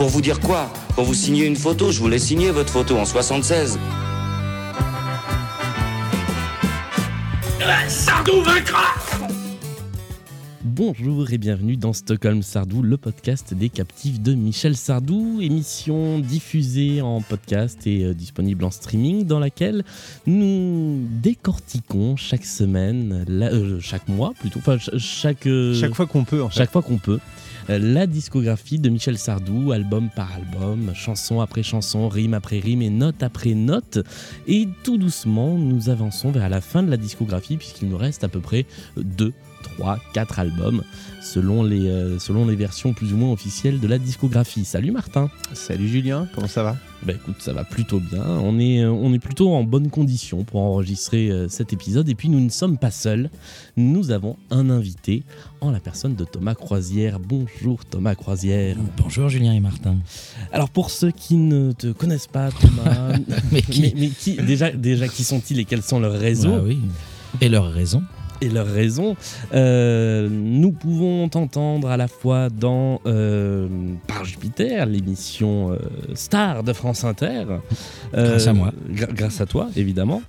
Pour vous dire quoi Pour vous signer une photo, je voulais signer votre photo en 76. Bonjour et bienvenue dans Stockholm Sardou, le podcast des captifs de Michel Sardou, émission diffusée en podcast et euh, disponible en streaming dans laquelle nous décortiquons chaque semaine, la- euh, chaque mois plutôt, enfin ch- chaque, euh, Chaque fois qu'on peut, en fait. chaque fois qu'on peut, euh, la discographie de Michel Sardou, album par album, chanson après chanson, rime après rime et note après note. Et tout doucement, nous avançons vers la fin de la discographie puisqu'il nous reste à peu près 2, 3, 4 albums selon les, euh, selon les versions plus ou moins officielles de la discographie. Salut Martin Salut Julien, comment ça va? Bah écoute, ça va plutôt bien. On est, euh, on est plutôt en bonne condition pour enregistrer euh, cet épisode. Et puis nous ne sommes pas seuls. Nous avons un invité en la personne de Thomas Croisière. Bonjour Thomas Croisière. Bonjour Julien et Martin. Alors pour ceux qui ne te connaissent pas, Thomas, Mais qui mais, mais qui, déjà, déjà qui sont-ils et quels sont leurs réseaux? Ah oui. Et leur raison et leurs raisons. Euh, nous pouvons t'entendre à la fois dans euh, Par Jupiter, l'émission euh, star de France Inter. Euh, Grâce à moi. grâce à toi, évidemment.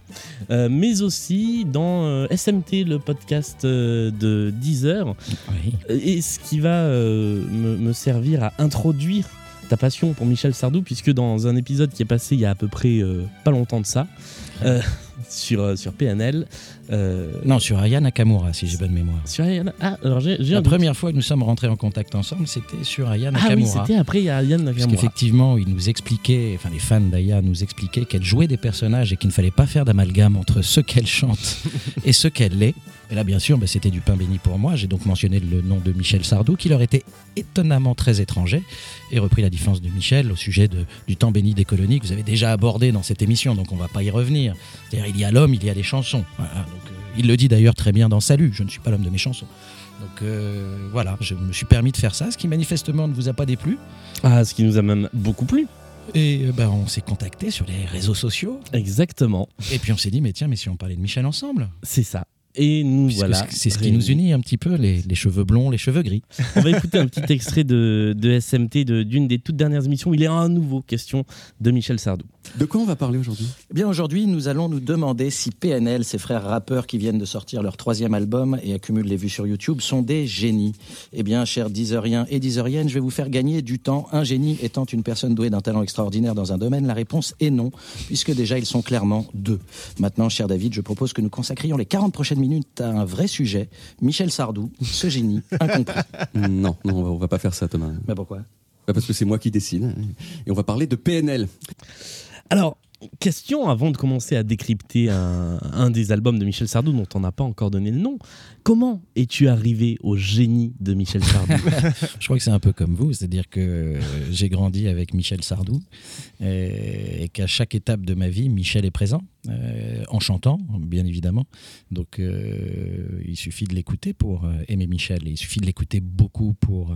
Mais aussi dans SMT, le podcast de Deezer. Oui. Et ce qui va me, me servir à introduire ta passion pour Michel Sardou, puisque dans un épisode qui est passé il y a à peu près euh, pas longtemps de ça, euh, sur, sur PNL, euh, Non, sur Aya Nakamura, si j'ai bonne mémoire. sur Ayana- Ah, alors j'ai j'ai un La doute. première fois que nous sommes rentrés en contact ensemble, c'était sur Aya Ah oui, Nakamura. c'était après il y a Yann parce Nakamura. qu'effectivement, il nous expliquait, enfin les fans d'Aya nous expliquaient qu'elle jouait des personnages et qu'il ne fallait pas faire d'amalgame entre ce qu'elle chante et ce qu'elle est. Et là, bien sûr, bah, c'était du pain béni pour moi. J'ai donc mentionné le nom de Michel Sardou, qui leur était étonnamment très étranger, et repris la défense de Michel au sujet de- du temps béni des colonies que vous avez déjà abordé dans cette émission, donc on va pas y revenir. C'est-à-dire, il y a l'homme, il y a les chansons. Voilà, donc, il le dit d'ailleurs très bien dans Salut, je ne suis pas l'homme de mes chansons. Donc euh, voilà, je me suis permis de faire ça, ce qui manifestement ne vous a pas déplu. Ah, ce qui nous a même beaucoup plu. Et euh, bah, on s'est contacté sur les réseaux sociaux. Exactement, Et puis on s'est dit, mais tiens, mais si on parlait de Michel ensemble? C'est ça. Et nous Puisque voilà. C'est ce qui nous unit un petit peu, les, les cheveux blonds, les cheveux gris. On va écouter un petit extrait de, de SMT de- d'une des toutes dernières émissions. Il est à nouveau question de Michel Sardou. De quoi on va parler aujourd'hui? Eh bien, aujourd'hui, nous allons nous demander si PNL, ces frères rappeurs qui viennent de sortir leur troisième album et accumulent les vues sur YouTube, sont des génies. Eh bien, chers Deezeriens et Deezeriennes, je vais vous faire gagner du temps. Un génie étant une personne douée d'un talent extraordinaire dans un domaine, la réponse est non, puisque déjà ils sont clairement deux. Maintenant, cher David, je propose que nous consacrions les 40 prochaines minutes à un vrai sujet. Michel Sardou, ce génie incompris. Non, non, on va, on va pas faire ça, Thomas. Mais pourquoi? Bah, Parce que c'est moi qui décide. Et on va parler de PNL. Alors, question avant de commencer à décrypter un, un des albums de Michel Sardou dont on n'a pas encore donné le nom. Comment es-tu arrivé au génie de Michel Sardou Je crois que c'est un peu comme vous, c'est-à-dire que j'ai grandi avec Michel Sardou et, et qu'à chaque étape de ma vie, Michel est présent, euh, en chantant, bien évidemment. Donc euh, il suffit de l'écouter pour euh, aimer Michel et il suffit de l'écouter beaucoup pour euh,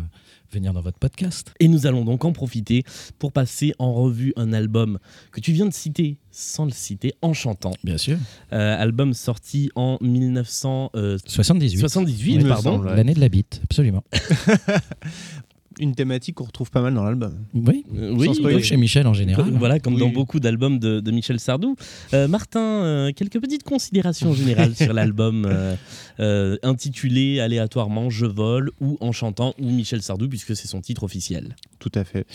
venir dans votre podcast. Et nous allons donc en profiter pour passer en revue un album que tu viens de citer sans le citer en chantant. Bien sûr. Euh, album sorti en 1978, 78. Il me pardon. semble, ouais. L'année de la bite, absolument. Une thématique qu'on retrouve pas mal dans l'album. Oui, Euh, oui, spoiler. comme chez Michel en général. Voilà, comme dans beaucoup d'albums de, de Michel Sardou. Euh, Martin, euh, quelques petites considérations générales sur l'album euh, euh, intitulé aléatoirement Je vole ou En chantant ou Michel Sardou, puisque c'est son titre officiel. Tout à fait.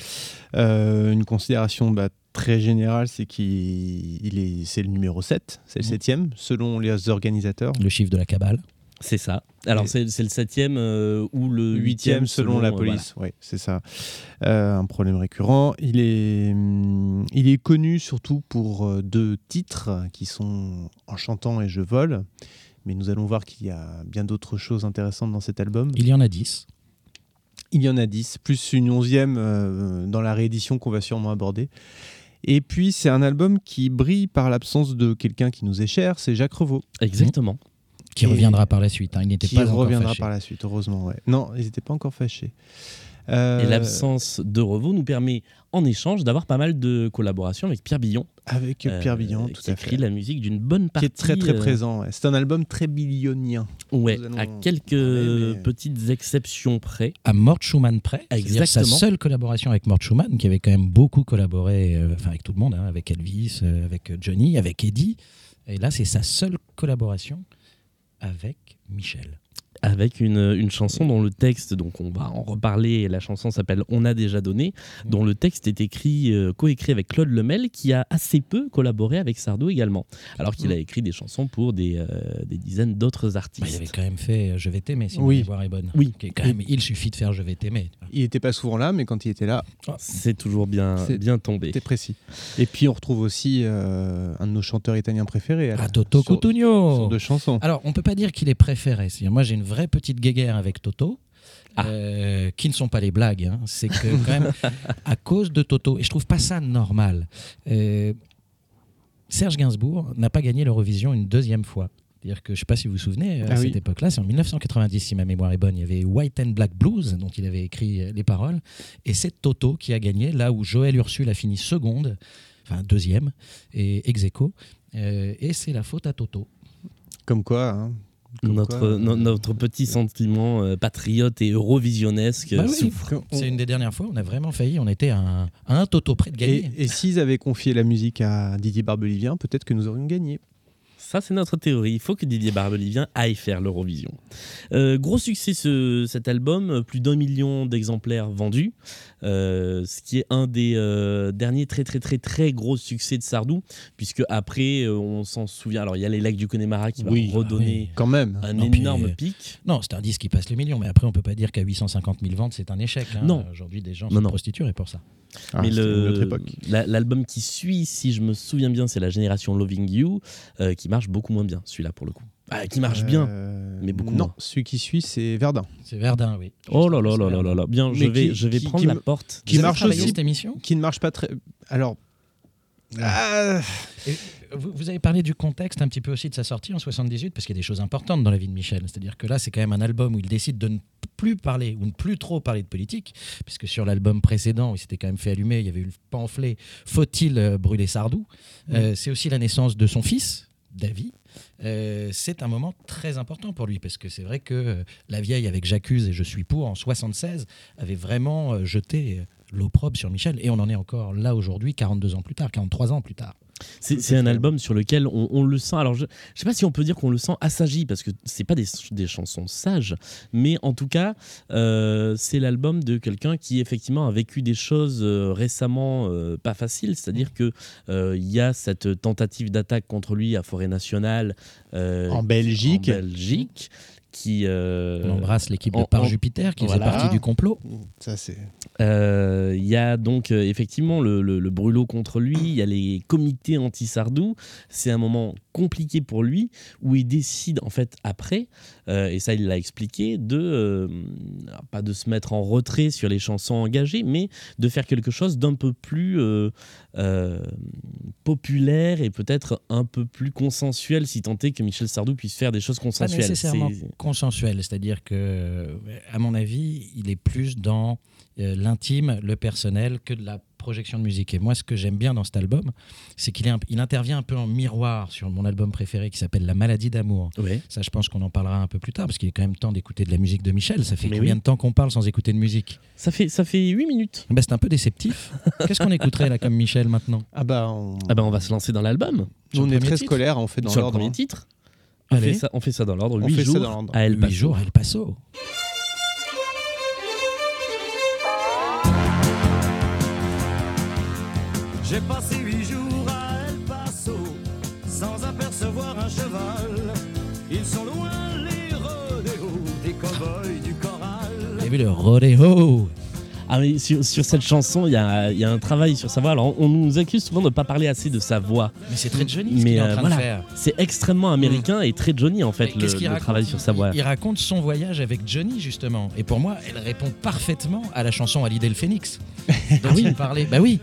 Euh, une considération bah, très générale, c'est qu'il il est, c'est le numéro 7, c'est le Mhm. septième, selon les organisateurs. Le chiffre de la cabale. C'est ça. Alors, c'est c'est le septième euh, ou le Huitième huitième selon, la euh, voilà. police, oui, c'est ça. Euh, un problème récurrent. Il est, hum, il est connu surtout pour deux titres qui sont En chantant et Je vole. Mais nous allons voir qu'il y a bien d'autres choses intéressantes dans cet album. Il y en a 10. Il y en a 10, plus une onzième euh, dans la réédition qu'on va sûrement aborder. Et puis, c'est un album qui brille par l'absence de quelqu'un qui nous est cher, c'est Jacques Revaux. Exactement. Qui Et- reviendra par la suite. hein. Il n'était Qui pas encore reviendra fâché. par la suite, heureusement. ouais. Non, ils n'étaient pas encore fâchés. Euh, Et l'absence de Revaux nous permet, en échange, d'avoir pas mal de collaborations avec Pierre Billon. Avec Pierre Billon, tout qui à écrit fait. la musique d'une bonne Qui partie. est très très euh, présent. ouais. C'est un album très billionien. Ouais, allons à quelques mais- petites exceptions près. à Mort Schumann près. C'est-à-dire sa Exactement. seule collaboration avec Mort Schumann, qui avait quand même beaucoup collaboré, euh, enfin avec tout le monde, hein, avec Elvis, euh, avec Johnny, avec Eddie. Et là, c'est sa seule collaboration avec Michel. Avec une, une chanson dont le texte, donc on va en reparler, la chanson s'appelle On a déjà donné, dont le texte est écrit, euh, coécrit avec Claude Lemel, qui a assez peu collaboré avec Sardou également, alors qu'il a écrit des chansons pour des, euh, des dizaines d'autres Bah, artistes. il avait quand même fait euh, Je vais t'aimer, si Oui. ma mémoire est bonne. Oui. Qui est quand même, il suffit de faire Je vais t'aimer. Il n'était pas souvent là, mais quand il était là, C'est toujours bien, C'est- bien tombé. c'était précis. Et puis, on retrouve aussi euh, un de nos chanteurs italiens préférés. Ah, Toto Cutugno sur deux chansons. Alors, on peut pas dire qu'il est préféré. C'est-à-dire, moi, j'ai une vraie petite guéguerre avec Toto. Ah. euh, qui ne sont pas les blagues, hein. c'est que quand même à cause de Toto, et je trouve pas ça normal. euh, Serge Gainsbourg n'a pas gagné l'Eurovision une deuxième fois. C'est-à-dire que je ne sais pas si vous vous souvenez, à Ah cette époque-là, c'est en 1990 si ma mémoire est bonne, il y avait White and Black Blues dont il avait écrit euh, les paroles, et c'est Toto qui a gagné là où Joël Ursule a fini seconde, enfin deuxième, et ex aequo, euh, et c'est la faute à Toto. Comme quoi. hein. Comme Notre, quoi, no- notre petit sentiment euh, patriote et eurovisionnesque Bah oui, C'est une des dernières fois, on a vraiment failli, on était à un, à un Toto près de gagner. Et, et s'ils avaient confié la musique à Didier Barbelivien, peut-être que nous aurions gagné. Ça, c'est notre théorie. Il faut que Didier Barbelivien aille faire l'Eurovision. Euh, gros succès ce- cet album, plus d'un million d'exemplaires vendus, euh, ce qui est un des euh, derniers très très très très gros succès de Sardou, puisque après, on s'en souvient. Alors, il y a les lacs du Connemara qui va Oui, redonner ah Quand même. un Non, énorme pic. Non, c'est un disque qui passe les millions, mais après on peut pas dire qu'à 850 000 ventes c'est un échec. hein. Non. Aujourd'hui des gens Non, se non. prostituent pour ça. Ah, Mais l'album qui suit, si je me souviens bien, c'est la génération Loving You, euh, qui marche beaucoup moins bien, celui-là pour le coup. Ah, qui marche bien. Euh, mais beaucoup Non, moins. celui qui suit, c'est Verdun. C'est Verdun, oui. Oh là là là là là là. Bien, je Mais vais, qui- je vais qui- prendre qui la porte. qui marche aussi. cette émission? Qui ne marche pas très. Alors. Ah, Et vous, vous avez parlé du contexte un petit peu aussi de sa sortie en 78, parce qu'il y a des choses importantes dans la vie de Michel. C'est-à-dire que là, c'est quand même un album où il décide de ne plus parler, ou ne plus trop parler de politique, puisque sur l'album précédent, où il s'était quand même fait allumer, il y avait eu le pamphlet Faut-il euh, brûler Sardou? Euh, C'est aussi la naissance de son fils, David. Euh, c'est un moment très important pour lui parce que c'est vrai que euh, la vieille avec J'accuse et je suis pour en 76 avait vraiment euh, jeté l'opprobre sur Michel et on en est encore là aujourd'hui 42 ans plus tard 43 ans plus tard C'est un album sur lequel on, on le sent. Alors, je ne sais pas si on peut dire qu'on le sent assagi, parce que c'est pas des, des chansons sages, mais en tout cas, euh, c'est l'album de quelqu'un qui effectivement a vécu des choses euh, récemment euh, pas faciles. C'est-à-dire que il y a cette tentative d'attaque contre lui à Forêt Nationale En Belgique. en Belgique, qui euh, On embrasse l'équipe de Par Jupiter qui voilà. faisait partie du complot. Ça, c'est. Euh, Il y a donc euh, effectivement le, le- le brûlot contre lui, il y a les comités anti-Sardou. C'est un moment compliqué pour lui où il décide en fait après, euh, et ça il l'a expliqué, de euh, pas de se mettre en retrait sur les chansons engagées, mais de faire quelque chose d'un peu plus euh, euh, populaire et peut-être un peu plus consensuel si tant est que Michel Sardou puisse faire des choses Pas consensuelles. nécessairement C'est- consensuel, c'est-à-dire que, à mon avis, il est plus dans l'intime, le personnel, que de la projection de musique. Et moi, ce que j'aime bien dans cet album, c'est qu'il il intervient un peu en miroir sur mon album préféré qui s'appelle La maladie d'amour. Ça, je pense qu'on en parlera un peu plus tard, parce qu'il est quand même temps d'écouter de la musique de Michel. Ça fait Mais combien oui. de temps qu'on parle sans écouter de musique? Ça fait ça fait 8 minutes. ben, C'est un peu déceptif. Qu'est-ce qu'on écouterait là comme Michel maintenant? Ah bah, on, Ah ben on va se lancer dans l'album. on est très titre? scolaire, on fait dans sur le l'ordre. premier hein. titre. On Allez. fait, ça, on fait ça dans l'ordre. On 8 fait ça jours dans l'ordre. à El Paso. jours à El Paso. J'ai passé huit jours à El Paso sans apercevoir un cheval. Ils sont loin les rodéos des cow-boys du corral. Vous avez vu le rodeo Ah mais sur, sur cette chanson, il y a, il y a un travail sur sa voix. Alors on nous accuse souvent de ne pas parler assez de sa voix. Mais c'est très Johnny ce Mais qu'il est en euh, train voilà, de faire. c'est extrêmement américain et très Johnny en fait Mais le, qu'est-ce qu'il le raconte travail sur sa voix. Il raconte son voyage avec Johnny justement. Et pour moi, elle répond parfaitement à la chanson Hallyday le Phoenix dont il parlait. Bah oui,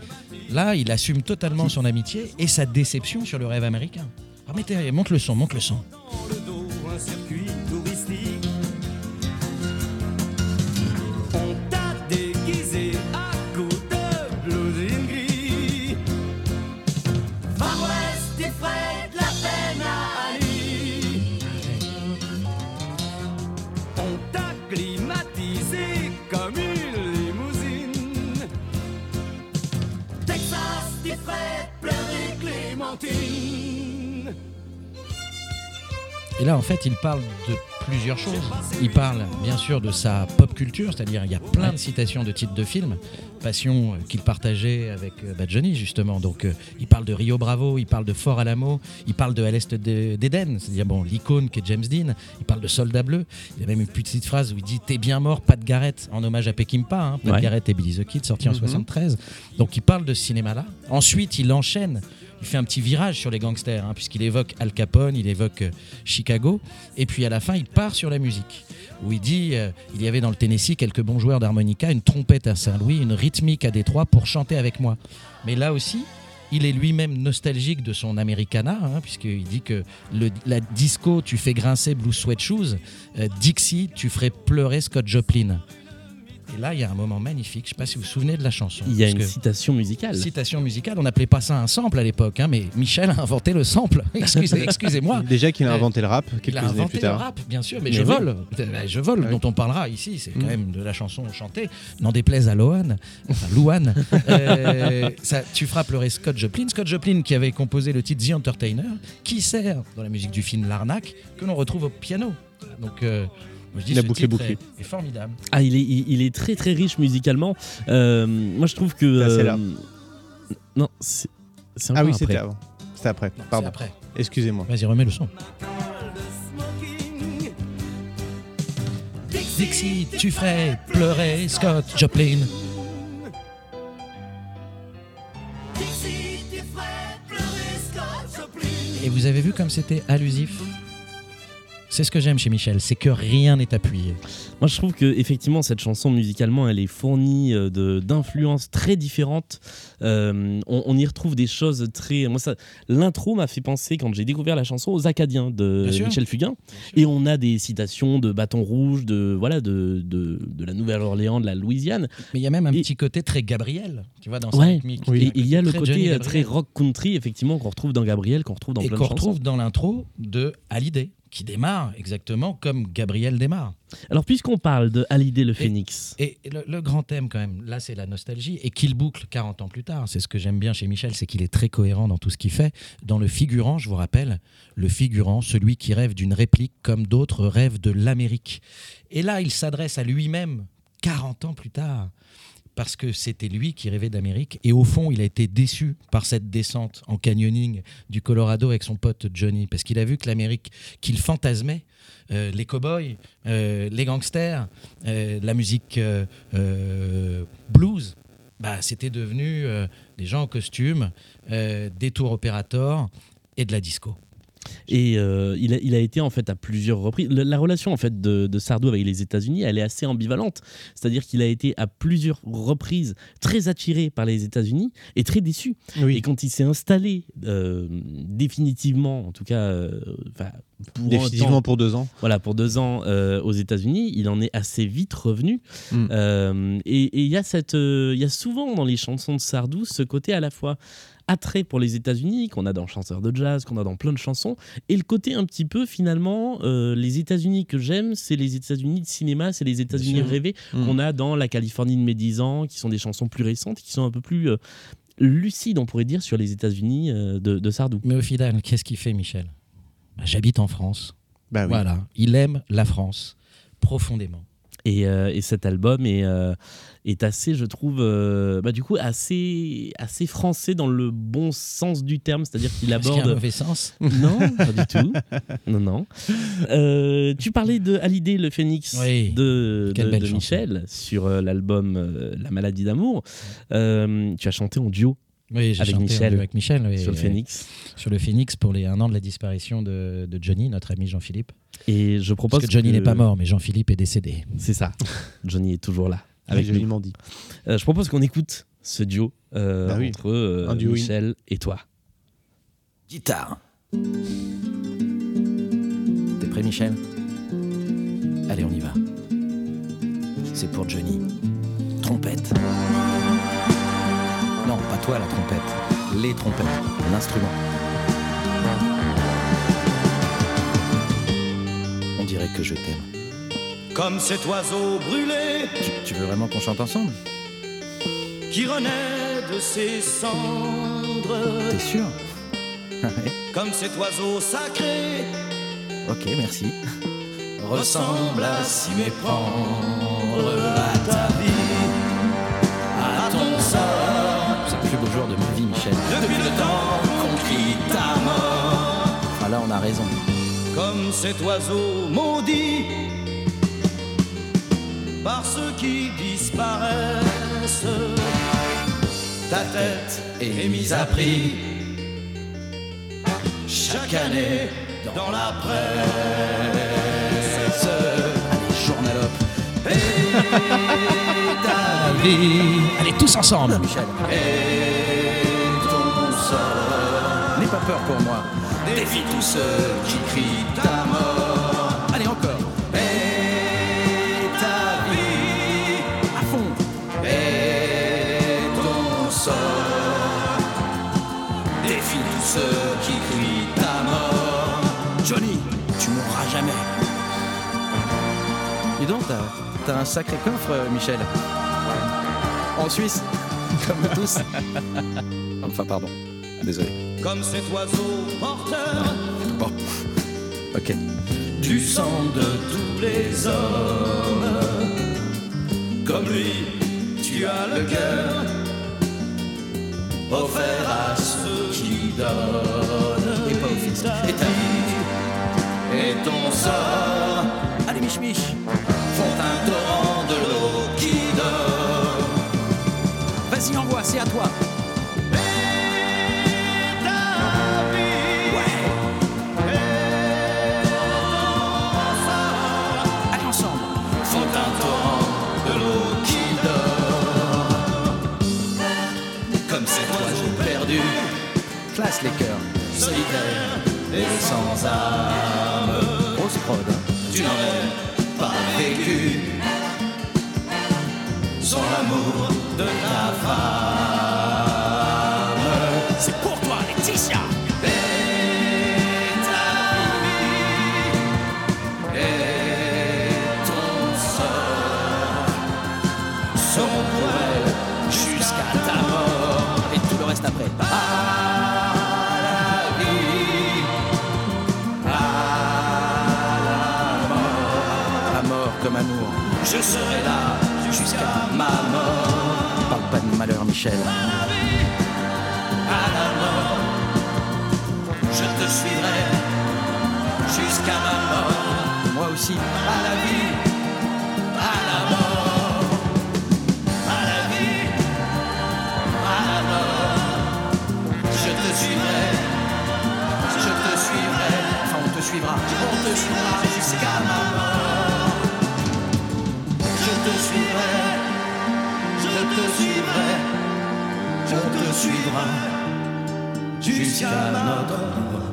là, il assume totalement son amitié et sa déception sur le rêve américain. Ah, monte le son, monte le son. Et là, en fait, il parle de plusieurs choses. Il parle, bien sûr, de sa pop culture, c'est-à-dire il y a plein de citations de titres de films, passion euh, qu'il partageait avec euh, bah, Johnny, justement. Donc, euh, il parle de Rio Bravo, il parle de Fort Alamo, il parle de À l'Est de- d'Éden, c'est-à-dire bon, l'icône qui est James Dean. Il parle de Soldat Bleu. Il y a même une petite phrase où il dit T'es bien mort, Pat Garrett, en hommage à Peckinpah. Hein, Pat Ouais. Garrett et Billy the Kid, sorti en Mhm. 73. Donc, il parle de ce cinéma-là. Ensuite, il enchaîne il fait un petit virage sur les gangsters, hein, puisqu'il évoque Al Capone, il évoque euh, Chicago, et puis à la fin, il part sur la musique, où il dit euh, il y avait dans le Tennessee quelques bons joueurs d'harmonica, une trompette à Saint-Louis, une rythmique à Détroit pour chanter avec moi. Mais là aussi, il est lui-même nostalgique de son Americana, hein, puisqu'il dit que le, la disco, tu fais grincer Blue Sweat Shoes, euh, Dixie, tu ferais pleurer Scott Joplin. Et là, il y a un moment magnifique. Je ne sais pas si vous vous souvenez de la chanson. Il y a une citation musicale. Citation musicale, on n'appelait pas ça un sample à l'époque, hein, mais Michel a inventé le sample. Excusez- Excusez-moi. Déjà qu'il a inventé le rap Il quelques a années inventé le rap, bien sûr, mais, Mais je oui. vole. Je vole, dont on parlera ici. C'est quand même de la chanson chantée. N'en déplaise à Lohan, enfin Louane. Euh, ça, tu feras pleurer Scott Joplin. Scott Joplin qui avait composé le titre The Entertainer, qui sert dans la musique du film L'Arnaque, que l'on retrouve au piano. Donc, euh, moi, je dis La boucle est titre bouclée. est- est formidable. Ah, il est, il, il est très très riche musicalement. Euh, moi, je trouve que. Là, c'est euh, là. Non, c'est. Ah oui, c'était avant. C'était après. Pardon. après. Excusez-moi. Vas-y, remets le son. Dixie, tu ferais pleurer Scott Joplin. Et vous avez vu comme c'était allusif? C'est ce que j'aime chez Michel, c'est que rien n'est appuyé. Moi, je trouve que effectivement cette chanson musicalement, elle est fournie euh, d'influences très différentes. Euh, on, on y retrouve des choses très. Moi, ça, l'intro m'a fait penser quand j'ai découvert la chanson aux Acadiens de. Michel Fugain, et on a des citations de Bâton Rouge, de voilà, de de, de la Nouvelle-Orléans, de la Louisiane. Mais il y a même un petit côté très Gabriel, tu vois, dans sa Ouais. rythmique. Et il y a le Très côté euh, très rock country effectivement qu'on retrouve dans Gabriel, qu'on retrouve dans Et qu'on retrouve dans l'intro de Hallyday, qui démarre exactement comme Gabriel démarre. Alors puisqu'on parle de Hallyday le Phénix, Et le, le grand thème quand même, là c'est la nostalgie, et qu'il boucle 40 ans plus tard, c'est ce que j'aime bien chez Michel, c'est qu'il est très cohérent dans tout ce qu'il fait. Dans le figurant, je vous rappelle, le figurant, celui qui rêve d'une réplique comme d'autres rêvent de l'Amérique. Et là, il s'adresse à lui-même 40 ans plus tard. Parce que c'était lui qui rêvait d'Amérique. Et au fond, il a été déçu par cette descente en canyoning du Colorado avec son pote Johnny. Parce qu'il a vu que l'Amérique qu'il fantasmait, euh, les cow-boys, euh, les gangsters, euh, la musique blues, bah, c'était devenu des gens en costume, des tours opérateurs et de la disco. Et euh, il, a, il a été en fait à plusieurs reprises. La, la relation en fait de, de Sardou avec les États-Unis, elle est assez ambivalente. C'est-à-dire qu'il a été à plusieurs reprises très attiré par les États-Unis et très déçu. Et quand il s'est installé euh, définitivement, en tout cas, euh, pour Définitivement temps- pour deux ans. Voilà, pour deux ans euh, aux États-Unis, il en est assez vite revenu. Mm. Euh, et il y a cette, il y a souvent dans les chansons de Sardou ce côté à la fois attrait pour les États-Unis qu'on a dans Chanteur de jazz, qu'on a dans plein de chansons, et le côté un petit peu finalement euh, les États-Unis que j'aime, c'est les États-Unis de cinéma, c'est les États-Unis rêvés Mm. qu'on a dans La Californie de mes 10 ans, qui sont des chansons plus récentes, qui sont un peu plus euh, lucides, on pourrait dire, sur les États-Unis euh, de, de Sardou. Mais au final, qu'est-ce qu'il fait, Michel? Bah, J'habite en France. Bah oui. Voilà, il aime la France profondément. Et, euh, et cet album est, euh, est assez, je trouve, euh, bah, du coup, assez, assez français dans le bon sens du terme, c'est-à-dire qu'il Est-ce qu'il y a un aborde. mauvais sens Non, pas du tout. Non, non. Euh, tu parlais de Hallyday le Phénix Oui. de. Michel sur euh, l'album La maladie d'amour. Euh, tu as chanté en duo Oui, j'ai chanté Michel. avec Michel. oui, sur le. Phénix. Sur le Phénix pour les un an de la disparition de, de Johnny, notre ami Jean-Philippe. Et je propose Parce que Johnny que- n'est pas mort, mais Jean-Philippe est décédé. C'est ça. Johnny est toujours là. Avec joliment dit. Euh, je propose qu'on écoute ce duo euh, Bah oui. entre euh, Un duo in. Michel et toi. Guitare. T'es prêt, Michel? Allez, on y va. C'est pour Johnny. Trompette. Non, pas toi, la trompette. Les trompettes. L'instrument. On dirait que je t'aime. Comme cet oiseau brûlé Tu, veux vraiment qu'on chante ensemble qui renaît de ses cendres. T'es sûr. Comme cet oiseau sacré Ok, merci. ressemble à s'y méprendre à ta vie, à ton sort. C'est le plus beau jour de ma vie, Michel. Depuis le temps qu'on crie ta mort, Ah là, on a raison. comme cet oiseau maudit par ceux qui disparaissent. Ta tête est mise à prix chaque année dans la presse. Allez, journalope. Ta vie. Allez, tous ensemble Michel, Et ton sort n'aie pas peur pour moi. défie tous ceux qui crient ta mort. Donc, t'as, un sacré coffre, euh, Michel. En Suisse, comme nous tous. enfin, pardon. Désolé. Comme cet oiseau porteur Bon. Ok. du sang de tous les hommes. Comme lui, tu as le cœur offert à ceux qui donnent. Et pas au fils. ta Et ta vie et ton sort Allez, Mich Mich. Font un torrent de l'eau qui dort. Vas-y, envoie, c'est à toi. Allez, ensemble. font un torrent de l'eau qui dort. Comme cet oiseau perdu, Classe les cœurs. solitaire et sans âme. Grosse prod. hein. Tu n'en es pas vécu sans l'amour de ta femme. C'est pour toi, Laetitia. Et ta vie et ton sort seront pour elle jusqu'à ta mort. Et tout le reste après. Je serai là jusqu'à ma mort. Parle pas de malheur, Michel. À la mort, je te suivrai jusqu'à ma mort. Moi aussi. À la vie, à la mort. À la vie, à la mort. Je te suivrai, je te suivrai. Enfin, on te suivra. On te suivra jusqu'à ma mort. Je te suivrai, je te suivrai, je te suivrai jusqu'à notre mort.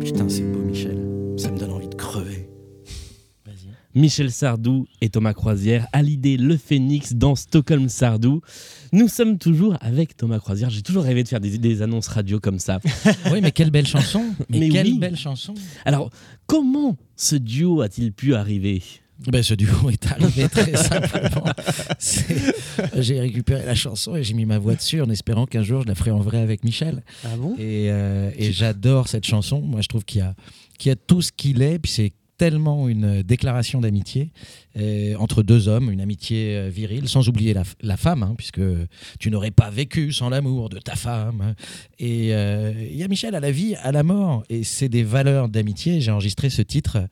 Putain, c'est beau, Michel. Ça me donne envie de crever. Michel Sardou et Thomas Croisière, à l'idée Le Phénix dans Stockholm Sardou. Nous sommes toujours avec Thomas Croisière. J'ai toujours rêvé de faire des, des annonces radio comme ça. Oui, mais quelle belle chanson Mais, Mais quelle oui. belle chanson Alors, comment ce duo a-t-il pu arriver? Ben, Ce duo est arrivé très simplement. J'ai récupéré la chanson et j'ai mis ma voix dessus en espérant qu'un jour je la ferai en vrai avec Michel. Ah bon? Et, euh, et j'adore cette chanson. Moi, je trouve qu'il y a, qu'il y a tout ce qu'il est. Puis c'est tellement une déclaration d'amitié euh, entre deux hommes, une amitié euh, virile, sans oublier la, la femme, hein, puisque tu n'aurais pas vécu sans l'amour de ta femme. Et euh, il y a Michel à la vie, à la mort, et c'est des valeurs d'amitié. J'ai enregistré ce titre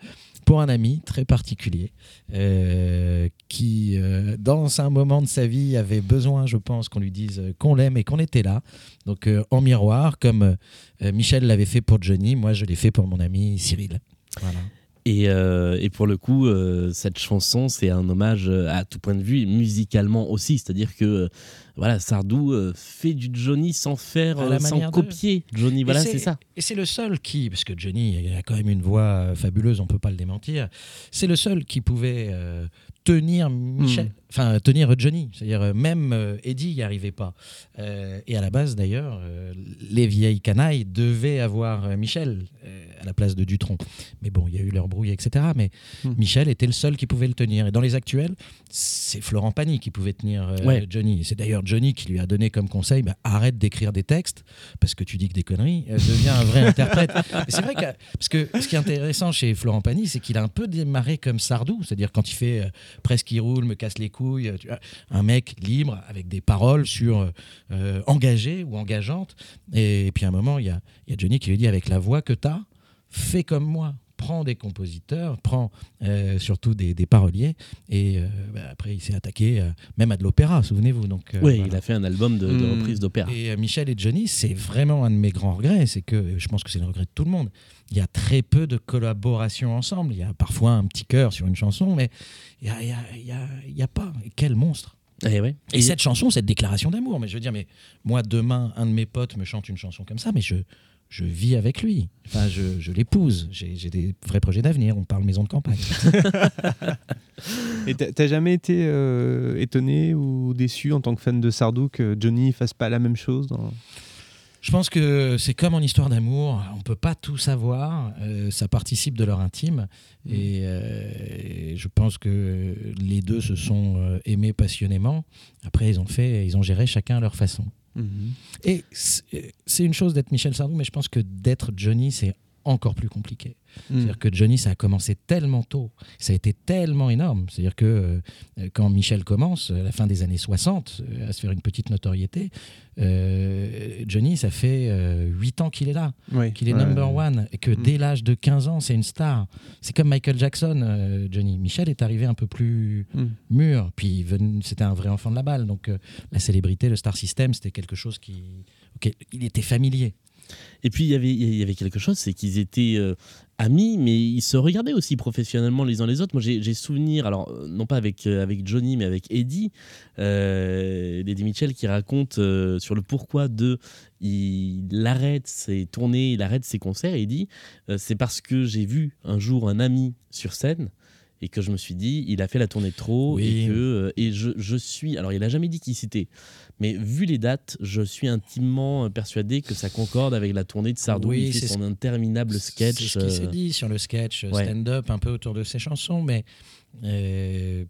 pour un ami très particulier euh, qui, euh, dans un moment de sa vie, avait besoin, je pense, qu'on lui dise euh, qu'on l'aime et qu'on était là. Donc, en miroir, comme Michel l'avait fait pour Johnny, moi, je l'ai fait pour mon ami Cyril. Et, pour le coup, cette chanson, c'est un hommage à tout point de vue, musicalement aussi. C'est-à-dire que voilà, Sardou euh, fait du Johnny sans faire, euh, sans de- copier Johnny. Et Voilà, c'est ça. Et c'est le seul qui, parce que Johnny a quand même une voix euh, fabuleuse, on peut pas le démentir, c'est le seul qui pouvait tenir Michel, Mm. Enfin tenir Johnny. C'est-à-dire euh, même euh, Eddie n'y arrivait pas. Euh, et à la base d'ailleurs, euh, les vieilles canailles devaient avoir Michel euh, à la place de Dutronc. Mais bon, il y a eu leur brouille, etc. Mais Mm. Michel était le seul qui pouvait le tenir. Et dans les actuels, c'est Florent Pagny qui pouvait tenir Ouais. Johnny. C'est d'ailleurs Johnny qui lui a donné comme conseil bah, arrête d'écrire des textes parce que tu dis que des conneries, deviens un vrai interprète. Et c'est vrai que parce que ce qui est intéressant chez Florent Pagny, c'est qu'il a un peu démarré comme Sardou, c'est-à-dire quand il fait presque il roule, me casse les couilles, euh, un mec libre avec des paroles sur euh, euh, engagées ou engageantes. Et, puis à un moment, il y a, y a Johnny qui lui dit avec la voix que tu as, fais comme moi. Prends des compositeurs, prends euh, surtout des, des paroliers, et euh, bah, après il s'est attaqué euh, même à de l'opéra, souvenez-vous. Donc, euh, oui, voilà. il a fait un album de, de Mm. reprise d'opéra. Et euh, Michel et Johnny, c'est vraiment un de mes grands regrets. C'est que je pense que c'est le regret de tout le monde. Il y a très peu de collaboration ensemble. Il y a parfois un petit cœur sur une chanson, mais il n'y a, y a- il y a- il y a pas. Et quel monstre Eh ouais. Et cette chanson, cette déclaration d'amour, mais je veux dire, mais moi demain, un de mes potes me chante une chanson comme ça, mais je, je vis avec lui. Enfin, je, je l'épouse. J'ai des vrais projets d'avenir. On parle maison de campagne. Et t'as jamais été euh, étonné ou déçu en tant que fan de Sardou que Johnny fasse pas la même chose dans... Je pense que c'est comme en histoire d'amour, on peut pas tout savoir, euh, ça participe de leur intime, et, euh, et je pense que les deux se sont aimés passionnément. Après, ils ont fait, ils ont géré chacun à leur façon. Et c'est c'est une chose d'être Michel Sardou, mais je pense que d'être Johnny, c'est encore plus compliqué. C'est-à-dire que Johnny, ça a commencé tellement tôt, ça a été tellement énorme. C'est-à-dire que euh, quand Michel commence, à la fin des années 60, euh, à se faire une petite notoriété, euh, Johnny, ça fait euh, 8 ans qu'il est là, qu'il est Ouais. number one, et que Mm. dès l'âge de 15 ans, c'est une star. C'est comme Michael Jackson, euh, Johnny. Michel est arrivé un peu plus Mm. mûr, puis c'était un vrai enfant de la balle. Donc euh, la célébrité, le star system, c'était quelque chose qui... il était familier. Et puis il y avait, quelque chose, c'est qu'ils étaient euh, amis, mais ils se regardaient aussi professionnellement les uns les autres. Moi j'ai souvenir, alors euh, non pas avec, euh, avec Johnny, mais avec Eddie, d'Eddie Mitchell qui raconte sur le pourquoi de il arrête ses tournées, il arrête ses concerts, et dit c'est parce que j'ai vu un jour un ami sur scène. Et que je me suis dit, il a fait la tournée de trop Oui. et que euh, et je, je suis. Alors, il a jamais dit qui c'était, mais vu les dates, je suis intimement persuadé que ça concorde avec la tournée de Sardou. Oui, c'est son ce- interminable sketch. C'est ce qui s'est euh, dit sur le sketch euh, ouais. stand-up, un peu autour de ses chansons, mais euh,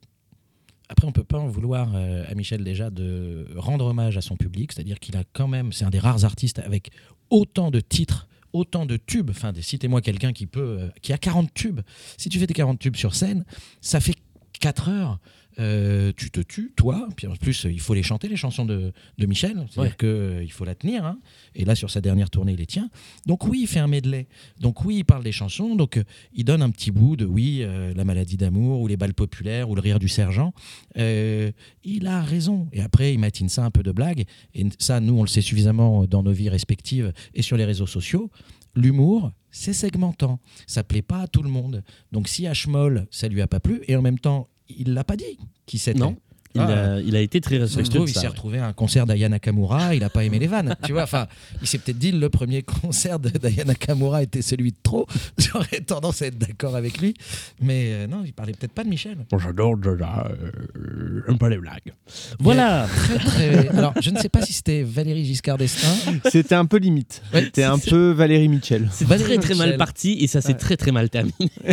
après, on peut pas en vouloir à Michel déjà de rendre hommage à son public, c'est-à-dire qu'il a quand même, c'est un des rares artistes avec autant de titres, autant de tubes. Enfin, des- citez-moi quelqu'un qui peut, euh, qui a 40 tubes. Si tu fais tes 40 tubes sur scène, ça fait 4 heures. Euh, tu te tues, toi. Puis en plus, il faut les chanter, les chansons de, de Michel. C'est-à-dire Ouais. qu'il faut la tenir. hein. Et là, sur sa dernière tournée, il les tient. Donc oui, il fait un medley. Donc oui, il parle des chansons. Donc euh, il donne un petit bout de oui, euh, la maladie d'amour ou les balles populaires ou le rire du sergent. Euh, il a raison. Et après, il matine ça un peu de blague. Et ça, nous, on le sait suffisamment dans nos vies respectives et sur les réseaux sociaux. L'humour, c'est segmentant. Ça plaît pas à tout le monde. Donc si à Schmoll, ça lui a pas plu, et en même temps, il l'a pas dit qui c'était. Non, il, Ah. a, il a été très de il s'est ouais. retrouvé à un concert d'Aya Nakamura, il a pas aimé les vannes. Tu vois, enfin, il s'est peut-être dit le premier concert d'Aya Nakamura était celui de trop. J'aurais tendance à être d'accord avec lui. Mais euh, non, il parlait peut-être pas de Michel. Bon, J'adore, euh, j'aime pas les blagues. Voilà. Très, très... Alors, je ne sais pas si c'était Valérie Giscard d'Estaing. C'était un peu limite. Ouais, C'était un peu Valérie Mitchell. C'est très très mal parti et ça s'est Ouais. très très mal terminé.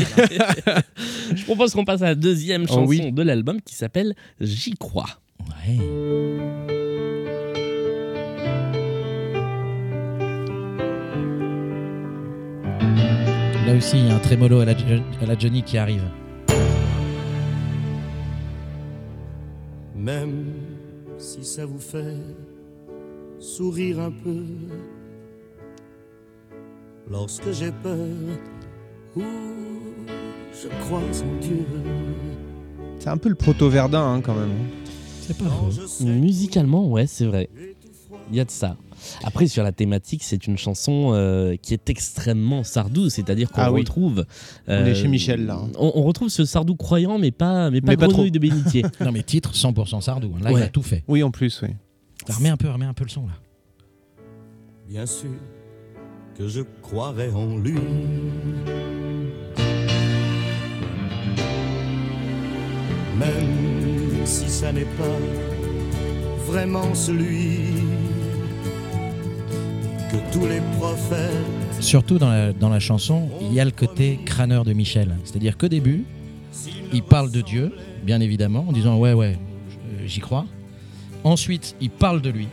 Je propose qu'on passe à la deuxième Oh chanson oui. de l'album qui s'appelle J'y crois. Ouais. Là aussi, il y a un trémolo à la, à la Johnny qui arrive. Même si ça vous fait sourire un peu lorsque j'ai peur ou je crois en Dieu. C'est un peu le proto-Verdun hein, quand même. C'est pas faux. Musicalement, ouais, c'est vrai. Il y a de ça. Après, sur la thématique, c'est une chanson euh, qui est extrêmement Sardou, c'est-à-dire qu'on Ah oui. retrouve. On est chez Michel, là, hein. On, on retrouve ce Sardou croyant, mais pas, mais pas, Mais pas grenouille trop. de bénitier. Non, mais titre 100% Sardou. hein. Là, il a tout fait. Oui, en plus, oui. Remets un peu, remets un peu le son là. Bien sûr que je croirais en lui. Même si ça n'est pas vraiment celui que tous les prophètes Surtout dans la, dans la chanson, il y a le côté crâneur de Michel. C'est-à-dire qu'au début, il parle de Dieu, bien évidemment, en disant ouais, ouais, j'y crois. Ensuite, il parle de lui.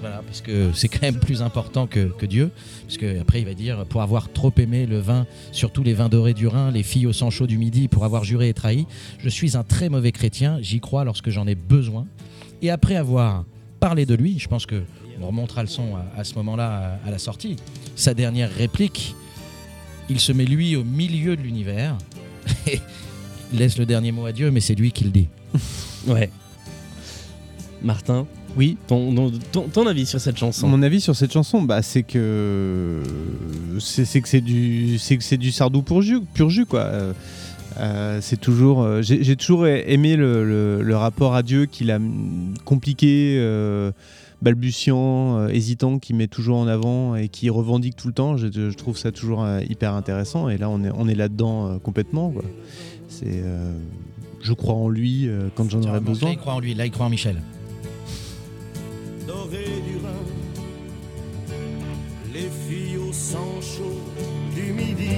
Voilà, parce que c'est quand même plus important que, Dieu. Parce après, il va dire pour avoir trop aimé le vin, surtout les vins dorés du Rhin, les filles au sang chaud du Midi, pour avoir juré et trahi, je suis un très mauvais chrétien, j'y crois lorsque j'en ai besoin. Et après avoir parlé de lui, je pense que on remontera le son à, ce moment-là, à, la sortie. Sa dernière réplique, il se met lui au milieu de l'univers. et laisse le dernier mot à Dieu, mais c'est lui qui le dit. Ouais. Martin? Oui. Ton, ton, ton avis sur cette chanson Mon avis sur cette chanson, bah, c'est que c'est que c'est du c'est que c'est du Sardou pur jus, pur jus quoi. Euh, euh, c'est toujours euh, j'ai toujours aimé le, le- le rapport à Dieu qu'il a compliqué, euh, balbutiant, euh, hésitant, qui met toujours en avant et qui revendique tout le temps. Je, je trouve ça toujours euh, hyper intéressant. Et là, on est on est là dedans complètement. C'est euh, je crois en lui euh, quand j'en aurai Là, besoin. il croit en lui, là, il croit en Michel. Les filles au sang chaud du Midi.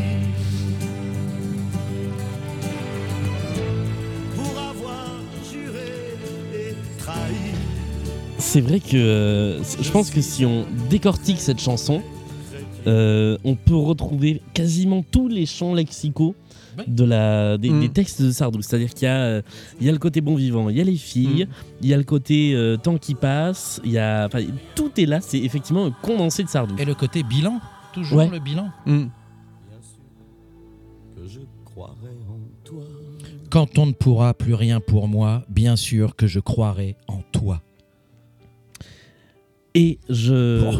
C'est vrai que euh, je pense que si on décortique cette chanson, euh, on peut retrouver quasiment tous les champs lexicaux de la, des, Mm. des textes de Sardou. C'est-à-dire qu'il y, a, euh, il y a le côté bon vivant, il y a les filles, Mm. il y a le côté euh, temps qui passe, il y a, tout est là. C'est effectivement un condensé de Sardou. Et le côté bilan, toujours Ouais. le bilan. Mm. Que je croirais en toi. Quand on ne pourra plus rien pour moi, bien sûr que je croirai en toi. Et je.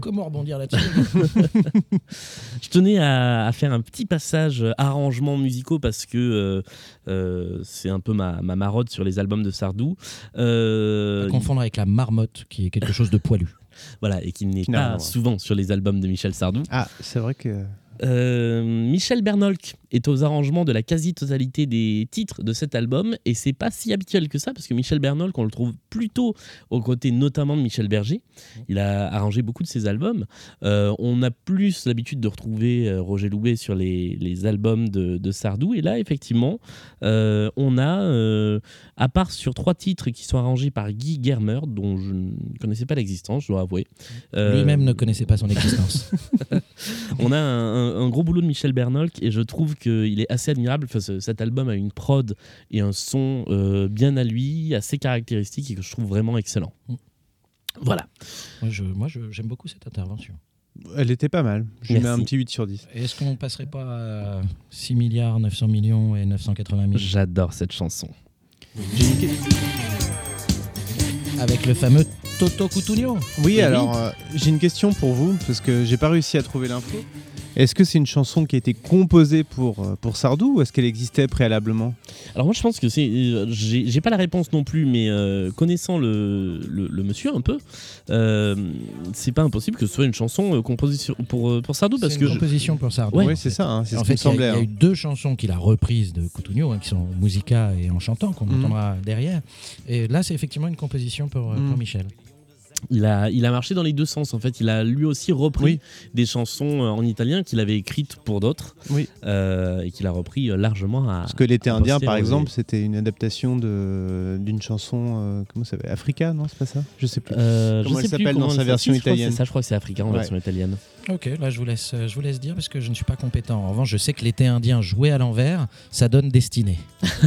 Comment rebondir là-dessus Je tenais à, à faire un petit passage euh, arrangements musicaux parce que euh, euh, c'est un peu ma, ma marotte sur les albums de Sardou. Euh, À confondre avec la marmotte, qui est quelque chose de poilu. Voilà, et qui n'est pas souvent sur les albums de Michel Sardou. Ah, c'est vrai que Euh, Michel Bernolk est aux arrangements de la quasi-totalité des titres de cet album et c'est pas si habituel que ça parce que Michel Bernolk on le trouve plutôt aux côtés notamment de Michel Berger. Il a arrangé beaucoup de ses albums. Euh, on a plus l'habitude de retrouver euh, Roger Loubet sur les, les albums de, de Sardou et là effectivement euh, on a euh, à part sur trois titres qui sont arrangés par Guy Germer dont je ne connaissais pas l'existence je dois avouer. Euh, Lui-même ne connaissait pas son existence. on a un, un- un gros boulot de Michel Bernolk et je trouve qu'il est assez admirable. Enfin, ce- cet album a une prod et un son euh, bien à lui, assez caractéristique et que je trouve vraiment excellent. Voilà. moi, je, moi, je- j'aime beaucoup cette intervention. elle était pas mal. Je lui mets un Merci. petit 8 sur 10. Est-ce qu'on passerait pas à 6 milliards 900 millions et 980 000 J'adore cette chanson. avec le fameux Toto Cutugno Oui, Et alors euh, j'ai une question pour vous, parce que j'ai pas réussi à trouver l'info. Est-ce que c'est une chanson qui a été composée pour, euh, pour Sardou ou est-ce qu'elle existait préalablement? Alors moi je pense que c'est, euh, j'ai j'ai pas la réponse non plus, mais euh, connaissant le, le, le monsieur un peu, euh, c'est pas impossible que ce soit une chanson euh, composée sur- pour, pour Sardou parce C'est que une je- composition pour Sardou. Ouais. Oui, c'est ça, hein, c'est En ce fait, il y a- y, hein. eu deux chansons qu'il a reprises de Cutugno, hein, qui sont Musica et En chantant, qu'on Mhm. entendra derrière. Et là, c'est effectivement une composition pour, pour Mhm. Michel. Il a, il a marché dans les deux sens en fait. Il a lui aussi repris Oui. des chansons euh, en italien qu'il avait écrites pour d'autres Oui. euh, et qu'il a repris euh, largement à. Parce que l'été indien, par exemple, c'était une adaptation de- d'une chanson, euh, comment ça s'appelle? Africa, non C'est pas ça? Je sais plus. Euh, je Comment sais elle s'appelle dans comment sa version italienne ça, je crois que c'est africain en Ouais. version italienne. Ok, là je vous laisse, euh, je vous laisse dire parce que je ne suis pas compétent. En revanche, je sais que l'été indien joué à l'envers, ça donne Destinée.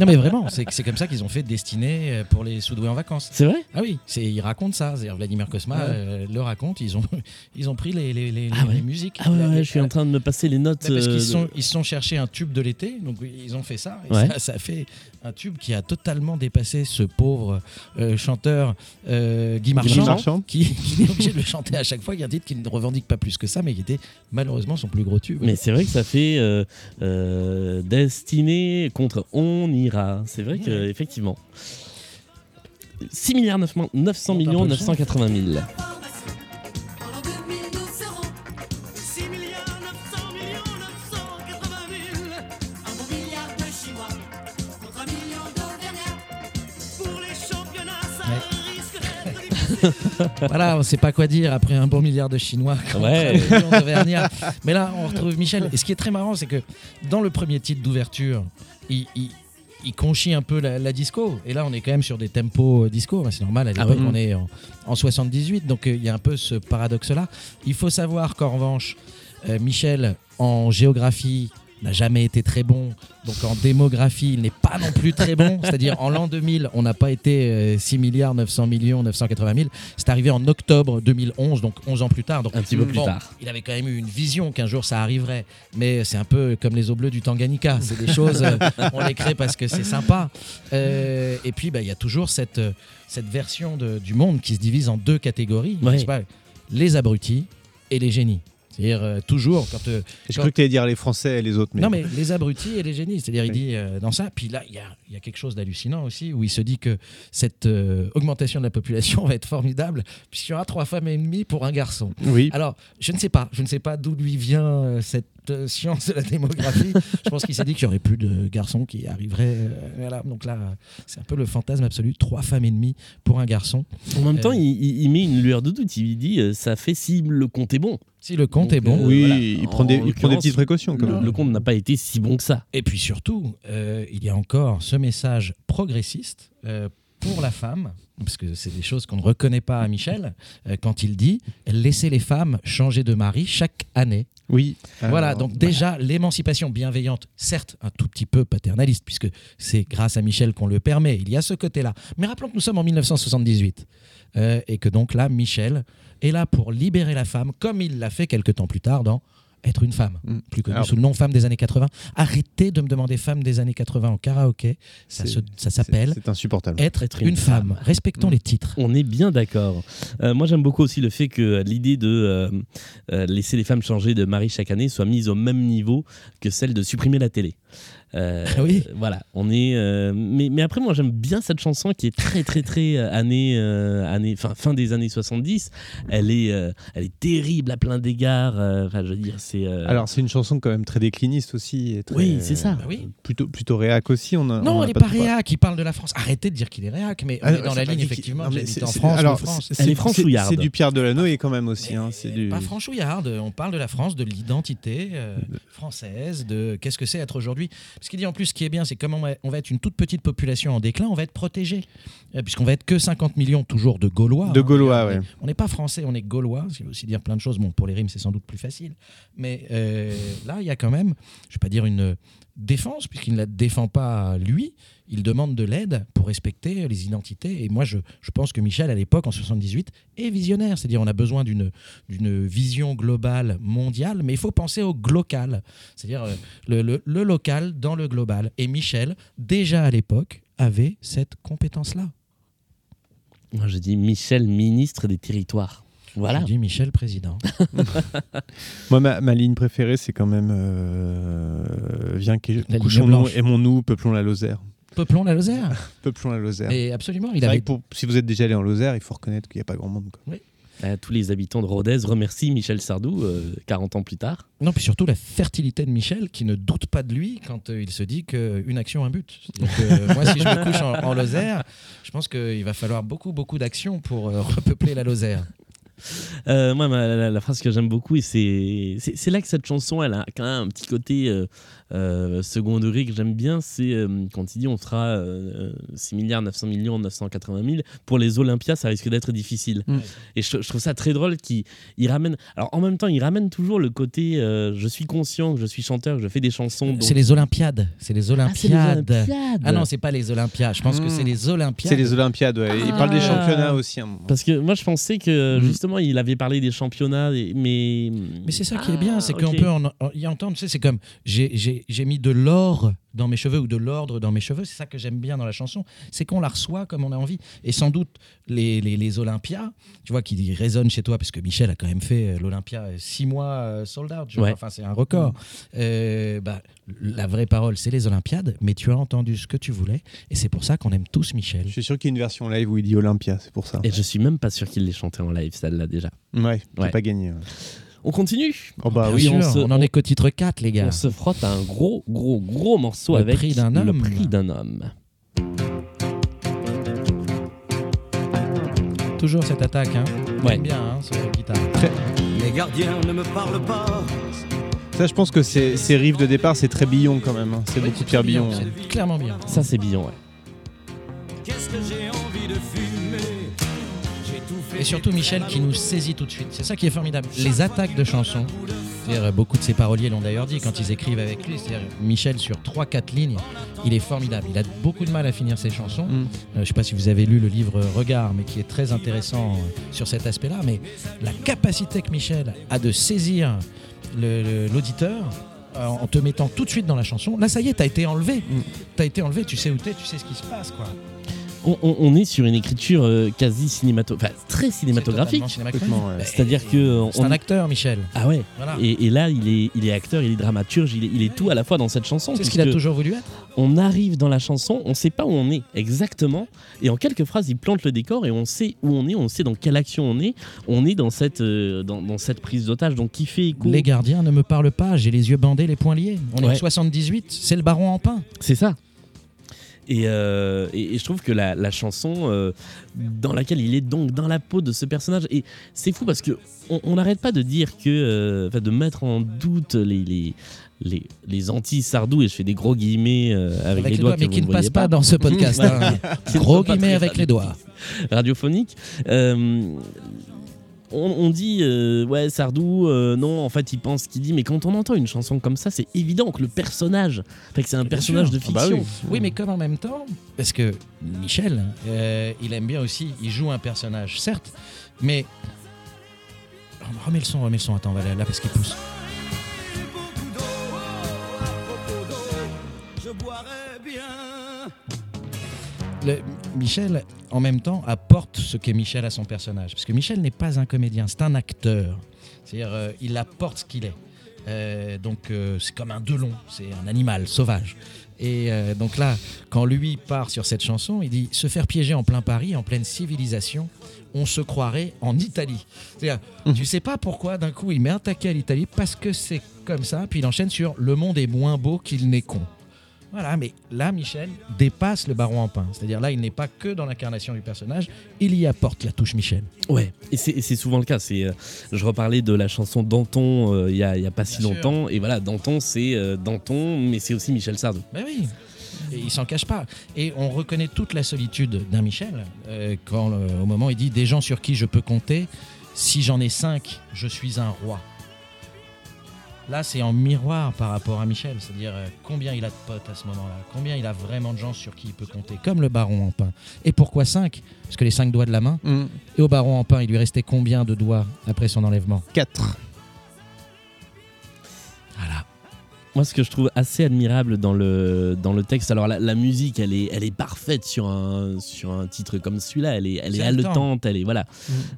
non mais vraiment, c'est comme ça qu'ils ont fait Destinée euh, pour les Soudoués en vacances. C'est vrai? Ah oui, c'est ils racontent ça. Vladimir Kosma Ah ouais. euh, le raconte. Ils ont ils ont pris les, les, les- Ah ouais musiques. Ah ouais, je suis en train de me passer les notes. Parce euh, qu'ils de- sont, ils sont cherchés un tube de l'été, donc ils ont fait ça, et Ouais. ça, ça fait un tube qui a totalement dépassé ce pauvre euh, chanteur euh, Guy Marchand, Marchand. qui, qui est obligé de le chanter à chaque fois. Il y a un titre qu'il ne revendique pas plus que ça, mais qui était malheureusement son plus gros tube. Mais c'est vrai que ça fait euh, Destiné contre On ira. C'est vrai que Ouais. effectivement. 6 milliards 900 900 Monte un millions peu le son. 980 000. Voilà, on ne sait pas quoi dire après un bon milliard de Chinois Ouais. Mais là, on retrouve Michel. Et ce qui est très marrant, c'est que dans le premier titre d'ouverture, il, il- il conchit un peu la, la disco. Et là, on est quand même sur des tempos euh, disco. C'est normal, à Ah l'époque, on est en, en 78. Donc, euh, il y a un peu ce paradoxe-là. Il faut savoir qu'en revanche, euh, Michel, en géographie, n'a jamais été très bon. Donc en démographie, il n'est pas non plus très bon. C'est-à-dire en l'an 2000, on n'a pas été euh, 6 milliards 900 millions 980 000. C'est arrivé en octobre 2011, donc 11 ans plus tard. Donc Un petit peu plus bon, tard. Il avait quand même eu une vision qu'un jour ça arriverait. Mais c'est un peu comme les eaux bleues du Tanganyika. C'est des choses, euh, on les crée parce que c'est sympa. Euh, et puis, bah, il y a toujours cette, euh, cette version de- du monde qui se divise en deux catégories. Pas, les abrutis et les génies. C'est-à-dire euh, toujours quand... euh, J'ai cru que tu allais dire les Français et les autres. Mais non, mais les abrutis et les génies. C'est-à-dire, il dit euh, dans ça. Puis là, il y a, il y a quelque chose d'hallucinant aussi, où il se dit que cette euh, augmentation de la population va être formidable, puisqu'il y aura trois femmes et demie pour un garçon. Oui. Alors, je ne sais pas. Je ne sais pas d'où lui vient cette science de la démographie. je pense qu'il s'est dit qu'il y aurait plus de garçons qui arriveraient. euh, voilà. Donc là, c'est un peu le fantasme absolu. Trois femmes et demie pour un garçon. En même Euh, temps, il, il- il met une lueur de doute. Il dit euh, ça fait si le compte est bon. Si le compte Donc, est bon. euh, oui, voilà. il, prend des, il prend des petites précautions quand Le, même. le compte n'a pas été si bon que ça. Et puis surtout, euh, il y a encore ce message progressiste euh, pour la femme, parce que c'est des choses qu'on ne reconnaît pas à Michel, euh, quand il dit laissez les femmes changer de mari chaque année. Oui. voilà, Alors, donc déjà l'émancipation bienveillante, certes un tout petit peu paternaliste, puisque c'est grâce à Michel qu'on le permet, il y a ce côté-là. Mais rappelons que nous sommes en 1978, euh, et que donc là, Michel est là pour libérer la femme, comme il l'a fait quelques temps plus tard dans Être une femme, Mm. plus connu Alors- sous le nom Femme des années 80. Arrêtez de me demander Femme des années 80 en karaoké, ça, C'est- se- ça s'appelle C'est insupportable. être, Être une, une femme. femme. Respectons Mm. les titres. On est bien d'accord. Euh, moi, j'aime beaucoup aussi le fait que l'idée de euh, euh, laisser les femmes changer de mari chaque année soit mise au même niveau que celle de supprimer la télé. Euh, oui. Voilà, on est. euh, mais, mais après, moi, j'aime bien cette chanson qui est très, très, très euh, année, euh, année, fin, fin des années 70. Elle est, euh, elle est terrible à plein d'égards. euh, Enfin, je veux dire, c'est. euh, Alors, c'est une chanson quand même très décliniste aussi. et très- Oui, c'est ça. Bah oui. Plutôt, plutôt réac aussi. On a, on Non, a elle n'est pas réac, il parle de la France. Arrêtez de dire qu'il est réac, mais on Ah, est dans la ligne, effectivement. non, c'est- en France, alors, France. c'est- Elle est c'est- franchouillarde. C'est du Pierre Delanoë quand même aussi. hein, c'est du... Pas franchouillarde, on parle de la France, de l'identité euh, française, de qu'est-ce que c'est être aujourd'hui. Ce qu'il dit en plus, ce qui est bien, c'est comme on va, être une toute petite population en déclin, on va être protégé. Euh, Puisqu'on va être que 50 millions toujours de Gaulois. De hein. Gaulois, ouais. On n'est pas français, on est Gaulois, ce qui veut aussi dire plein de choses. Bon, pour les rimes, c'est sans doute plus facile. Mais euh, là, il y a quand même, je ne vais pas dire une défense, puisqu'il ne la défend pas lui, il demande de l'aide pour respecter les identités. Et moi, je, je pense que Michel, à l'époque, en 78, est visionnaire. C'est-à-dire, on a besoin d'une vision globale mondiale, mais il faut penser au glocal. C'est-à-dire euh, le, le- le local dans le global. Et Michel, déjà à l'époque, avait cette compétence-là. Moi, je dis Michel, ministre des Territoires. Voilà. Je dis Michel, président. Moi, ma, ma ligne préférée, c'est quand même euh, Viens, couchons-nous, aimons-nous, peuplons la Lozère. Peuplons la Lozère. Peuplons la Lozère. Et absolument, il avait que pour- si vous êtes déjà allé en Lozère, il faut reconnaître qu'il n'y a pas grand monde. quoi. Euh, tous les habitants de Rodez remercient Michel Sardou euh, 40 ans plus tard. Non, puis surtout la fertilité de Michel qui ne doute pas de lui quand euh, il se dit qu'une action, un but. Que, moi, si je me couche en, en Lozère, je pense qu'il va falloir beaucoup, beaucoup d'actions pour euh, repeupler la Lozère. Euh, moi, la, phrase que j'aime beaucoup, et c'est là que cette chanson, elle a quand même un petit côté euh, euh, second degré que j'aime bien, c'est euh, quand il dit on fera euh, 6 milliards 900 millions 980 000. Pour les Olympias, ça risque d'être difficile. Mm. Et je, je trouve ça très drôle qu'il il ramène. Alors en même temps, il ramène toujours le côté euh, je suis conscient que je suis chanteur, que je fais des chansons. donc- C'est les Olympiades. C'est les Ah, les Olympiades. Ah non, c'est pas les Olympiades. Je pense que Hmm. c'est les Olympiades. C'est les Olympiades, ouais. Il parle des Ah. championnats aussi. hein. Parce que moi je pensais que Mhm. justement il avait parlé des championnats, mais. Mais c'est ça qui est bien, c'est Ah, qu'on peut en, en- y entendre. Tu sais, c'est comme j'ai- j'ai mis de l'or dans mes cheveux ou de l'ordre dans mes cheveux. C'est ça que j'aime bien dans la chanson. C'est qu'on la reçoit comme on a envie. Et sans doute, les, les, les Olympias, tu vois, qui résonnent chez toi, parce que Michel a quand même fait euh, l'Olympia euh, six mois euh, sold out. Ouais. Enfin, c'est un record. Euh, bah, la vraie parole, c'est les Olympiades, mais tu as entendu ce que tu voulais. Et c'est pour ça qu'on aime tous Michel. Je suis sûr qu'il y a une version live où il dit Olympia, c'est pour ça. Et je suis même pas sûr qu'il l'ait chanté en live, celle-là déjà. Ouais, Ouais. pas gagné. ouais. On continue Oh bah oui. on se- on en est qu'au titre 4, les gars. On se frotte à un gros, gros, gros morceau Le avec prix d'un le homme. prix d'un homme. Toujours cette attaque, hein. Ouais. J'aime bien, hein, ce guitare. Les gardiens ne me parlent pas. Ça, je pense que ces, ces riffs de départ, c'est très Billon quand même. hein. C'est Oui, beaucoup Pierre Billon. C'est clairement bien. Ça, c'est Billon, ouais. Qu'est-ce que j'ai envie de fait. Et surtout Michel qui nous saisit tout de suite. C'est ça qui est formidable. Les attaques de chansons. C'est-à-dire, beaucoup de ses paroliers l'ont d'ailleurs dit quand ils écrivent avec lui. C'est-à-dire, Michel sur 3-4 lignes, il est formidable. Il a beaucoup de mal à finir ses chansons. Mm. Euh, je ne sais pas si vous avez lu le livre Regard, mais qui est très intéressant euh, sur cet aspect-là. Mais la capacité que Michel a de saisir l'auditeur euh, en te mettant tout de suite dans la chanson. Là, ça y est, t'as été enlevé. Mm. T'as été enlevé, tu sais où t'es, tu sais ce qui se passe, quoi. On, on- on est sur une écriture euh, quasi cinématographique, enfin très cinématographique. Ouais. C'est-à-dire que C'est on- un acteur, Michel. ah ouais. Voilà. Et, et là, il est, il est acteur, il est dramaturge, il est, il est tout à la fois dans cette chanson. C'est ce qu'il a toujours voulu être. On arrive dans la chanson, on sait pas où on est exactement, et en quelques phrases, il plante le décor et on sait où on est, on sait dans quelle action on est. On est dans cette, euh, dans, dans cette prise d'otage, donc qui fait écho. Les gardiens ne me parlent pas, j'ai les yeux bandés, les poings liés. On est Ouais. en 78, c'est le baron en pain. C'est ça. Et, euh, et- et je trouve que la, la chanson euh, dans laquelle il est donc dans la peau de ce personnage, et c'est fou parce que on n'arrête pas de dire que, euh, enfin, de mettre en doute les, les, les, les anti-Sardou, et je fais des gros guillemets euh, avec, les doigts, que mais vous qui ne voyez passe pas dans ce podcast. hein. Gros guillemets avec les doigts. radiophonique. On, on dit euh, ouais Sardou euh, non en fait il pense qu'il dit mais quand on entend une chanson comme ça c'est évident que le personnage fait que c'est un personnage de Ah bah fiction oui. Oui, mais comme en même temps, parce que Michel, euh, il aime bien aussi, il joue un personnage, certes, mais. Remets le son, remets le son, attends, on va aller là parce qu'il pousse. beaucoup d'eau à propos d'eau. Je boirais bien. Le- Michel, en même temps, apporte ce qu'est Michel à son personnage. Parce que Michel n'est pas un comédien, c'est un acteur. C'est-à-dire, euh, il apporte ce qu'il est. Euh, donc, euh, c'est comme un Delon, c'est un animal sauvage. Et donc là, quand lui part sur cette chanson, il dit Se faire piéger en plein Paris, en pleine civilisation, on se croirait en Italie. C'est-à-dire, tu sais pas pourquoi d'un coup il met un taquet à l'Italie, parce que c'est comme ça, puis il enchaîne sur Le monde est moins beau qu'il n'est con. Voilà, mais là, Michel dépasse le baron en pain. C'est-à-dire là, il n'est pas que dans l'incarnation du personnage, il y apporte la touche Michel. Ouais, et c'est souvent le cas. C'est, euh, je reparlais de la chanson Danton euh, il y, a, y a pas si sûr. longtemps, et voilà, Danton c'est euh, Danton, mais c'est aussi Michel Sardou. Ben oui. Et il s'en cache pas. Et on reconnaît toute la solitude d'un Michel quand, au moment, il dit des gens sur qui je peux compter. Si j'en ai cinq, je suis un roi. Là, c'est en miroir par rapport à Michel, c'est-à-dire euh, combien il a de potes à ce moment-là, combien il a vraiment de gens sur qui il peut compter, comme le baron en pain. Et pourquoi cinq? Parce que les cinq doigts de la main. Mm. Et au baron en pain, il lui restait combien de doigts après son enlèvement? 4. Voilà. Moi, ce que je trouve assez admirable dans le, dans le texte, alors la, la musique, elle est, elle est parfaite sur un, sur un titre comme celui-là. Elle est, elle est haletante, elle est voilà.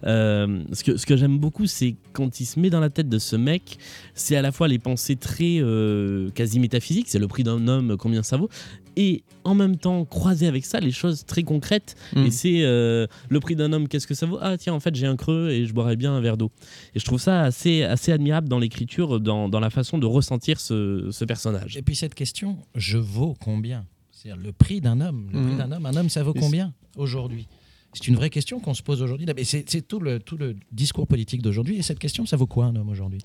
Euh, ce que, ce que j'aime beaucoup, c'est quand il se met dans la tête de ce mec, c'est à la fois les pensées très euh, quasi métaphysiques, c'est le prix d'un homme, combien ça vaut, et en même temps croiser avec ça les choses très concrètes. Mm. Et c'est euh, le prix d'un homme, qu'est-ce que ça vaut? Ah tiens, en fait j'ai un creux et je boirais bien un verre d'eau. Et je trouve ça assez, assez admirable dans l'écriture, dans, dans la façon de ressentir ce, ce personnage. Et puis cette question, je vaux combien? C'est-à-dire le prix d'un homme. Le prix Mhm. d'un homme, un homme, ça vaut combien aujourd'hui? C'est une vraie question qu'on se pose aujourd'hui. C'est tout le, tout le discours politique d'aujourd'hui. Et cette question, ça vaut quoi un homme aujourd'hui?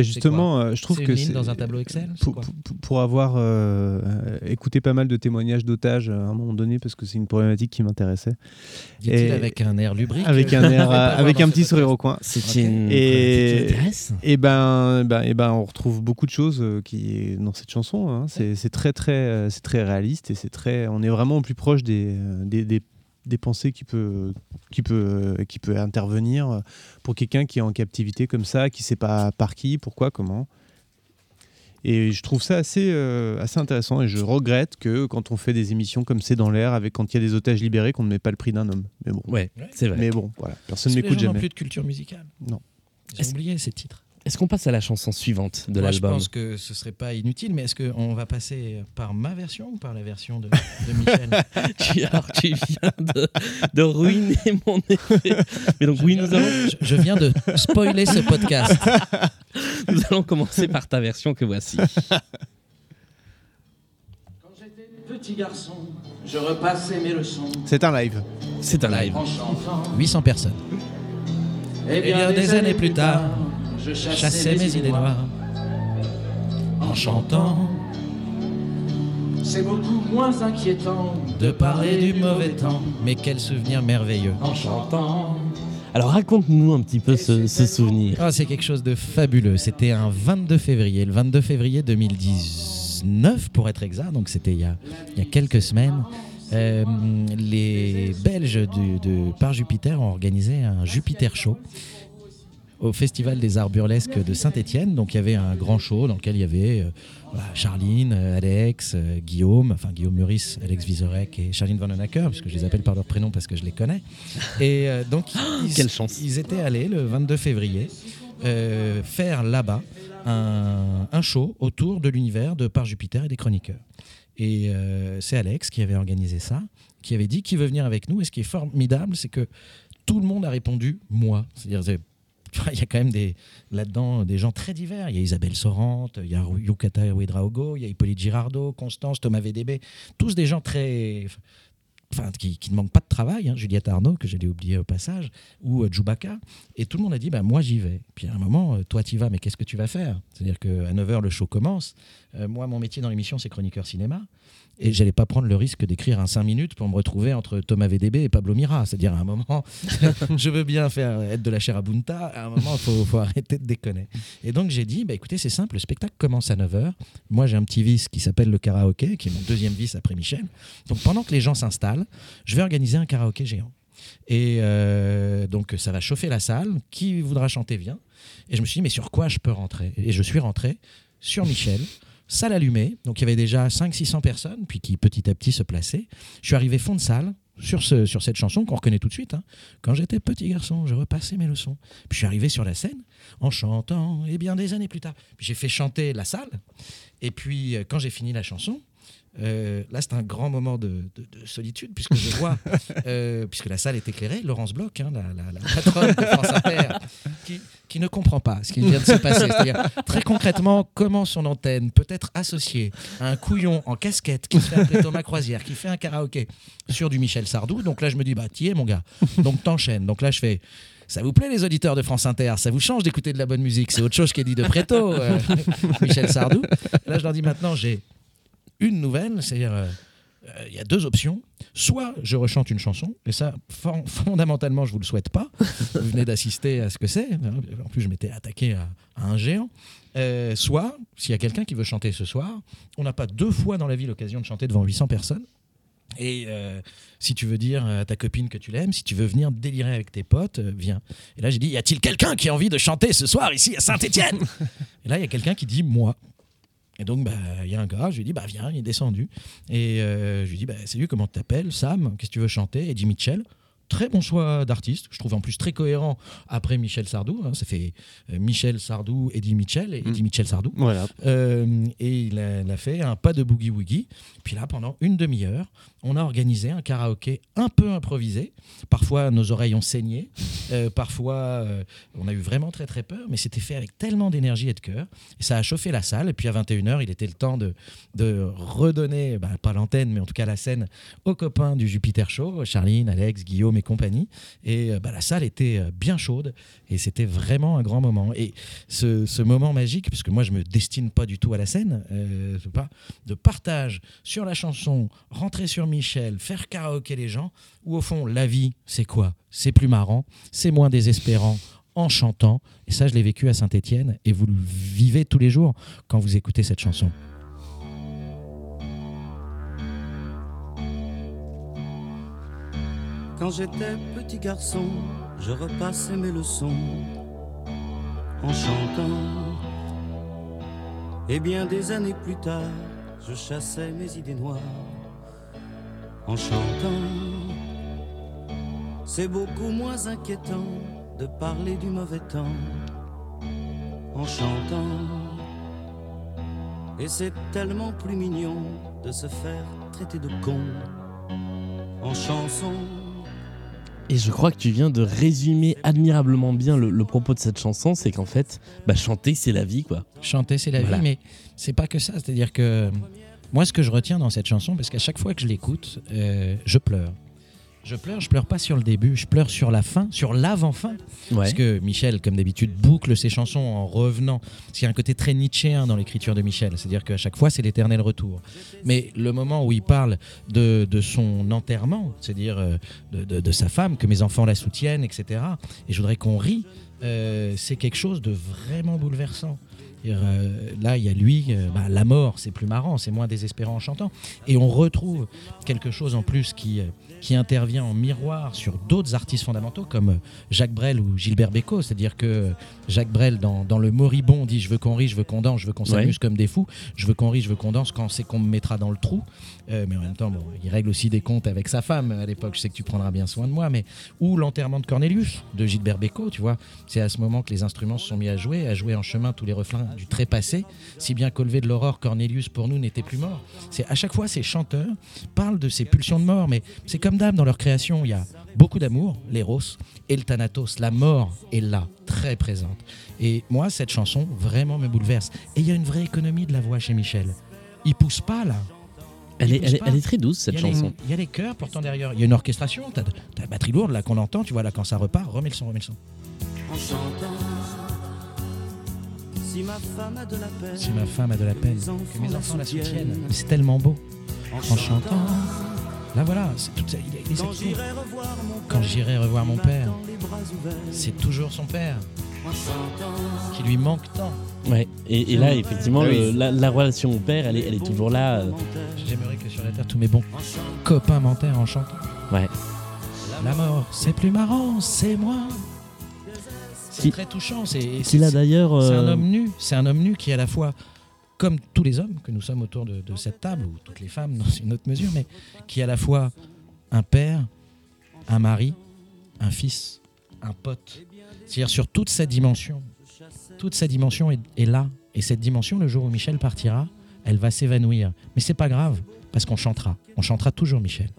C'est justement, euh, je trouve que ligne c'est- dans un tableau Excel pour, quoi pour- pour avoir euh, écouté pas mal de témoignages d'otages euh, à un moment donné, parce que c'est une problématique qui m'intéressait. Et- avec un air lubrique. Avec un air, avec un petit sourire au coin. C'est une Et, et ben, ben, et ben, on retrouve beaucoup de choses qui dans cette chanson. hein. C'est très, très, c'est très réaliste et c'est très. On est vraiment au plus proche des, des, des, des pensées qui peut, qui peut, qui peut intervenir pour quelqu'un qui est en captivité comme ça, qui sait pas par qui, pourquoi, comment. Et je trouve ça assez, euh, assez intéressant et je regrette que quand on fait des émissions comme c'est dans l'air, avec quand il y a des otages libérés, qu'on ne met pas le prix d'un homme. Mais bon, Ouais, c'est vrai. mais bon, voilà, personne n'ont jamais. plus de culture musicale. Non. Ils ont Est-ce- oublié ces titres. Est-ce qu'on passe à la chanson suivante de Moi, je l'album pense que ce serait pas inutile, mais est-ce qu'on va passer par ma version ou par la version de, de Michel tu, alors, tu viens de, de ruiner mon effet. Mais donc oui, nous allons, je, je viens de spoiler ce podcast. nous allons commencer par ta version que voici. Quand j'étais petit garçon, je repassais mes leçons C'est un live. C'est un live. en chantant. 800 personnes. Et bien des années plus tard, je chassais, Chassais mes idées noires en chantant C'est beaucoup moins inquiétant de parler du mauvais temps. Mais quel souvenir merveilleux. en chantant. Alors raconte-nous un petit peu ce, ce souvenir. Ah, c'est quelque chose de fabuleux. C'était un 22 février, le 22 février 2019 pour être exact, donc c'était il, y a- il y a quelques semaines. Euh, les Belges du- de Par Jupiter ont organisé un Jupiter Show au Festival des Arts Burlesques de Saint-Étienne. Donc il y avait un grand show dans lequel il y avait euh, voilà, Charline, euh, Alex, euh, Guillaume, enfin Guillaume Meurice, Alex Vizorek et Charline Vanhoenacker, puisque je les appelle par leur prénom parce que je les connais. Et euh, donc ils, Quelle chance. ils étaient allés le 22 février faire là-bas un, un show autour de l'univers de Par Jupiter et des chroniqueurs. Et euh, c'est Alex qui avait organisé ça, qui avait dit qui veut venir avec nous. Et ce qui est formidable, c'est que tout le monde a répondu moi. C'est-à-dire, c'est- il y a quand même là-dedans des gens très divers. Il y a Isabelle Sorante, il y a Yukata Ouedraogo, il y a Hippolyte Girardot, Constance, Thomas VDB. Tous des gens très. Enfin, qui, qui ne manquent pas de travail. hein. Juliette Arnaud, que j'allais oublier au passage, ou euh, Djoubaka. Et tout le monde a dit bah, Moi, j'y vais. Puis à un moment, euh, toi, tu vas, mais qu'est-ce que tu vas faire? C'est-à-dire qu'à 9h, le show commence. Euh, moi, mon métier dans l'émission, c'est chroniqueur cinéma. Et j'allais pas prendre le risque d'écrire un 5 minutes pour me retrouver entre Thomas VDB et Pablo Mira. C'est-à-dire, à un moment, je veux bien faire être de la chair à Bunta. À un moment, il faut, arrêter de déconner. Et donc, j'ai dit bah, écoutez, c'est simple, le spectacle commence à 9h. Moi, j'ai un petit vice qui s'appelle le karaoké, qui est mon deuxième vice après Michel. Donc, pendant que les gens s'installent, je vais organiser un karaoké géant. Et euh, donc, ça va chauffer la salle. Qui voudra chanter vient. Et je me suis dit, mais sur quoi je peux rentrer? Et je suis rentré sur Michel, salle allumée. Donc, il y avait déjà 500-600 personnes, puis qui petit à petit se plaçaient. Je suis arrivé fond de salle. Sur, ce, sur cette chanson qu'on reconnaît tout de suite. hein. Quand j'étais petit garçon, je repassais mes leçons. Puis je suis arrivé sur la scène en chantant, et bien des années plus tard. J'ai fait chanter la salle. Et puis euh, quand j'ai fini la chanson, euh, là c'est un grand moment de, de- de solitude, puisque je vois, euh, puisque la salle est éclairée, Laurence Bloch, hein, la, la- la patronne de France Inter, qui, qui ne comprend pas ce qui vient de se passer. C'est-à-dire, très concrètement, comment son antenne peut être associée à un couillon en casquette qui se fait appeler Thomas Croisière, qui fait un karaoké sur du Michel Sardou. Donc là, je me dis, bah, t'y es, mon gars. Donc t'enchaînes. Donc là, je fais. Ça vous plaît les auditeurs de France Inter? Ça vous change d'écouter de la bonne musique? C'est autre chose qu'est dit de Préto, euh, Michel Sardou. Là, je leur dis maintenant, j'ai une nouvelle, c'est-à-dire euh, euh, il y a deux options. Soit je rechante une chanson, et ça, fon- fondamentalement, je vous le souhaite pas. Vous venez d'assister à ce que c'est. En plus, je m'étais attaqué à, un géant. Euh, soit, s'il y a quelqu'un qui veut chanter ce soir, on n'a pas deux fois dans la vie l'occasion de chanter devant 800 personnes. Et si tu veux dire à ta copine que tu l'aimes, si tu veux venir délirer avec tes potes, viens. Et là, j'ai dit, y a-t-il quelqu'un qui a envie de chanter ce soir ici à Saint-Étienne? Et là, il y a quelqu'un qui dit, moi. Et donc, bah, il y a un gars, je lui dis, bah, viens, il est descendu. Et euh, je lui dis, bah, salut, comment tu t'appelles? Sam, qu'est-ce que tu veux chanter? Eddie Mitchell. Très bon choix d'artiste, je trouve en plus très cohérent après Michel Sardou. hein. ça fait euh, Michel Sardou, Eddie Mitchell et Eddie Mitchell Sardou. Voilà. Euh, et il a, il a fait un pas de boogie woogie. Puis là, pendant une demi-heure, on a organisé un karaoké un peu improvisé. Parfois, nos oreilles ont saigné. Euh, parfois, euh, on a eu vraiment très très peur. Mais c'était fait avec tellement d'énergie et de cœur. Et ça a chauffé la salle. Et puis à 21h, il était le temps de, de redonner, bah, pas l'antenne, mais en tout cas la scène, aux copains du Jupiter Show, Charline, Alex, Guillaume et et compagnie. Et euh, bah, la salle était euh, bien chaude et c'était vraiment un grand moment. Et ce, moment magique, parce que moi je me destine pas du tout à la scène, euh, pas, de partage sur la chanson, rentrer sur Michel, faire karaoké les gens, où au fond la vie c'est quoi? C'est plus marrant, c'est moins désespérant en chantant. Et ça je l'ai vécu à Saint-Étienne et vous le vivez tous les jours quand vous écoutez cette chanson. Quand j'étais petit garçon, je repassais mes leçons en chantant. Et bien des années plus tard, je chassais mes idées noires en chantant. C'est beaucoup moins inquiétant de parler du mauvais temps en chantant. Et c'est tellement plus mignon de se faire traiter de con en chanson. Et je crois que tu viens de résumer admirablement bien le, le propos de cette chanson, c'est qu'en fait, bah, chanter c'est la vie quoi. Chanter, c'est la Voilà. vie, mais c'est pas que ça. C'est-à-dire que moi, ce que je retiens dans cette chanson, parce qu'à chaque fois que je l'écoute, euh, je pleure. Je pleure, je pleure pas sur le début, je pleure sur la fin, sur l'avant-fin. Parce que Michel, comme d'habitude, boucle ses chansons en revenant. Parce qu'il y a un côté très nietzschéen dans l'écriture de Michel. C'est-à-dire qu'à chaque fois, c'est l'éternel retour. Mais le moment où il parle de, de son enterrement, c'est-à-dire euh, de, de- de sa femme, que mes enfants la soutiennent, etc. Et je voudrais qu'on rie, euh, c'est quelque chose de vraiment bouleversant. Euh, là, il y a lui, euh, bah, la mort, c'est plus marrant, c'est moins désespérant en chantant. Et on retrouve quelque chose en plus qui, qui intervient en miroir sur d'autres artistes fondamentaux comme Jacques Brel ou Gilbert Bécaud. C'est-à-dire que Jacques Brel, dans, dans Le Moribond, dit Je veux qu'on rit, je veux qu'on danse, je veux qu'on Ouais. s'amuse comme des fous, je veux qu'on rit, je veux qu'on danse quand c'est qu'on me mettra dans le trou. Euh, mais en même temps, bon, il règle aussi des comptes avec sa femme à l'époque. Je sais que tu prendras bien soin de moi. Mais ou l'enterrement de Cornelius de Gilbert Bécaud, tu vois. C'est à ce moment que les instruments se sont mis à jouer, à jouer en chemin tous les refrains du trépassé, si bien qu'au lever de l'aurore, Cornelius pour nous n'était plus mort. C'est à chaque fois ces chanteurs parlent de ces pulsions de mort, mais c'est comme d'hab dans leur création. Il y a beaucoup d'amour, l'éros, et le thanatos. La mort est là, très présente. Et moi, cette chanson vraiment me bouleverse. Et il y a une vraie économie de la voix chez Michel. Il pousse pas là. Elle est, pousse elle, est- pas. elle est très douce cette chanson. Il y a les chœurs pourtant derrière. Il y a une orchestration. T'as as la batterie lourde là qu'on entend. Tu vois là quand ça repart, remets le son, remets le son. en chantant. Si ma femme a de la peine, Si ma femme a de la peine, que mes enfants la soutiennent. C'est tellement beau. En chantant. Là voilà, c'est tout ça. Il quand j'irai revoir mon père, Quand j'irai revoir mon père, c'est toujours son père en chantant. qui lui manque tant. Ouais. Et, et là, effectivement, Ah oui. le- la, la relation au père, elle est, elle est toujours là. J'aimerais que sur la terre tous mes bons copains m'enterrent en chantant. ouais. La mort, c'est plus marrant, c'est moi. C'est très touchant. C'est un euh, homme nu. C'est un homme nu qui est à la fois, comme tous les hommes que nous sommes autour de, de cette table, ou toutes les femmes dans une autre mesure, mais qui est à la fois un père, un mari, un fils, un pote. C'est-à-dire sur toute cette dimension. Toute cette dimension est, est là. Et cette dimension, le jour où Michel partira, elle va s'évanouir. Mais c'est pas grave, parce qu'on chantera. On chantera toujours Michel.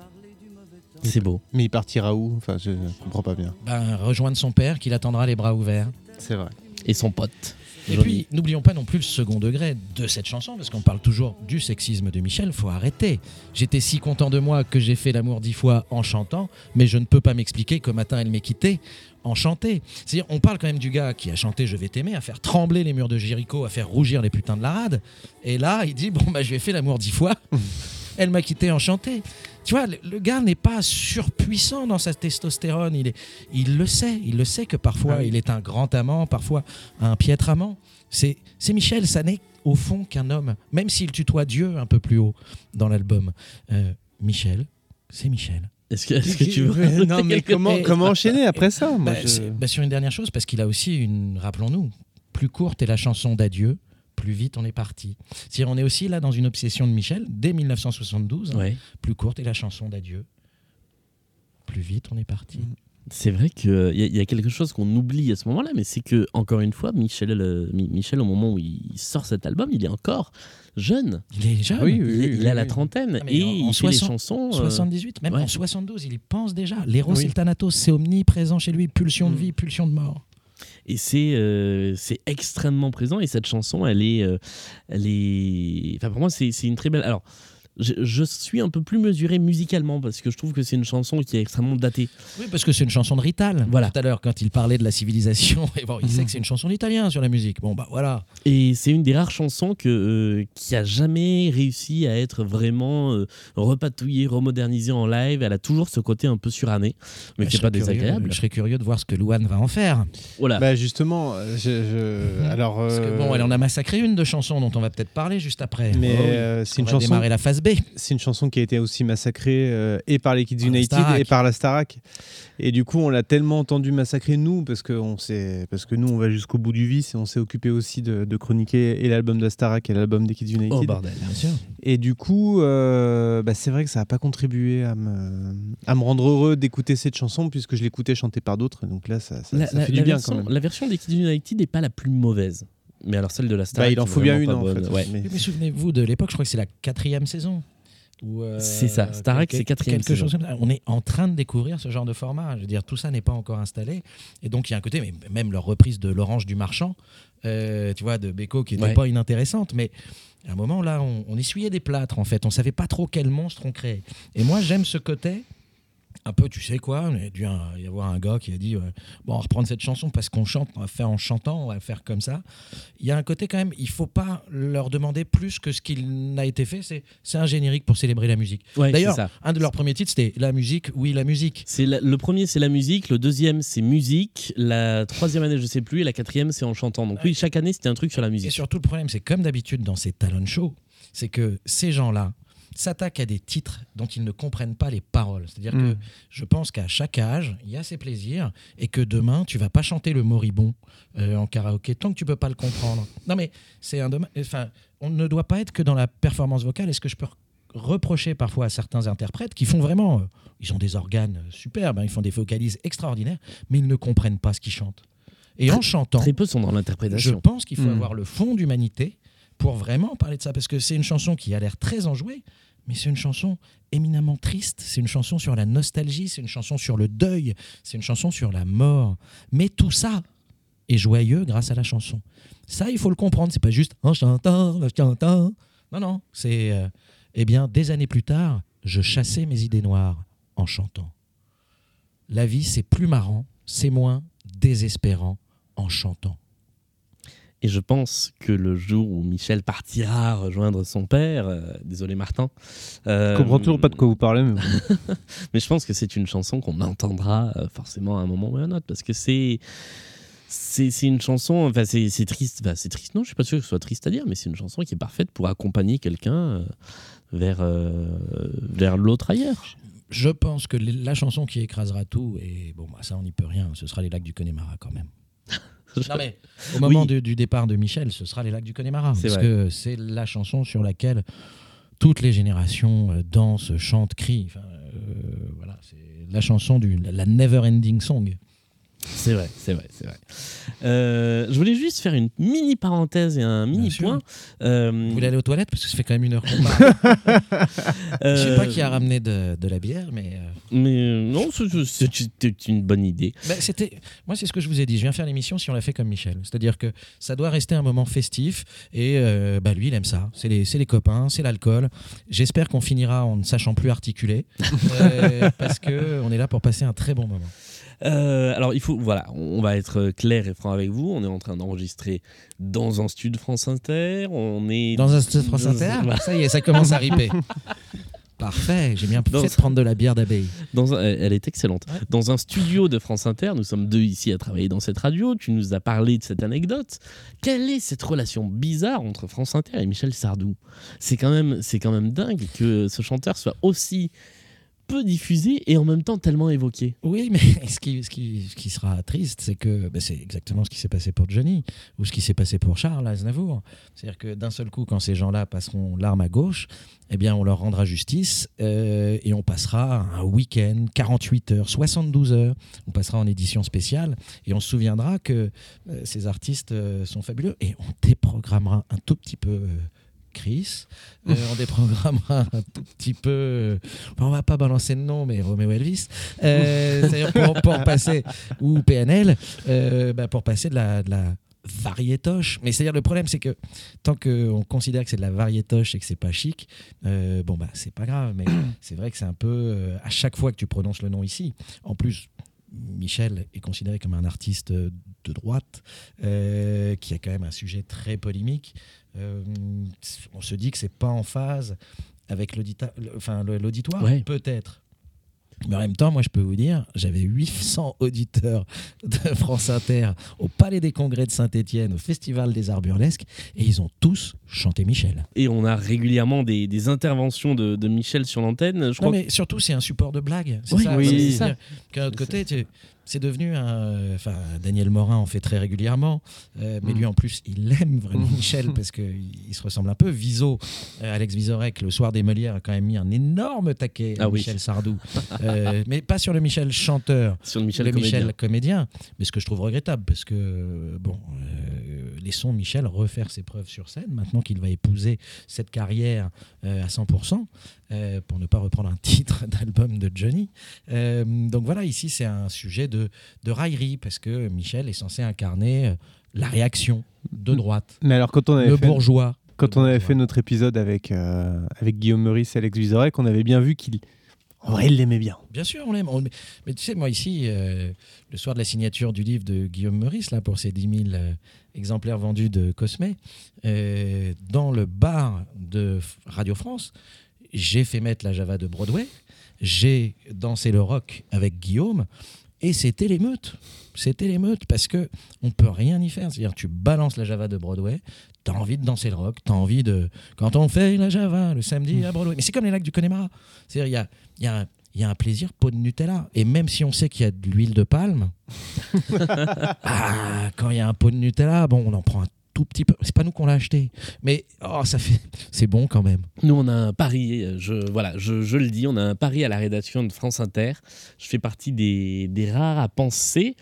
C'est beau. Mais il partira où? Enfin, je comprends pas bien. Ben, rejoindre son père qui l'attendra les bras ouverts. C'est vrai. Et son pote. Et puis, n'oublions pas non plus le second degré de cette chanson, parce qu'on parle toujours du sexisme de Michel, faut arrêter. J'étais si content de moi que j'ai fait l'amour dix fois en chantant, mais je ne peux pas m'expliquer qu'au matin elle m'ait quitté en chanter. C'est-à-dire, on parle quand même du gars qui a chanté Je vais t'aimer, à faire trembler les murs de Jéricho, à faire rougir les putains de la rade. Et là, il dit Bon, bah, je lui ai fait l'amour dix fois, elle m'a quitté en chanté. Tu vois, le, le gars n'est pas surpuissant dans sa testostérone. Il, est, il le sait. Il le sait que parfois Ah oui. il est un grand amant, parfois un piètre amant. C'est c'est Michel, ça n'est au fond qu'un homme. Même s'il tutoie Dieu un peu plus haut dans l'album. Euh, Michel, c'est Michel. Est-ce que, tu veux non, mais comment, enchaîner après ça moi, Bah, je- c'est- bah, Sur une dernière chose, parce qu'il a aussi une, rappelons-nous, plus courte est la chanson d'adieu, plus vite on est parti. C'est-à-dire, on est aussi là dans une obsession de Michel, dès 1972, Ouais. plus courte est la chanson d'adieu, plus vite on est parti. C'est vrai qu'il y, a- y a quelque chose qu'on oublie à ce moment-là, mais c'est que, encore une fois, Michel, euh, Mi- Michel, au moment où il sort cet album, il est encore jeune. Il est jeune. Oui, oui, il, est- oui, il a oui, la trentaine Ah, et en- en il fait les 60 chansons. euh, 78, même ouais. en 72, il y pense déjà. L'éros Oui. et le thanatos, c'est omniprésent chez lui, pulsion de Mm. vie, pulsion de mort. Et c'est euh, c'est extrêmement présent. Et cette chanson, elle est. euh, elle est... Enfin, pour moi, c'est c'est une très belle. Alors. Je, je suis un peu plus mesuré musicalement parce que je trouve que c'est une chanson qui est extrêmement datée. Oui, parce que c'est une chanson de Rital. Voilà. Tout à l'heure, quand il parlait de la civilisation, et bon, il sait que c'est une chanson d'italien sur la musique. Bon, bah voilà. Et c'est une des rares chansons que, euh, qui a jamais réussi à être vraiment euh, repatouillée, remodernisée en live. Elle a toujours ce côté un peu suranné, mais Je qui n'est pas curieux- désagréable. Je serais curieux de voir ce que Louane va en faire. Voilà. Bah justement, euh, je, je- alors. Parce que euh, bon, elle en a massacré une de chansons dont on va peut-être parler juste après. Mais Oh oui. euh, c'est On une va chanson. démarrer la phase B. C'est une chanson qui a été aussi massacrée euh, et par les Kids Par United et par la Starac. Et du coup, on l'a tellement entendu massacrer nous parce que on sait, parce que nous, on va jusqu'au bout du vice et on s'est occupé aussi de, de chroniquer et l'album de la Starac et l'album des Kids United. Oh bordel. Bien sûr. Et du coup, euh, bah, c'est vrai que ça n'a pas contribué à me, à me rendre heureux d'écouter cette chanson puisque je l'écoutais chantée par d'autres. Donc là, ça, ça- La, ça fait la du bien version, quand même. la version des Kids United n'est pas la plus mauvaise. Mais alors celle de la Star. Bah, il en faut bien une en fait. Ouais. Mais- Mais souvenez-vous de l'époque, je crois que c'est la quatrième saison. euh, C'est ça, Starac, quelque- c'est quatrième quelque saison. chose comme ça. On est en train de découvrir ce genre de format. Je veux dire, tout ça n'est pas encore installé. Et donc, il y a un côté, mais même leur reprise de L'Orange du Marchand, euh, tu vois, de Beko, qui n'était Ouais. pas inintéressante. Mais à un moment, là, on, on essuyait des plâtres, en fait. On savait pas trop quel monstre on créait. Et moi, j'aime ce côté. Un peu, tu sais quoi, il y a dû un- y avoir un gars qui a dit Bon, on va reprendre cette chanson parce qu'on chante, on va faire en chantant, on va faire comme ça. Il y a un côté quand même, il faut pas leur demander plus que ce qu'il n'a été fait. C'est un générique pour célébrer la musique. Ouais, D'ailleurs, un de leurs premiers titres, c'était La musique, oui, la musique. C'est le premier, c'est la musique. Le deuxième, c'est musique. La troisième année, je sais plus. Et la quatrième, c'est en chantant. Donc oui, chaque année, c'était un truc sur la Et musique. surtout, le problème, c'est comme d'habitude dans ces talent shows, c'est que ces gens-là s'attaquent à des titres dont ils ne comprennent pas les paroles. C'est-à-dire que Mm. je pense qu'à chaque âge, il y a ses plaisirs et que demain, tu vas pas chanter le moribond euh, en karaoké tant que tu peux pas le comprendre. Non, mais c'est un dommage. Enfin, on ne doit pas être que dans la performance vocale. Est-ce que je peux reprocher parfois à certains interprètes qui font vraiment, euh, ils ont des organes superbes, hein, ils font des vocalises extraordinaires, mais ils ne comprennent pas ce qu'ils chantent. Et en chantant, Très peu sont dans je l'interprétation. pense qu'il faut Mm. avoir le fond d'humanité pour vraiment parler de ça, parce que c'est une chanson qui a l'air très enjouée, mais c'est une chanson éminemment triste, c'est une chanson sur la nostalgie, c'est une chanson sur le deuil, c'est une chanson sur la mort. Mais tout ça est joyeux grâce à la chanson. Ça, il faut le comprendre, c'est pas juste en chantant, en chantant. Non, non, c'est... euh, eh bien, des années plus tard, je chassais mes idées noires en chantant. La vie, c'est plus marrant, c'est moins désespérant en chantant. Et je pense que le jour où Michel partira rejoindre son père, euh, désolé Martin. euh, Je comprends toujours pas de quoi vous parlez. Mais je pense que c'est une chanson qu'on entendra euh, forcément à un moment ou à un autre parce que c'est. C'est une chanson, enfin c'est c'est triste, enfin, c'est triste, non, je suis pas sûr que ce soit triste à dire, mais c'est une chanson qui est parfaite pour accompagner quelqu'un euh, vers, euh, vers l'autre ailleurs. Je pense que la chanson qui écrasera tout, et bon, bah, ça on n'y peut rien, ce sera les lacs du Connemara quand même. Non mais au moment Oui. du, du départ de Michel, ce sera les lacs du Connemara. Parce vrai. que c'est la chanson sur laquelle toutes les générations euh, dansent, chantent, crient. Enfin, euh, voilà, c'est la chanson du la, la never ending song. C'est vrai, c'est vrai, c'est vrai. Euh, je voulais juste faire une mini parenthèse et un mini point. Euh, Vous voulez aller aux toilettes parce que ça fait quand même une heure. Je sais pas euh, qui a ramené de, de la bière, mais euh, Mais euh, non, c'était une bonne idée. Ben, c'était, moi, c'est ce que je vous ai dit. Je viens faire l'émission si on l'a fait comme Michel. C'est-à-dire que ça doit rester un moment festif. Et euh, bah, lui, il aime ça. C'est les, c'est les copains, c'est l'alcool. J'espère qu'on finira en ne sachant plus articuler. euh, parce qu'on est là pour passer un très bon moment. Euh, alors, il faut, voilà, on va être clair et franc avec vous. On est en train d'enregistrer dans un studio de France Inter. On est Dans un studio de France Inter, Voilà. ça y est, ça commence à riper. Parfait, j'ai bien Dans de prendre de la bière d'abeille. Dans un- elle est excellente. Dans un studio de France Inter, nous sommes deux ici à travailler dans cette radio. Tu nous as parlé de cette anecdote. Quelle est cette relation bizarre entre France Inter et Michel Sardou? C'est quand même, c'est quand même dingue que ce chanteur soit aussi peu diffusé et en même temps tellement évoqué. Oui, mais ce qui, sera triste, c'est que ben, c'est exactement ce qui s'est passé pour Johnny ou ce qui s'est passé pour Charles Aznavour. C'est-à-dire que d'un seul coup, quand ces gens-là passeront l'arme à gauche, eh bien, on leur rendra justice euh, et on passera un week-end, 48 heures, 72 heures. On passera en édition spéciale et on se souviendra que euh, ces artistes euh, sont fabuleux et on déprogrammera un tout petit peu. Chris, Euh, on déprogrammera un tout petit peu. euh, on va pas balancer de nom, mais Roméo Elvis. Euh, C'est-à-dire pour, pour passer ou PNL, euh, bah, pour passer de la, de la variétoche. Mais c'est-à-dire, le problème, c'est que tant qu'on considère que c'est de la variétoche et que c'est pas chic, euh, bon, bah, c'est pas grave. Mais c'est vrai que c'est un peu. euh, à chaque fois que tu prononces le nom ici, en plus. Michel est considéré comme un artiste de droite euh, qui a quand même un sujet très polémique. Euh, on se dit que c'est pas en phase avec l'auditoire, Ouais. peut-être. Mais en même temps, moi, je peux vous dire, j'avais 800 auditeurs de France Inter au Palais des Congrès de Saint-Étienne, au Festival des Arts Burlesques, et ils ont tous chanté Michel. Et on a régulièrement des, des interventions de, de Michel sur l'antenne. Je Non, crois mais surtout, c'est un support de blague. C'est Oui, ça. oui, c'est- ça. Qu'un autre côté, tu- c'est devenu un. Enfin, Daniel Morin en fait très régulièrement, euh, mais Mm. lui en plus, il aime vraiment Michel parce qu'il il se ressemble un peu. Viso, euh, Alex Vizorek, le soir des Molières, a quand même mis un énorme taquet à Ah oui. Michel Sardou. Euh, mais pas sur le Michel chanteur, Sur le Michel le comédien. Michel comédien. Mais ce que je trouve regrettable, parce que, bon, laissons Michel refaire ses preuves sur scène, maintenant qu'il va épouser cette carrière euh, à 100%, euh, pour ne pas reprendre un titre d'album de Johnny. Euh, donc voilà, ici, c'est un sujet de, de raillerie, parce que Michel est censé incarner la réaction de droite. Mais alors, quand on avait le fait- bourgeois. Quand on avait fait notre épisode avec, avec Guillaume Meurice et Alex Vizorek, on avait bien vu qu'il. En vrai, il l'aimait bien. Bien sûr, on l'aime. On- Mais tu sais, moi ici, euh, le soir de la signature du livre de Guillaume Meurice, là, pour ses 10 000 euh, exemplaires vendus de Cosme, euh, dans le bar de Radio France, j'ai fait mettre la Java de Broadway, j'ai dansé le rock avec Guillaume, et c'était l'émeute. C'était l'émeute parce que on peut rien y faire. C'est-à-dire, tu balances la Java de Broadway, tu as envie de danser le rock, tu as envie de. Quand on fait la Java le samedi à Broadway. Mais c'est comme les lacs du Connemara. C'est-à-dire, il y a, y a il y a un plaisir pot de Nutella. Et même si on sait qu'il y a de l'huile de palme, ah, quand il y a un pot de Nutella, bon, on en prend un tout petit peu. C'est pas nous qu'on l'a acheté, mais oh, ça fait, c'est bon quand même. Nous, on a un pari, je, voilà, je, je le dis, on a un pari à la rédaction de France Inter. Je fais partie des, des rares à penser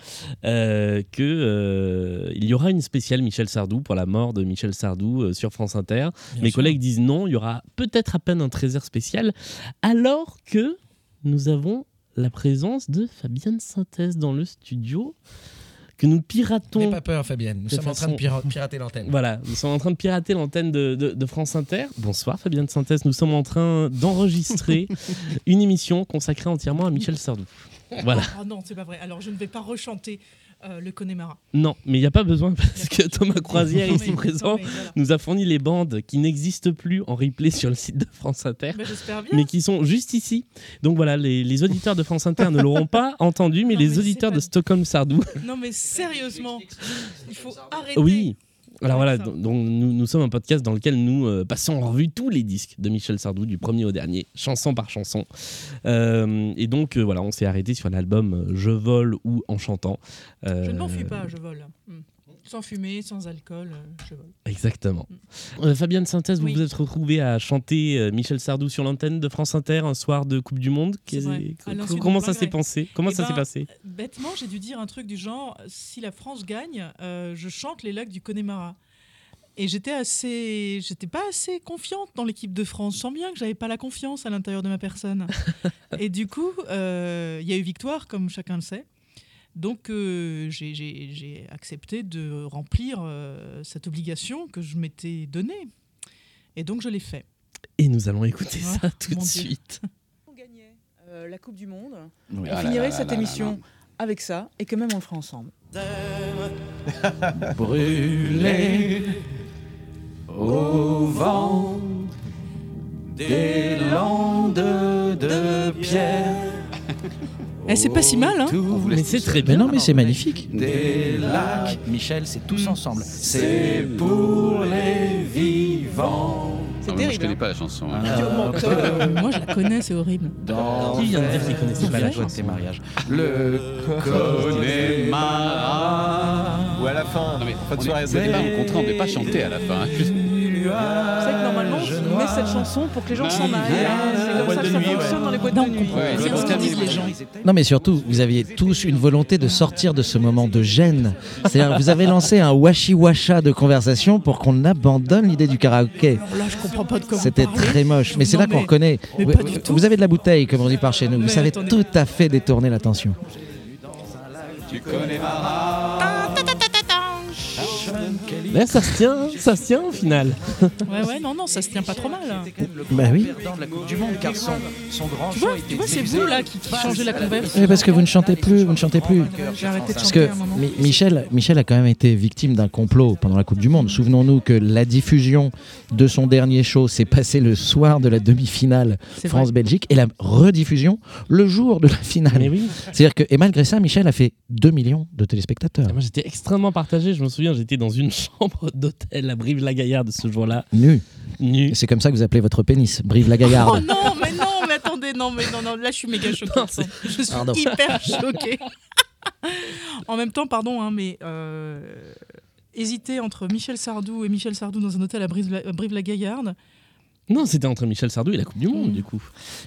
euh, que euh, il y aura une spéciale Michel Sardou pour la mort de Michel Sardou euh, sur France Inter. Bien Mes sûr. collègues disent non, il y aura peut-être à peine un trésor spécial, alors que nous avons la présence de Fabienne Synthèse dans le studio que nous piratons. N'aie pas peur, Fabienne. Nous sommes en train de pira- pirater l'antenne. Voilà, nous sommes en train de pirater l'antenne de, de- de France Inter. Bonsoir Fabienne Synthèse, nous sommes en train d'enregistrer une émission consacrée entièrement à Michel Sardou. Voilà. Oh non, c'est pas vrai. Alors je ne vais pas rechanter euh, le Connemara. Non, mais il n'y a pas besoin parce que Thomas Croisière, Non, ici mais- présent, non, mais voilà. nous a fourni les bandes qui n'existent plus en replay sur le site de France Inter. Bien. mais qui sont juste ici. Donc voilà, les, les auditeurs de France Inter ne l'auront pas entendu, mais Non, les mais auditeurs de Stockholm Sardou Non mais sérieusement, il faut arrêter. Oui. Alors voilà, donc nous, nous sommes un podcast dans lequel nous euh, passons en revue tous les disques de Michel Sardou, du premier au dernier, chanson par chanson. Euh, et donc euh, voilà, on s'est arrêté sur l'album Je vole ou En chantant. Je ne m'enfuis pas, je vole. Hmm. Sans fumer, sans alcool, euh, je vole. Exactement. Euh, Fabienne Synthèse, vous Oui. vous êtes retrouvée à chanter euh, Michel Sardou sur l'antenne de France Inter un soir de Coupe du Monde. Comment ça s'est passé? Comment Eh ça ben, s'est passé? Bêtement, j'ai dû dire un truc du genre si la France gagne, euh, je chante les lacs du Connemara. Et j'étais assez, j'étais pas assez confiante dans l'équipe de France. Je sens bien que j'avais pas la confiance à l'intérieur de ma personne. et du coup, euh, il y a eu victoire, comme chacun le sait. Donc euh, j'ai- accepté de remplir euh, cette obligation que je m'étais donnée. Et donc je l'ai fait. Et nous allons écouter Ah, ça tout de mon Dieu. suite. euh, la Coupe du Monde. Oui, on ah finirait là cette là là émission avec ça et que même on le fera ensemble. Brûler au vent des landes de pierre. Eh, c'est pas si mal, hein Mais c'est très Mais bien. non, mais c'est magnifique. Des lacs, Michel, c'est tous ensemble. c'est pour les vivants. C'est Ah, moi, je terrible. connais hein. pas la chanson. hein. Euh, moi, je la connais, c'est horrible. Dans Qui vient de dire qu'il connaissait pas la joie de chanson tes mariages? le Connemara. Ou à la fin, Non, mais en fin de on soirée, est- au départ, au contraire, on ne devait pas chanter à la fin. C'est vrai que normalement, on met cette chanson pour que les gens s'en aillent. C'est comme ça que ça nuit, ouais. fonctionne dans les boîtes Non, de nuit. C'est ce qu'ils disent les gens. Non, mais surtout, vous aviez tous une volonté de sortir de ce moment de gêne. C'est-à-dire, vous avez lancé un washi-washa de conversation pour qu'on abandonne l'idée du karaoké. Là, je comprends pas de quoi C'était très moche. Mais c'est là qu'on reconnaît. vous, avez de la bouteille, comme on dit par chez nous. Vous savez tout à fait détourner l'attention. Du Connemara. Là, ça se tient, ça se tient au final. Ouais, ouais, non, non, ça se tient pas trop mal. hein. Bah oui. Perdant de la Coupe du Monde, car son, son grand Tu vois, tu vois, c'est vous là qui, qui changez la converse. Oui, parce que vous ne chantez plus, vous ne chantez plus. J'ai arrêté de Parce chanter que à un moment. Mi- Michel, Michel a quand même été victime d'un complot pendant la Coupe du Monde. Souvenons-nous que la diffusion de son dernier show s'est passée le soir de la demi-finale C'est France-Belgique et la rediffusion le jour de la finale. Mais oui. C'est-à-dire que, et malgré ça, Michel a fait 2 millions de téléspectateurs. Moi, j'étais extrêmement partagé. Je me souviens, j'étais dans une chambre d'hôtel à Brive-la-Gaillarde ce jour-là. Nu. Nu. C'est comme ça que vous appelez votre pénis, Brive la Oh Gaillarde. non, mais non, mais attendez, non, mais non, non, là je suis méga choquée. je suis Pardon. hyper choquée. en même temps, pardon, hein, mais euh, hésiter entre Michel Sardou et Michel Sardou dans un hôtel à Brive- à Brive-la-Gaillarde, Non, c'était entre Michel Sardou et la Coupe du Monde, Mm. du coup.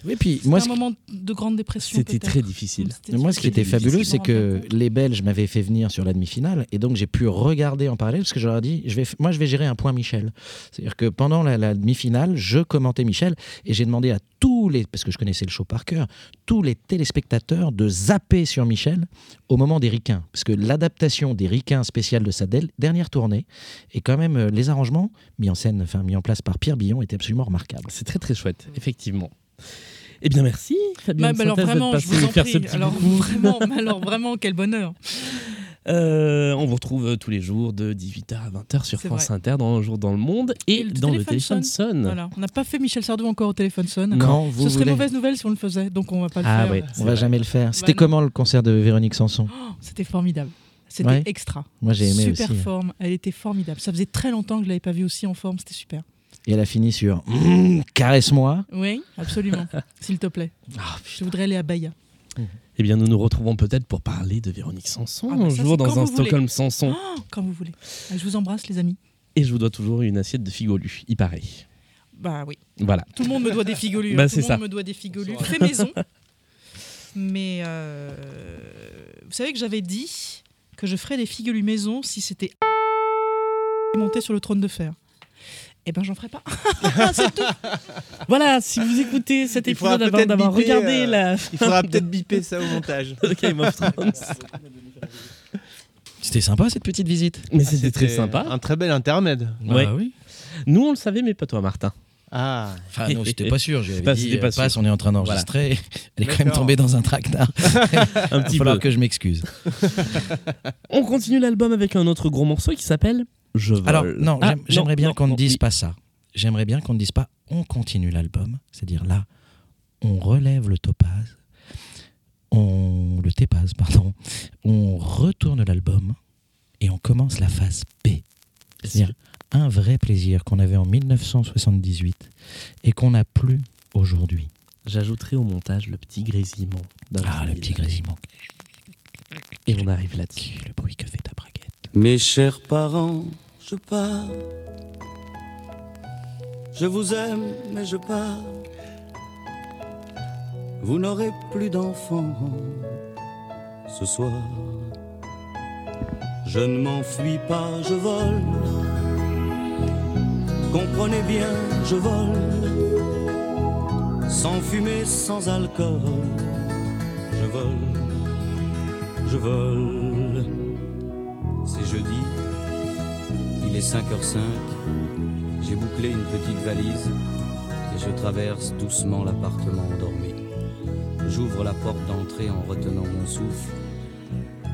Oui, puis c'était moi, un moment de grande dépression. C'était très difficile. C'était Moi, ce qui était fabuleux, c'est que les Belges m'avaient fait venir sur la demi-finale et donc j'ai pu regarder en parallèle parce que je leur ai dit, je vais, moi, je vais gérer un point Michel. C'est-à-dire que pendant la, la demi-finale, je commentais Michel et j'ai demandé à tous les, parce que je connaissais le show par cœur, tous les téléspectateurs de zapper sur Michel au moment des ricains. Parce que l'adaptation des ricains spéciales de sa dernière tournée et quand même euh, les arrangements mis en scène, enfin mis en place par Pierre Billon étaient absolument remarquables. C'est très très chouette, effectivement. Eh bien, merci, Fabien. Bah, bah, alors vraiment, je vous en prie. Alors vraiment, mais alors vraiment, quel bonheur. Euh, on vous retrouve euh, tous les jours de 18h à 20h sur France vrai. Inter, dans Un jour dans le monde et, le dans le téléphone sonne. sonne. Voilà, on n'a pas fait Michel Sardou encore au téléphone sonne. Non, vous Ce serait voulez- mauvaise nouvelle si on le faisait, donc on va pas le Ah faire. ouais, on va jamais le faire. C'était non. comment le concert de Véronique Sanson? Oh, C'était formidable. C'était Ouais. extra. Moi, j'ai aimé Super aussi. forme. Elle était formidable. Ça faisait très longtemps que je l'avais pas vue aussi en forme. C'était super. Et elle a fini sur Mmh, Caresse-moi. Oui, absolument. S'il te plaît. Ah, je voudrais aller à Bahia. Eh bien, nous nous retrouvons peut-être pour parler de Véronique Sanson Ah bah un ça, jour c'est dans un. Stockholm Sanson. Oh, quand vous voulez. Ah, Je vous embrasse, les amis. Et je vous dois toujours une assiette de figolus, il paraît. Bah oui. Voilà. Tout le monde me doit des figolus. Bah, hein. c'est Tout le ça. monde me doit des figolus. Fait maison. Mais euh, vous savez que j'avais dit que je ferais des figolus maison si c'était monté sur le trône de fer. Eh ben, j'en ferai pas. c'est tout. Voilà, si vous écoutez cet Il épisode avant d'avoir regardé euh, la. il faudra peut-être biper ça au montage. Game of Thrones. C'était sympa cette petite visite. Mais c'était très sympa. Un très bel intermède. Ouais. Ah oui. Nous, on le savait, mais pas toi, Martin. Ah. Enfin, non, j'étais pas sûr. J'avais Bah, dit, pas euh, sûr. passe, on est en train d'enregistrer. Elle est quand même tombée dans un tractard. Un Il petit va falloir peu. que je m'excuse. On continue l'album avec un autre gros morceau qui s'appelle Je vole. Alors, non, Ah, j'aime- j'aimerais bien non, qu'on ne non, dise oui. pas ça. J'aimerais bien qu'on ne dise pas on continue l'album. C'est-à-dire là, on relève le topaz, on le tépaz, pardon, on retourne l'album et on commence la phase B. C'est-à-dire un vrai plaisir qu'on avait en 1978 et qu'on n'a plus aujourd'hui. J'ajouterai au montage le petit grésillement. Ah, le petit grésillement. Et on arrive là-dessus. Le bruit que fait ta braguette. Mes chers parents, je. Je vous aime, mais je pars. Vous n'aurez plus d'enfants ce soir. Je ne m'enfuis pas, je vole. Comprenez bien, je vole. Sans fumée, sans alcool. Je vole, je vole. C'est jeudi, il est 5h05. J'ai bouclé une petite valise et je traverse doucement l'appartement endormi. J'ouvre la porte d'entrée en retenant mon souffle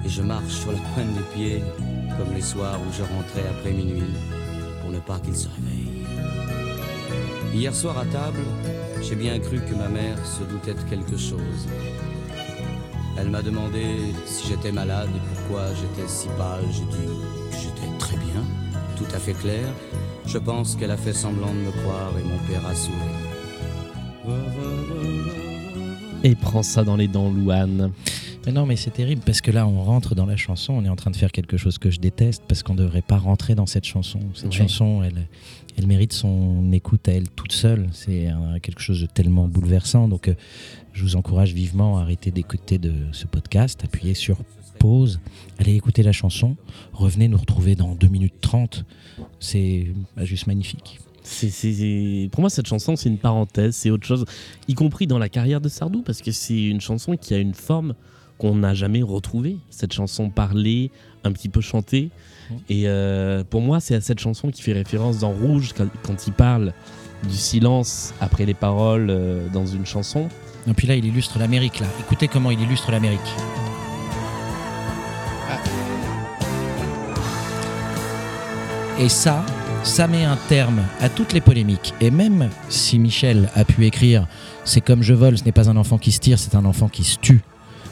et je marche sur la pointe des pieds comme les soirs où je rentrais après minuit pour ne pas qu'il se réveille. Hier soir à table, j'ai bien cru que ma mère se doutait de quelque chose. Elle m'a demandé si j'étais malade et pourquoi j'étais si pâle. J'ai dit tout à fait clair. Je pense qu'elle a fait semblant de me croire et mon père a souri. Et prends ça dans les dents, Louane. Mais non, mais c'est terrible parce que là, on rentre dans la chanson, on est en train de faire quelque chose que je déteste parce qu'on ne devrait pas rentrer dans cette chanson. Cette Ouais. chanson, elle, elle mérite son écoute à elle toute seule. C'est quelque chose de tellement bouleversant. Donc, euh, je vous encourage vivement à arrêter d'écouter de ce podcast, appuyez sur pause, allez écouter la chanson, revenez nous retrouver dans 2 minutes 30. C'est bah, juste magnifique. C'est, c'est- Pour moi, cette chanson, c'est une parenthèse, c'est autre chose, y compris dans la carrière de Sardou, parce que c'est une chanson qui a une forme qu'on n'a jamais retrouvée. Cette chanson parlée, un petit peu chantée. Et euh, pour moi, c'est à cette chanson qui fait référence dans Rouge quand, quand il parle du silence après les paroles euh, dans une chanson. Et puis là, il illustre l'Amérique. Là, écoutez comment il illustre l'Amérique. Et ça, ça met un terme à toutes les polémiques. Et même si Michel a pu écrire C'est comme je vole, ce n'est pas un enfant qui se tire, c'est un enfant qui se tue.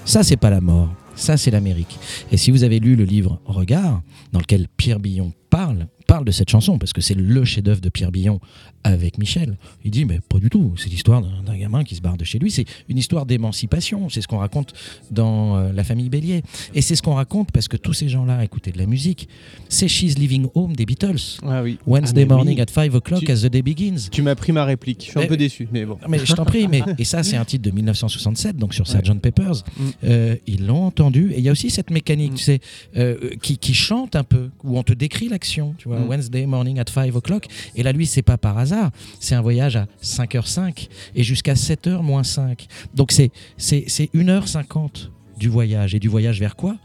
Ça, c'est pas la mort. Ça, c'est l'Amérique. Et si vous avez lu le livre Regard, dans lequel Pierre Billon parle, parle de cette chanson, parce que c'est le chef-d'œuvre de Pierre Billon avec Michel, il dit Mais pas du tout. C'est l'histoire d'un gamin qui se barre de chez lui. C'est une histoire d'émancipation. C'est ce qu'on raconte dans euh, La famille Bélier. Et c'est ce qu'on raconte parce que tous ces gens-là écoutaient de la musique. C'est She's Living Home des Beatles. Ah oui. Wednesday Ah, morning oui. at 5 o'clock Tu- as the day begins. Tu m'as pris ma réplique. Je suis un peu déçu, mais bon. Mais je t'en prie, mais et ça c'est un titre de 1967, donc sur Ouais. Sgt Pepper's. Mm. Euh, ils l'ont entendu et il y a aussi cette mécanique, tu sais, euh, qui, qui chante un peu, où on te décrit l'action, tu vois, Mm. Wednesday morning at 5 o'clock. Et là, lui, c'est pas par hasard, c'est un voyage à 5h05 et jusqu'à 7h moins 5. Donc c'est c'est c'est 1h50 du voyage et du voyage vers quoi?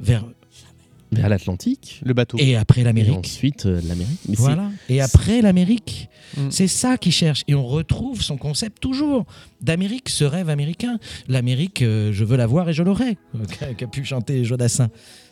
Vers Vers l'Atlantique. Le bateau. et après Et l'Amérique. ensuite euh, l'Amérique. Voilà. Et après l'Amérique, Mm. c'est ça qu'il cherche. Et on retrouve son concept toujours d'Amérique, ce rêve américain. L'Amérique, euh, je veux la voir et je l'aurai, qu'a- qu'a pu chanter Jodassin.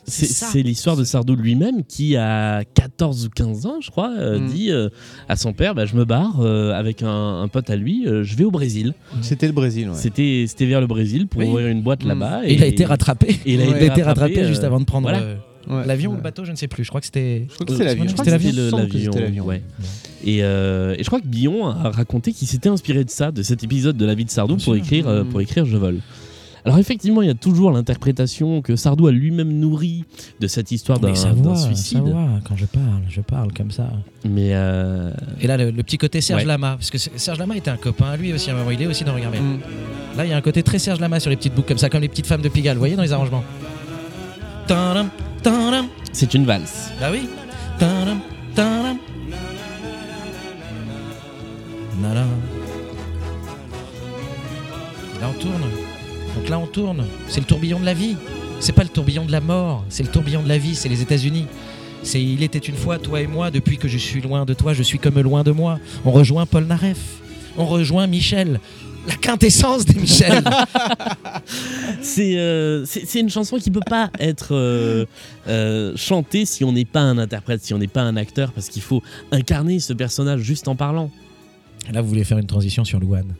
C'est ça. c'est l'histoire de Sardou lui-même qui, à 14 ou 15 ans, je crois, euh, Mm. dit euh, à son père bah, Je me barre euh, avec un, un pote à lui, euh, je vais au Brésil. C'était le Brésil. ouais. C'était c'était vers le Brésil pour Oui. ouvrir une boîte Mm. là-bas. Et il a été rattrapé. et il a été rattrapé, juste avant de prendre voilà. euh, Ouais. l'avion ou le bateau, je ne sais plus. Je crois que c'était. Je crois que c'était l'avion. C'était l'avion. Et, euh, et je crois que Billon a raconté qu'il s'était inspiré de ça, de cet épisode de la vie de Sardou Bien pour sûr. écrire, Mm. pour écrire Je vole. Alors effectivement, il y a toujours l'interprétation que Sardou a lui-même nourrie de cette histoire d'un ça voit, suicide. quand je parle, je parle comme ça. Mais euh, Et là, le, le petit côté Serge Ouais. Lama, parce que Serge Lama était un copain à lui aussi à un moment, il est aussi dans Regardez. Mm. Là, il y a un côté très Serge Lama sur les petites boucles comme ça, comme les petites femmes de Pigalle, vous voyez dans les arrangements. C'est une valse. Bah oui. Là, on tourne. Donc là, on tourne. C'est le tourbillon de la vie. C'est pas le tourbillon de la mort, c'est le tourbillon de la vie, c'est les États-Unis. C'est Il était une fois, toi et moi, depuis que je suis loin de toi, je suis comme loin de moi. On rejoint Paul Naref. On rejoint Michel. La quintessence des Michel. C'est euh, une chanson qui peut pas être euh, euh, chantée si on n'est pas un interprète, si on n'est pas un acteur, parce qu'il faut incarner ce personnage juste en parlant. Là, vous voulez faire une transition sur Louane.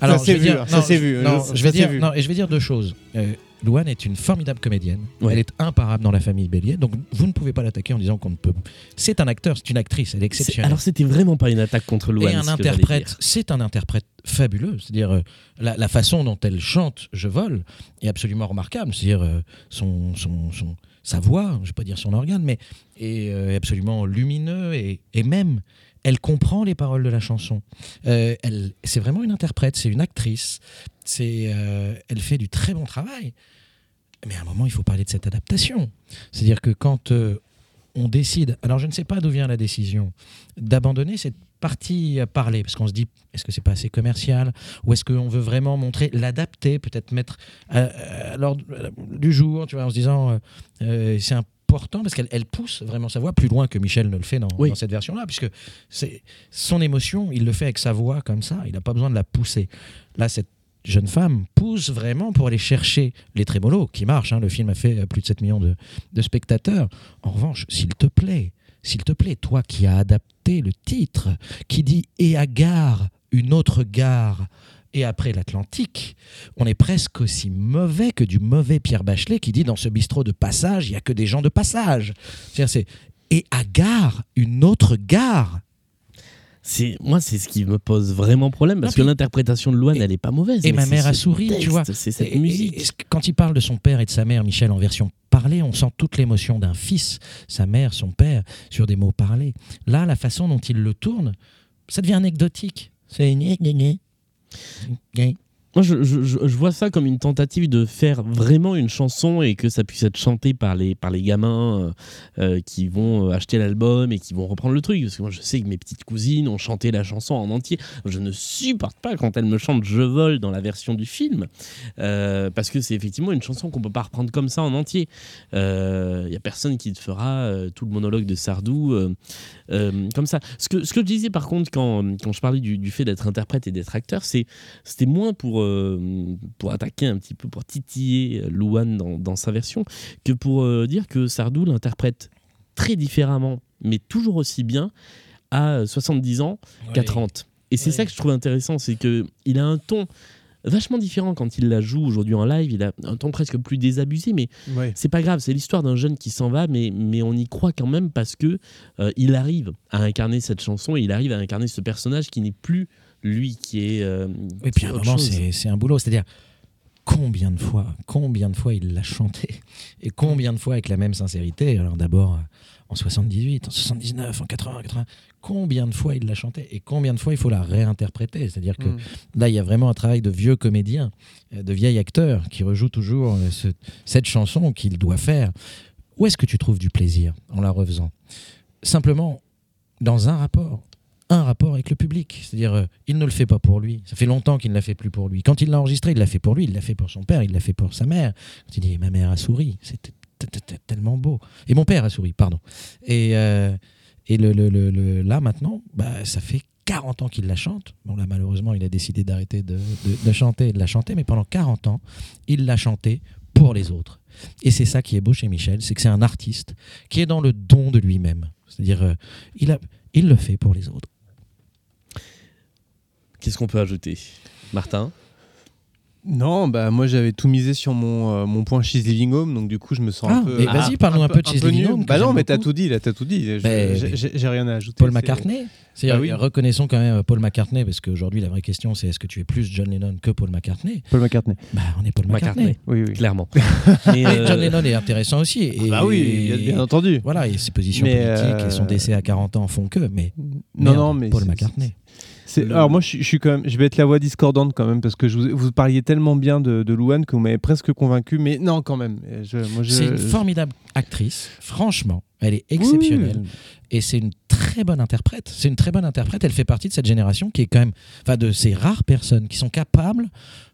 Alors, Ça je s'est vais vu, dire- ça non, s'est je- vu, non, ça je vais s'est dire, vu. non, et je vais dire deux choses. Euh, Louane est une formidable comédienne. Ouais. Elle est imparable dans la famille Bélier. Donc, vous ne pouvez pas l'attaquer en disant qu'on ne peut. C'est un acteur, c'est une actrice, elle est C'est- exceptionnelle. Alors c'était vraiment pas une attaque contre Louane. et un ce interprète, c'est un interprète fabuleux. C'est-à-dire euh, la, la façon dont elle chante "Je vole" est absolument remarquable. C'est-à-dire euh, son, son, son- sa voix, je vais pas dire son organe, mais est euh, absolument lumineux et, même elle comprend les paroles de la chanson. Euh, elle, c'est vraiment une interprète, c'est une actrice. C'est, euh, elle fait du très bon travail. Mais à un moment, il faut parler de cette adaptation. C'est-à-dire que quand on décide, alors je ne sais pas d'où vient la décision, d'abandonner cette partie à parler, parce qu'on se dit, est-ce que c'est pas assez commercial, ou est-ce qu'on veut vraiment montrer, l'adapter, peut-être mettre à, à l'ordre du jour, tu vois, en se disant, euh, euh, c'est important parce qu'elle elle pousse vraiment sa voix plus loin que Michel ne le fait dans, Oui. dans cette version-là, puisque c'est son émotion, il le fait avec sa voix comme ça, il n'a pas besoin de la pousser. Là, cette jeune femme pousse vraiment pour aller chercher les trémolos, qui marchent. hein. Le film a fait euh, plus de 7 millions de, de spectateurs. En revanche, s'il te plaît, s'il te plaît, toi qui as adapté le titre, qui dit Et à gare, une autre gare, et après l'Atlantique, on est presque aussi mauvais que du mauvais Pierre Bachelet qui dit dans ce bistrot de passage, il n'y a que des gens de passage. C'est Et à gare, une autre gare. C'est moi, c'est ce qui me pose vraiment problème parce Non, que l'interprétation de Louane, elle est pas mauvaise. Et ma mère a souri, tu vois. C'est cette Et- et- musique. et quand il parle de son père et de sa mère, Michel, en version parlée, on sent toute l'émotion d'un fils, sa mère, son père, sur des mots parlés. Là, la façon dont il le tourne, ça devient anecdotique. C'est Moi, je, vois ça comme une tentative de faire vraiment une chanson et que ça puisse être chanté par les, par les gamins euh, euh, qui vont euh, acheter l'album et qui vont reprendre le truc. Parce que moi, je sais que mes petites cousines ont chanté la chanson en entier. Je ne supporte pas quand elles me chantent Je vole dans la version du film. euh, parce que c'est effectivement une chanson qu'on peut pas reprendre comme ça en entier. Il n'y a personne qui te fera euh, tout le monologue de Sardou euh, euh, comme ça. Ce que, ce que je disais par contre quand, quand je parlais du, du fait d'être interprète et d'être acteur, c'était moins pour, euh, pour attaquer un petit peu, pour titiller Louane dans, dans sa version, que pour euh, dire que Sardou l'interprète très différemment, mais toujours aussi bien à 70 ans qu'à Oui. 30. Et c'est ça que je trouve intéressant, c'est que il a un ton vachement différent quand il la joue aujourd'hui en live. Il a un ton presque plus désabusé, mais Ouais. c'est pas grave. C'est l'histoire d'un jeune qui s'en va, mais, mais on y croit quand même parce que euh, il arrive à incarner cette chanson et il arrive à incarner ce personnage qui n'est plus lui qui est. euh, Et qui puis à un moment, c'est un boulot. C'est-à-dire, combien de fois, combien de fois il l'a chanté Et combien de fois avec la même sincérité Alors d'abord euh, en 78, en 79, en 80, 80, combien de fois il l'a chanté Et combien de fois il faut la réinterpréter? C'est-à-dire que Mm. là, il y a vraiment un travail de vieux comédien, euh, de vieil acteur qui rejoue toujours euh, ce- cette chanson qu'il doit faire. Où est-ce que tu trouves du plaisir en la refaisant? Simplement dans un rapport un rapport avec le public. C'est-à-dire, euh, il ne le fait pas pour lui. Ça fait longtemps qu'il ne l'a fait plus pour lui. Quand il l'a enregistré, il l'a fait pour lui, il l'a fait pour son père, il l'a fait pour sa mère. Il dit Ma mère a souri, c'était tellement beau. Et mon père a souri, pardon. Et, euh, et le, le- le- là, maintenant, bah, ça fait 40 ans qu'il la chante. Bon, là, malheureusement, il a décidé d'arrêter de, de- chanter et de la chanter, mais pendant 40 ans, il l'a chanté pour les autres. Et c'est ça qui est beau chez Michel, c'est que c'est un artiste qui est dans le don de lui-même. C'est-à-dire, euh, il, il le fait pour les autres. Qu'est-ce qu'on peut ajouter Martin? Non, bah moi j'avais tout misé sur mon, euh, mon point She's Living Home, donc du coup je me sens Ah, un peu. mais vas-y, parle-nous un peu de She's Living. Home, Bah non, mais t'as tout dit, là t'as tout dit. J'ai- rien à ajouter. Paul c'est- McCartney C'est-à-dire, Bah oui. Reconnaissons quand même Paul McCartney, parce qu'aujourd'hui, la vraie question, c'est est-ce que tu es plus John Lennon que Paul McCartney? Paul McCartney. Bah, on est Paul McCartney. McCartney. Oui, oui. Clairement. Mais Mais, euh, John Lennon est intéressant aussi. Et, Ah bah oui, bien entendu. Voilà, et ses positions Mais, politiques et son euh, décès à 40 ans font que, mais. Non, merde, non, mais Paul c'est- McCartney. C'est- Alors moi je, suis- je suis quand même, je vais être la voix discordante quand même parce que je vous, vous parliez tellement bien de, de Louane que vous m'avez presque convaincu, mais non quand même. Je- moi, je- C'est une je- formidable actrice, franchement. Elle est exceptionnelle. Et c'est une très bonne interprète. C'est une très bonne interprète. Elle fait partie de cette génération qui est quand même, enfin, de ces rares personnes qui sont capables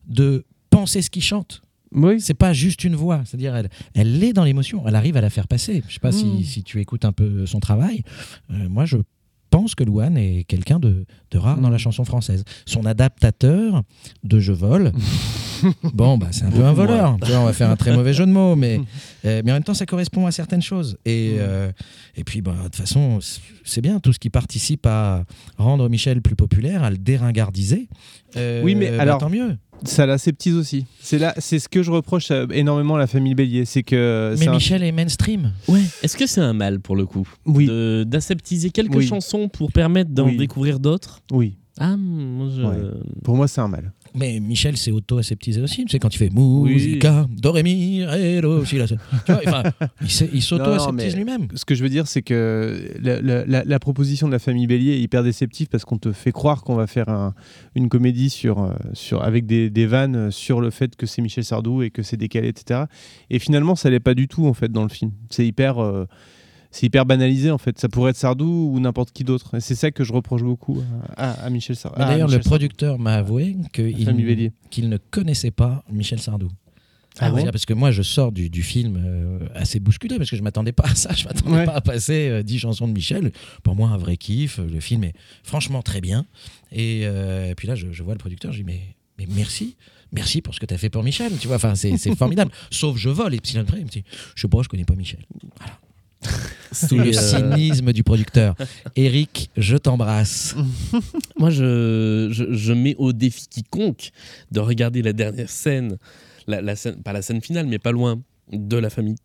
de penser ce qu'ils chantent. Oui. C'est pas juste une voix. C'est-à-dire, elle, elle est dans l'émotion. Elle arrive à la faire passer. Je sais pas si, si tu écoutes un peu son travail. Euh, moi, je pense que Louane est quelqu'un de, de rare Mm. dans la chanson française. Son adaptateur de Je vole, bon, bah, c'est un peu un voleur. Tu vois, on va faire un très mauvais jeu de mots, mais, euh, mais en même temps, ça correspond à certaines choses. Et, euh, et puis, bah, de toute façon, c'est- bien tout ce qui participe à rendre Michel plus populaire, à le déringardiser. Euh, Oui, mais bah, alors tant mieux. Ça l'aseptise aussi. C'est là, c'est ce que je reproche énormément à la famille Bélier, c'est que. Mais un- Michel est mainstream. Ouais. Est-ce que c'est un mal pour le coup? Oui. D'aseptiser quelques Oui. chansons pour permettre d'en Oui. découvrir d'autres? Oui. Ah, moi je. Ouais. Pour moi, c'est un mal. Mais Michel s'est auto-aseptisé aussi. Tu sais, quand il fait musica, do, ré, mi, ré, do, si, il s'auto-aseptise lui-même. Ce que je veux dire, c'est que la, la- la- la proposition de la famille Bélier est hyper déceptive parce qu'on te fait croire qu'on va faire un- une comédie sur, euh, sur, avec des, des vannes sur le fait que c'est Michel Sardou et que c'est décalé, etc. Et finalement, ça l'est pas du tout en fait dans le film. C'est hyper, euh, c'est hyper banalisé en fait. Ça pourrait être Sardou ou n'importe qui d'autre. Et c'est ça que je reproche beaucoup à, à- à Michel Sardou. Mais D'ailleurs, le producteur m'a avoué qu'il ne connaissait pas Michel Sardou. Ah parce que moi, je sors du, du film euh, assez bousculé parce que je m'attendais pas à ça. Je m'attendais Ouais. pas à passer euh, 10 chansons de Michel. Pour moi, un vrai kiff. Le film est franchement très bien. Et, euh, et puis là, je, je vois le producteur. Je dis mais, mais merci. Merci pour ce que tu as fait pour Michel. Tu vois, enfin, c'est c'est formidable. Sauf je vole. Et puis après, il me dit je sais pas, je connais pas Michel. Voilà. C'est le euh, cynisme du producteur. Eric, je t'embrasse. Moi, je, je, je mets au défi quiconque de regarder la dernière scène, la, la scène, pas la scène finale, mais pas loin, de la famille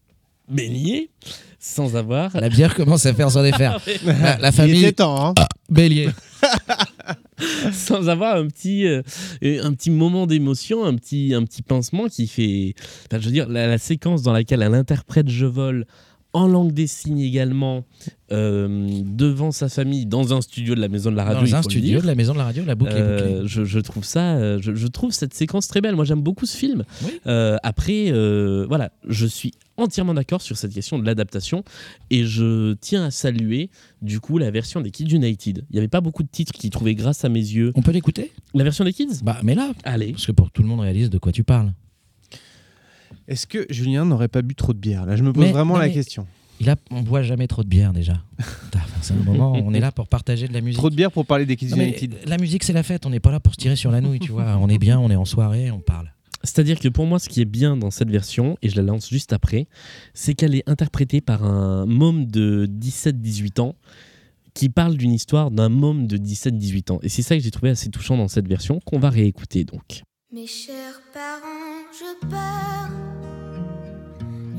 Bélier, sans avoir. La bière commence à faire son effet. Ah. La, la Il famille était temps, hein. Ah, Bélier. sans avoir un petit, euh, un petit moment d'émotion, un petit, un petit pincement qui fait. Enfin, je veux dire, la, la séquence dans laquelle elle interprète Je vole en langue des signes également, euh, devant sa famille, dans un studio de la Maison de la Radio. Dans un studio de la Maison de la Radio, la boucle est Euh, bouclée. je, je trouve ça, euh, je, je trouve cette séquence très belle. Moi, j'aime beaucoup ce film. Euh, après, euh, voilà, je suis entièrement d'accord sur cette question de l'adaptation et je tiens à saluer du coup la version des Kids United. Il n'y avait pas beaucoup de titres qui trouvaient grâce à mes yeux. On peut l'écouter? La version des Kids? Bah, mais là, allez. Parce que pour que tout le monde réalise de quoi tu parles. Est-ce que Julien n'aurait pas bu trop de bière? Là, je me pose Mais- vraiment non, la question. Il a, on boit jamais trop de bière déjà. C'est un moment, on est là pour partager de la musique. Trop de bière pour parler des Kids Non, mais United. La musique, c'est la fête. On n'est pas là pour se tirer sur la nouille, tu vois. On est bien, on est en soirée, on parle. C'est-à-dire que pour moi, ce qui est bien dans cette version, et je la lance juste après, c'est qu'elle est interprétée par un môme de 17-18 ans qui parle d'une histoire d'un môme de 17-18 ans. Et c'est ça que j'ai trouvé assez touchant dans cette version, qu'on va réécouter donc. Mes chers parents, je pars.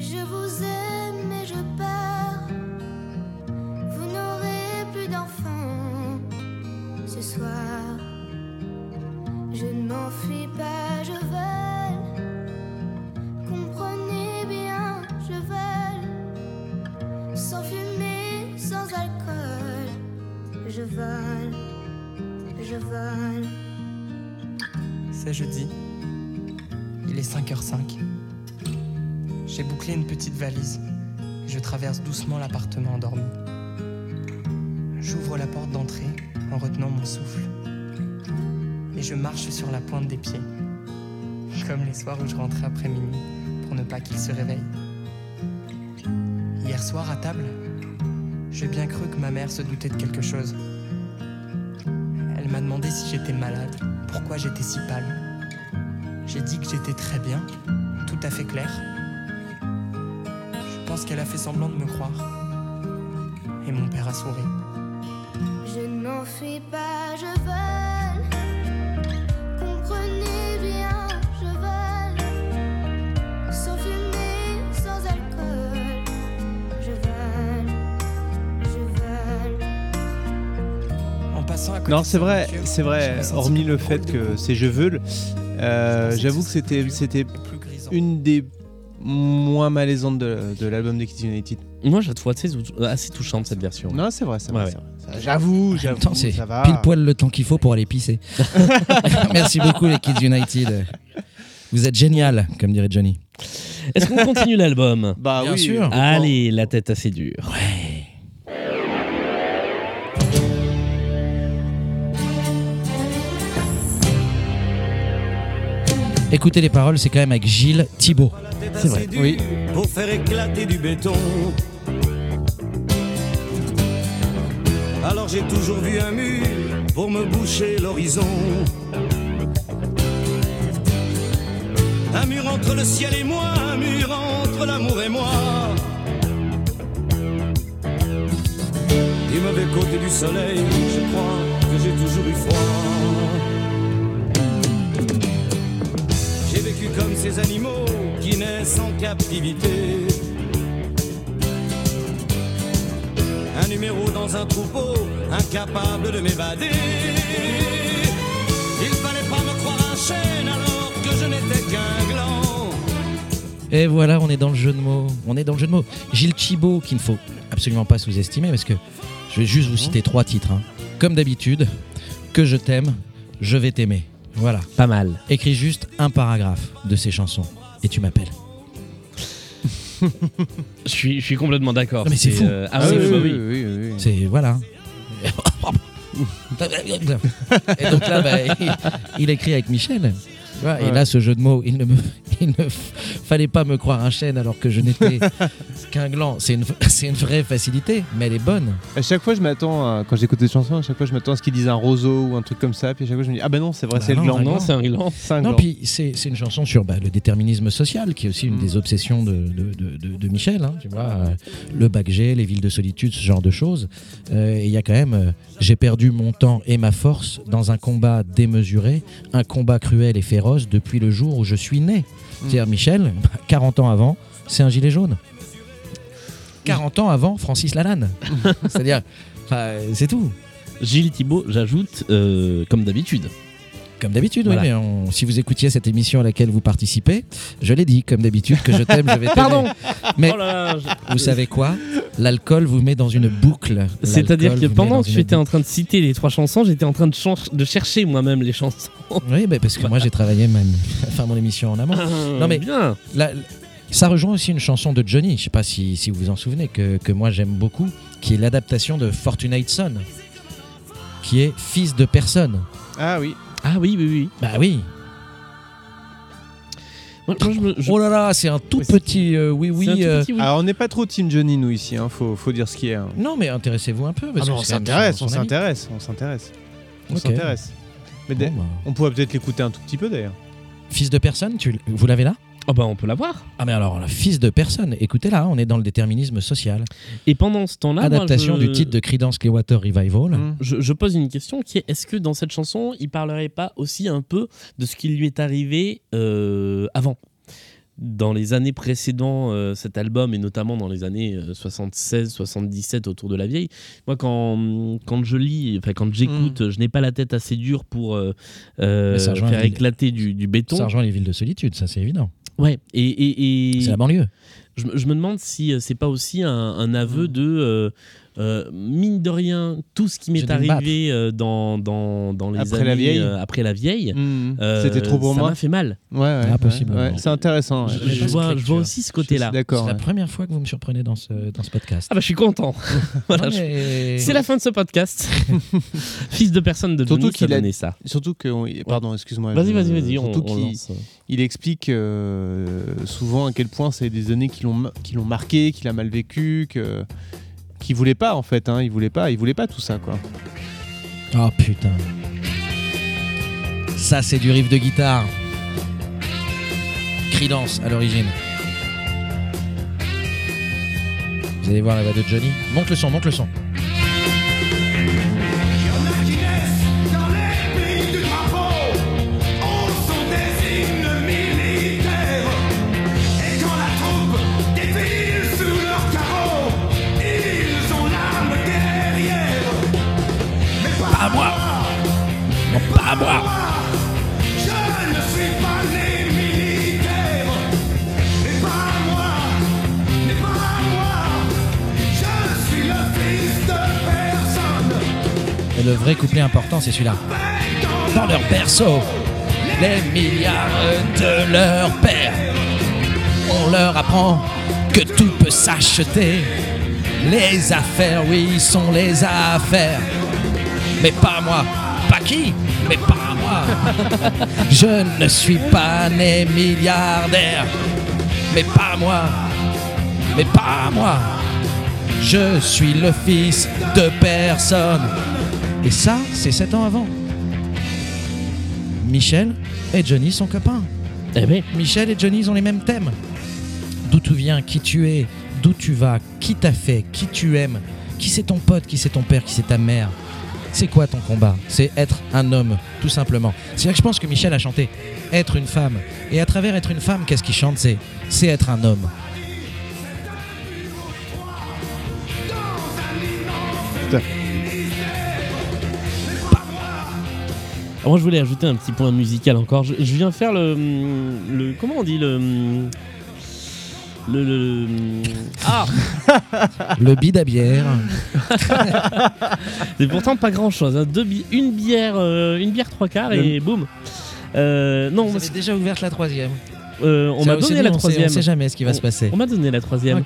Je vous aime et je pars. Vous n'aurez plus d'enfants ce soir. Je ne m'enfuis pas, je vole. Comprenez bien, je vole. Sans fumée, sans alcool. Je vole, je vole. C'est jeudi. Il est 5h05. J'ai bouclé une petite valise et je traverse doucement l'appartement endormi. J'ouvre la porte d'entrée en retenant mon souffle. Et je marche sur la pointe des pieds. Comme les soirs où je rentrais après minuit pour ne pas qu'il se réveille. Hier soir à table, j'ai bien cru que ma mère se doutait de quelque chose. Elle m'a demandé si j'étais malade, pourquoi j'étais si pâle. J'ai dit que j'étais très bien, tout à fait clair. Je pense qu'elle a fait semblant de me croire. Et mon père a souri. Je ne m'enfuis pas, je vole. Comprenez bien, je vole. Sans fumée, sans alcool. Je vole, je vole. En passant à côté Non, de c'est vrai, c'est vrai. Hormis le fait que c'est je veux, euh, j'avoue que c'était c'était une des moins malaisantes de, de l'album des Kids United. Moi, je la trouve assez, assez touchante cette version. Non, c'est vrai, c'est vrai, Ouais, vrai. J'avoue, j'avoue, c'est ça va. pile poil le temps qu'il faut pour aller pisser. Merci beaucoup, les Kids United. Vous êtes génial, comme dirait Johnny. Est-ce qu'on continue l'album? Bah Bien oui. sûr. Allez, la tête assez dure. Écoutez les paroles, c'est quand même avec Gilles Thibault. C'est vrai. Oui. Pour faire éclater du béton. Alors j'ai toujours vu un mur pour me boucher l'horizon. Un mur entre le ciel et moi, un mur entre l'amour et moi. Du mauvais côté du soleil, je crois que j'ai toujours eu froid. Comme ces animaux qui naissent en captivité. Un numéro dans un troupeau, incapable de m'évader. Il fallait pas me croire un chêne alors que je n'étais qu'un gland. Et voilà, on est dans le jeu de mots. On est dans le jeu de mots. Gilles Thibault, qu'il ne faut absolument pas sous-estimer, parce que je vais juste vous citer trois titres. hein. Comme d'habitude, Que je t'aime, je vais t'aimer. Voilà. Pas mal. Écris juste un paragraphe de ces chansons et tu m'appelles. Je suis, je suis complètement d'accord. Non, mais c'est fou. euh, ah C'est oui, fou. oui, oui, oui. C'est voilà. Et donc là, bah, il, il écrit avec Michel. Tu vois, Et Ouais. là, ce jeu de mots, il ne me, il ne fallait pas me croire un chêne alors que je n'étais qu'un gland. C'est une, c'est une vraie facilité, mais elle est bonne. À chaque fois, je m'attends, à- quand j'écoute des chansons, à chaque fois, je m'attends à ce qu'ils disent un roseau ou un truc comme ça. Puis à chaque fois, je me dis, ah ben non, c'est vrai, Bah c'est le non, gland. gland. c'est un gland. C'est un Non, gland. puis c'est c'est une chanson sur bah, le déterminisme social, qui est aussi une Mm. des obsessions de, de, de- de- de Michel. hein, tu vois, euh, le bac G, les villes de solitude, ce genre de choses. Euh, et il y a quand même, euh, j'ai perdu mon temps et ma force dans un combat démesuré, un combat cruel et féroce depuis le jour où je suis né. C'est-à-dire Michel, bah, 40 ans avant, c'est un gilet jaune. 40 ans avant Francis Lalanne. C'est-à-dire, c'est tout. Gilles Thibault, j'ajoute, euh, comme d'habitude. Comme d'habitude, oui, mais on- si vous écoutiez cette émission à laquelle vous participez, je l'ai dit, comme d'habitude, que je t'aime, je vais t'aimer. Pardon. Mais Oh là là, je- vous savez quoi? L'alcool vous met dans une boucle. C'est-à-dire que pendant que tu étais en train de citer les trois chansons, j'étais en train de, chercher moi-même les chansons. Oui, bah, parce que moi j'ai travaillé même, enfin mon émission en amont. non mais bien. la- ça rejoint aussi une chanson de Johnny, je sais pas si, si vous vous en souvenez, que, que moi j'aime beaucoup, qui est l'adaptation de Fortunate Son, qui est fils de personne. Ah oui. Ah oui, oui, oui. Bah oui. Moi, moi, je me- je- Oh là là, c'est un tout petit euh, oui oui. C'est un tout euh, petit oui. Alors on n'est pas trop Team Johnny nous ici, hein, faut, faut dire ce qui est. hein. Non mais intéressez-vous un peu. Ah Parce mais que on c'est quand même s'intéresse, son- on son ami. s'intéresse, on s'intéresse. On Ok. s'intéresse. Mais Bon, dès- bah. on pourrait peut-être l'écouter un tout petit peu d'ailleurs. Fils de personne, tu, l- vous l'avez là? Oh bah on peut l'avoir. Ah mais alors, fils de personne, écoutez là, on est dans le déterminisme social. Et pendant ce temps-là, moi, Adaptation je- du titre de Creedence Clearwater Revival. Mmh. Je, je pose une question qui est est-ce que dans cette chanson, il parlerait pas aussi un peu de ce qui lui est arrivé euh, avant? Dans les années précédant euh, cet album et notamment dans les années 76-77 autour de la vieille, moi quand, quand je lis, enfin quand j'écoute, je n'ai pas la tête assez dure pour euh, euh, faire éclater du, du béton. Ça rejoint les villes de solitude, ça c'est évident. Ouais, et, et, et- C'est la banlieue. Je, me- je me demande si euh, c'est pas aussi un, un aveu de euh, mine de rien tout ce qui m'est arrivé euh, dans, dans, dans les Après années la vieille. euh, après la vieille. Mmh. euh, C'était trop pour ça moi. m'a fait mal. Ouais, ouais. Ouais, C'est intéressant. ouais. Je, je vois, je vois aussi ce côté-là. d'accord, C'est la première fois que vous me surprenez dans ce, dans ce podcast. Ah bah je suis content. Voilà, je- C'est la fin de ce podcast. Fils de personne de Surtout Johnny, ça qu'il a donnait ça. Surtout que, on- pardon, excuse-moi. Vas-y, vas-y, vas-y, Surtout qu'il il explique souvent à quel point c'est des années qui l'ont qui l'ont marqué, qu'il a mal vécu, que qu'il voulait pas en fait. Hein, il voulait pas, il voulait pas tout ça quoi. Oh putain. Ça c'est du riff de guitare. Credence à l'origine. Vous allez voir la voix de Johnny. Monte le son, monte le son. Couplet important, c'est celui-là. Dans leur berceau, les milliards de leur père. On leur apprend que tout peut s'acheter. Les affaires, oui, sont les affaires. Mais pas moi. Pas qui Mais pas moi. Je ne suis pas né milliardaire. Mais pas moi. Mais pas moi. Je suis le fils de personne. Et ça, c'est 7 ans avant. Michel et Johnny sont copains. Eh. Michel et Johnny ils ont les mêmes thèmes. D'où tu viens, qui tu es, d'où tu vas, qui t'a fait, qui tu aimes, qui c'est ton pote, qui c'est ton père, qui c'est ta mère. C'est quoi ton combat? C'est être un homme, tout simplement. C'est là que je pense que Michel a chanté être une femme. Et à travers être une femme, qu'est-ce qu'il chante? C'est c'est être un homme. Moi, je voulais ajouter un petit point musical encore. Je, je viens faire le, le. Comment on dit le. Le. le- ah Le bide à bière. C'est pourtant pas grand chose. une bière, euh, une bière trois quarts et boum. Euh, non, Vous avez déjà ouverte la troisième. Euh, on m'a donné la on sait- troisième. on sait jamais ce qui va On- se passer. On m'a donné la troisième.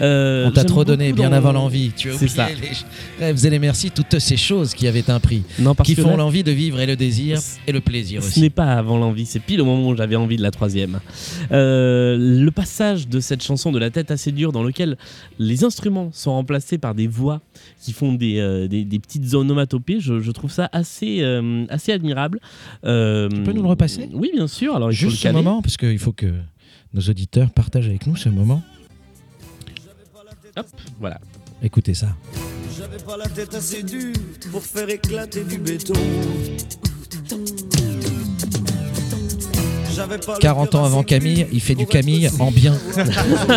Euh, On t'a trop donné bien dans- avant l'envie. Tu as oublié ça. les rêves et les merci, toutes ces choses qui avaient un prix, Non, qui font l'envie de vivre et le désir et le plaisir Ce aussi. n'est pas avant l'envie, c'est pile au moment où j'avais envie de la troisième. Euh, le passage de cette chanson de la tête assez dure dans lequel les instruments sont remplacés par des voix qui font des, euh, des, des petites onomatopées, je, je trouve ça assez, euh, assez admirable. Euh, Tu peux nous le repasser Oui, bien sûr. Alors, il faut Juste le ce moment, parce qu'il faut que nos auditeurs partagent avec nous ce moment. Hop, voilà. Écoutez ça. J'avais pas la tête assez dure pour faire éclater du béton. J'avais pas le 40 ans avant Camille, il fait du Camille en bien.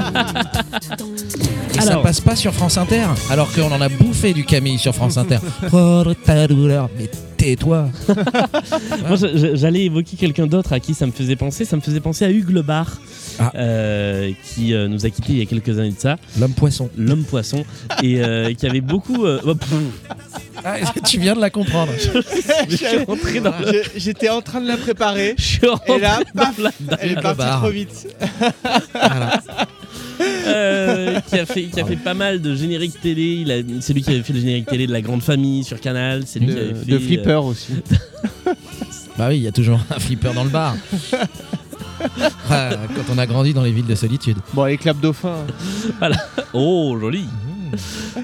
Et ça passe pas sur France Inter, alors qu'on en a bouffé du Camille sur France Inter. Oh, ta douleur. Mais tais-toi. Moi, j'allais évoquer quelqu'un d'autre à qui ça me faisait penser. Ça me faisait penser à Hugues Le Bar, euh, qui euh, nous a quittés il y a quelques années de ça. L'homme poisson. L'homme poisson. et euh, qui avait beaucoup. euh, oh, Ah, tu viens de la comprendre. le. J'étais en train de la préparer. Je suis rentré Et là, paf, elle est partie trop vite. Euh, qui a fait qui a fait pas mal de génériques télé. Il a- C'est lui qui avait fait le générique télé de La Grande Famille sur Canal. C'est lui qui avait De, fait. de euh, flipper aussi. Bah oui, il y a toujours un flipper dans le bar. Ah, quand on a grandi dans les villes de solitude. Bon, les claps dauphin. Voilà. Oh, joli.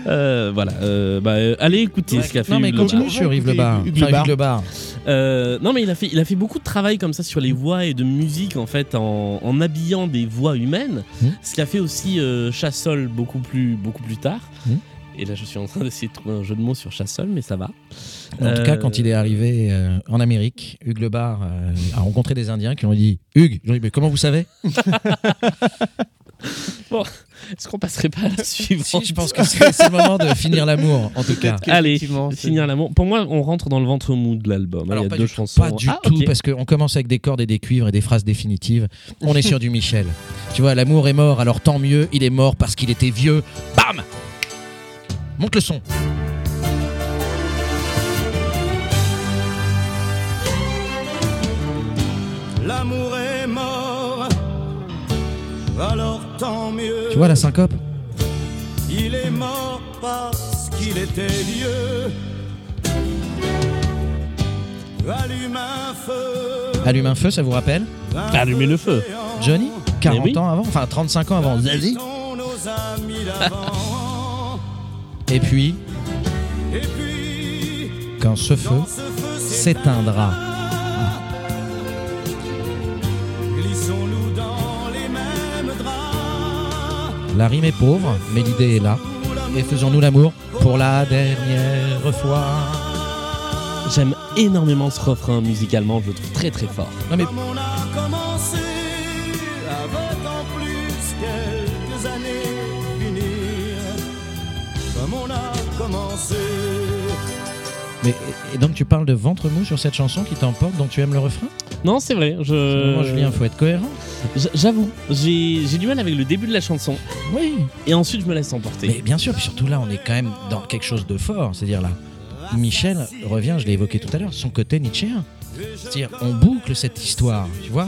Euh, voilà. euh, bah, euh, allez écouter ce qu'a fait Non mais Hugues Le continue Bar. sur Yves Le Bar. Hugues Enfin, Le Bar. Hugues Le Bar. Non mais il a fait il a fait beaucoup de travail comme ça sur les voix et de musique en fait en, en habillant des voix humaines Mhm. ce qu'a fait aussi euh, Chassol beaucoup plus beaucoup plus tard Mhm. et là je suis en train d'essayer de trouver un jeu de mots sur Chassol mais ça va En tout cas, quand il est arrivé euh, en Amérique, Hugues Le Bar euh, a rencontré des Indiens qui lui ont dit Hugues, ils lui ont dit, mais comment vous savez? bon est-ce qu'on passerait pas à la suivante Si, je pense que c'est le moment de finir l'amour, en tout cas. allez finir l'amour pour moi on rentre dans le ventre mou de l'album Alors, il y a pas deux du tout, chansons Pas du Ah, tout, ok. parce qu'on commence avec des cordes et des cuivres et des phrases définitives. On est sur du Michel. Tu vois, l'amour est mort, alors tant mieux, il est mort parce qu'il était vieux. Bam Monte le son. L'amour alors tant mieux. Tu vois la syncope Il est mort parce qu'il était vieux. Allume un feu. Allume un feu, ça vous rappelle allumez le feu Johnny 40 Mais oui. ans avant, enfin 35 ans avant Zazie. Et puis, Et puis, quand ce feu s'éteindra, glissons-nous la rime est pauvre, mais l'idée est là. Et faisons-nous l'amour pour la dernière fois. j'aime énormément ce refrain musicalement je le trouve très très fort Non mais Comme on a commencé, Mais, et donc tu parles de ventre mou sur cette chanson qui t'emporte, donc tu aimes le refrain? Non c'est vrai je Moi Julien, faut être cohérent. J'avoue, j'ai du mal avec le début de la chanson Oui. et ensuite je me laisse emporter. Mais bien sûr, puis surtout là, on est quand même dans quelque chose de fort. C'est-à-dire là, Michel revient, je l'ai évoqué tout à l'heure, son côté nietzschéen. C'est-à-dire, on boucle cette histoire, tu vois.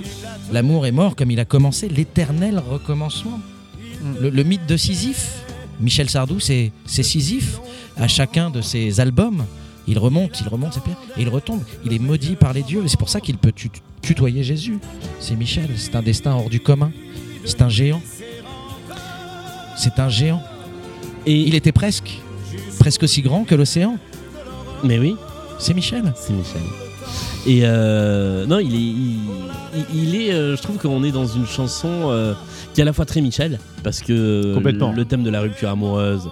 L'amour est mort comme il a commencé, l'éternel recommencement. Le, le mythe de Sisyphe. Michel Sardou, c'est c'est Sisyphe. À chacun de ses albums, il remonte, il remonte ses pierres, et il retombe. Il est maudit par les dieux, et c'est pour ça qu'il peut tu- tutoyer Jésus. C'est Michel, c'est un destin hors du commun. C'est un géant. C'est un géant. Et Il était presque, presque aussi grand que l'océan. mais oui, C'est Michel. c'est Michel. Et euh, non, il est, il, il- il est. euh, je trouve qu'on est dans une chanson euh, qui est à la fois très Michel parce que Complètement. le thème de la rupture amoureuse,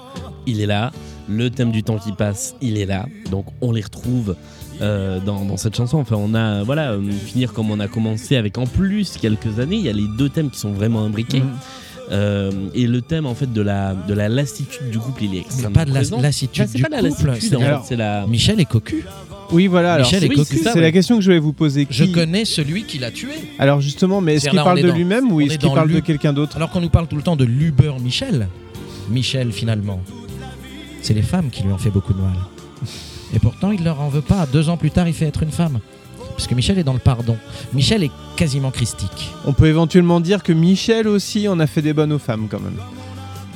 il est là. Le thème du temps qui passe, il est là. Donc on les retrouve euh, dans, dans cette chanson. Enfin, on a voilà euh, finir comme on a commencé avec en plus quelques années. Il y a les deux thèmes qui sont vraiment imbriqués. Mhm. Euh, et le thème en fait de la de la lassitude du couple, il est Mais extrêmement pas de la présent. lassitude c'est du pas de la couple. lassitude, en c'est- fait, c'est la. Michel est cocu. Oui, voilà. Alors, Michel est oui, cocu. c'est ouais. la question que je voulais vous poser. Je connais celui qui l'a tué. Alors justement, mais est-ce qu'il parle est de lui-même ou est-ce est qu'il parle de quelqu'un d'autre Alors qu'on nous parle tout le temps de l'Uber Michel. Michel, finalement, c'est les femmes qui lui ont fait beaucoup de mal. Et pourtant, il leur en veut pas. Deux ans plus tard, il fait être une femme. Parce que Michel est dans le pardon. Michel est quasiment christique. On peut éventuellement dire que Michel aussi en a fait des bonnes aux femmes quand même.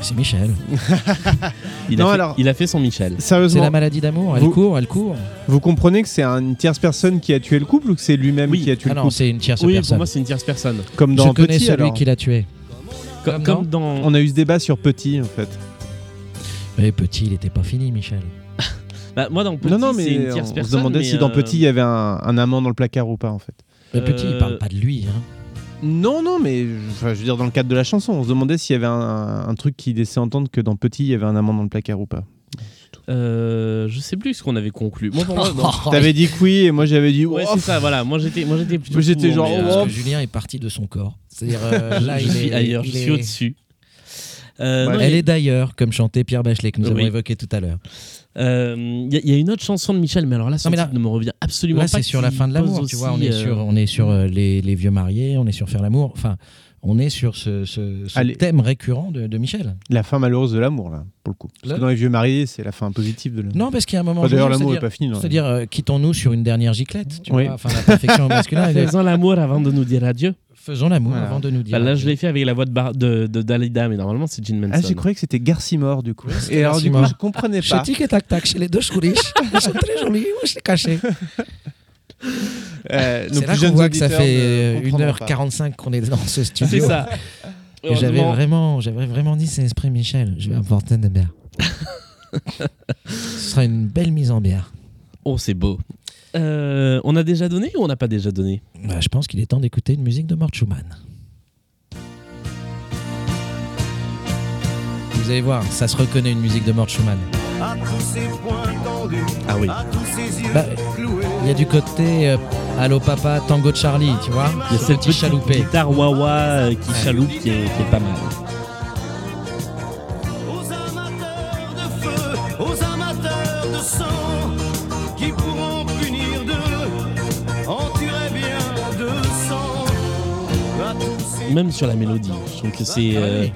C'est Michel. Il, Non, a fait, alors- il a fait son Michel. C'est la maladie d'amour. Elle Vous- court, elle court. vous comprenez que c'est un- une tierce personne qui a tué le couple ou que c'est lui-même Oui. qui a tué Ah le non, couple c'est une tierce Oui, pour personne. moi, c'est une tierce personne. Comme dans Je connais Petit celui alors. qui l'a tué. Co- Comme Comme, dans. On a eu ce débat sur Petit en fait. Mais petit, il était pas fini, Michel. Bah, moi, dans Petit, non, non, c'est mais une on, tierce se personne. demandait mais, si dans euh, Petit il y avait un, un amant dans le placard ou pas en fait. Mais petit, il Euh, parle pas de lui. hein. Non, non, mais enfin, je veux dire dans le cadre de la chanson, on se demandait s'il y avait un, un truc qui laissait entendre que dans Petit il y avait un amant dans le placard ou pas. euh, je sais plus ce qu'on avait conclu. Moi, pour moi, non. T'avais dit que oui et moi j'avais dit Ouais, oh, c'est ça, voilà. Moi, j'étais, moi, j'étais plutôt. J'étais genre, mais, euh, Parce que Julien est parti de son corps. C'est-à-dire, euh, là, je il suis est ailleurs, il je est- suis au-dessus. Euh, Ouais. non, Elle est d'ailleurs, comme chantait Pierre Bachelet, que nous Oui. avons évoqué tout à l'heure. Euh, Il y, a- il y a une autre chanson de Michel, mais alors là, son Non, mais là- titre ne me revient absolument Là, pas. c'est sur la fin de l'amour, tu vois. On est euh, sur, on est sur euh, les, les vieux mariés, on est sur faire l'amour. Enfin, on est sur ce, ce- ce Allez. thème récurrent de, de Michel. La fin malheureuse de l'amour, là, pour le coup. Parce que dans les vieux mariés, c'est la fin positive de l'amour. Non, parce qu'il y a un moment. Enfin, D'ailleurs, l'amour n'est pas fini. non. C'est-à-dire, euh, quittons-nous sur une dernière giclette. Tu Oui. vois, enfin, la perfection masculine. Faisons l'amour avant de nous dire adieu. Faisons l'amour Voilà. avant de nous dire. Bah, là, je l'ai fait avec la voix de, Bar- de, de Dalida, mais normalement, c'est Gene Manson. Ah, j'ai cru que c'était Garcimore, du coup. Et alors, du coup, je comprenais pas. tic et tac tac chez les deux chouriches. Ils sont très jolis. Moi, je les cachais. Euh, C'est là plus qu'on voit que ça fait ne euh, comprendront pas. 1h45 qu'on est dans ce studio. C'est ça. Et j'avais vraiment, j'avais vraiment dit c'est l'esprit Michel. Je vais apporter des bières. Ce sera une belle mise en bière. Oh, c'est beau. Euh, on a déjà donné ou on n'a pas déjà donné Bah, je pense qu'il est temps d'écouter une musique de Mort Schumann. Vous allez voir, ça se reconnaît une musique de Mort Schumann. À tous ces points tendus, Ah oui. à tous ces yeux Bah, cloués. Il y a du côté euh, Allo Papa, Tango Charlie, tu vois Il y a Ce cette petit petite chaloupé. guitare wah-wah euh, qui chaloupe qui est, qui est pas mal. Aux amateurs de feu, aux amateurs de sang, Même sur la mélodie. Je trouve que c'est. euh,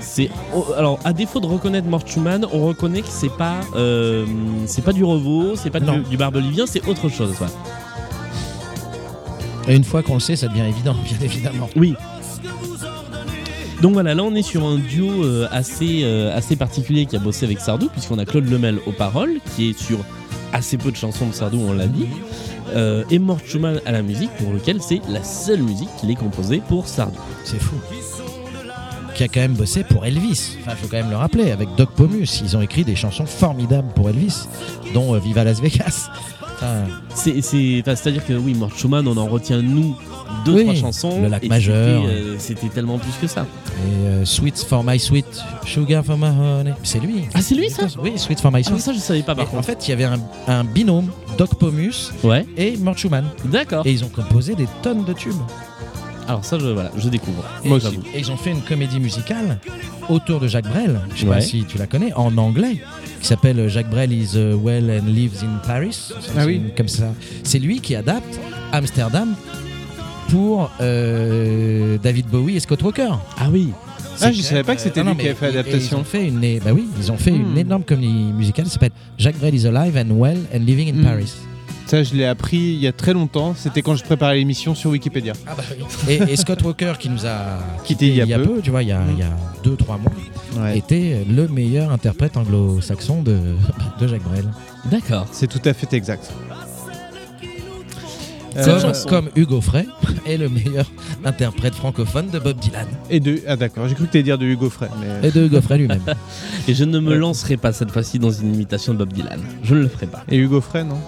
c'est oh, alors à défaut de reconnaître Mort Schumann, on reconnaît que c'est pas euh, c'est pas du Revo, c'est pas du, du Barbelivien, c'est autre chose. Et une fois qu'on le sait, ça devient évident, bien évidemment. Oui. Donc voilà, là on est sur un duo euh, assez, euh, assez particulier qui a bossé avec Sardou, puisqu'on a Claude Lemel aux paroles, qui est sur assez peu de chansons de Sardou, on l'a dit, euh, et Mort Schumann à la musique, pour lequel c'est la seule musique qu'il ait composée pour Sardou. C'est fou. Qui a quand même bossé pour Elvis. Enfin, faut quand même le rappeler. Avec Doc Pomus, ils ont écrit des chansons formidables pour Elvis, dont euh, Viva Las Vegas. C'est, enfin, c'est-à-dire que oui, Mort Schumann, on en retient nous deux, Oui, trois chansons. Le Lac Majeur. C'était, euh, c'était tellement plus que ça. et euh, Sweet for My Sweet, Sugar for My Honey. C'est lui. Ah, c'est lui ça Oui, Sweet for My Alors Sweet. ça, je savais pas par Et en contre. fait, il y avait un, un binôme, Doc Pomus Ouais, et Mort Schumann. d'accord. Et ils ont composé des tonnes de tubes. Alors ça, je, voilà, je découvre. Et, Moi, j'avoue. et ils ont fait une comédie musicale autour de Jacques Brel, je sais Ouais. pas si tu la connais, en anglais, qui s'appelle Jacques Brel is uh, well and lives in Paris. Ah C'est oui. Comme ça. C'est lui qui adapte Amsterdam pour euh, David Bowie et Scott Walker. Ah oui. Ah, je savais pas que c'était euh, lui non, qui avait fait l'adaptation. Ils ont fait une, bah oui, ils ont fait une Hmm. énorme comédie musicale qui s'appelle Jacques Brel is alive and well and living in Hmm. Paris. Ça, je l'ai appris il y a très longtemps. C'était quand je préparais l'émission sur Wikipédia. Et, et Scott Walker qui nous a Quitté il y a peu. tu vois, il y a, il y a deux trois mois, Ouais. était le meilleur interprète anglo-saxon de, de Jacques Brel. D'accord. C'est tout à fait exact. Cette Comme, Hugo Frey est le meilleur interprète francophone de Bob Dylan. Et de ah d'accord, j'ai cru que tu dire de Hugo Frey, mais Et de Hugo Frey lui-même. Et je ne me lancerai pas cette fois-ci dans une imitation de Bob Dylan. Je ne le ferai pas. et Hugo Frey non?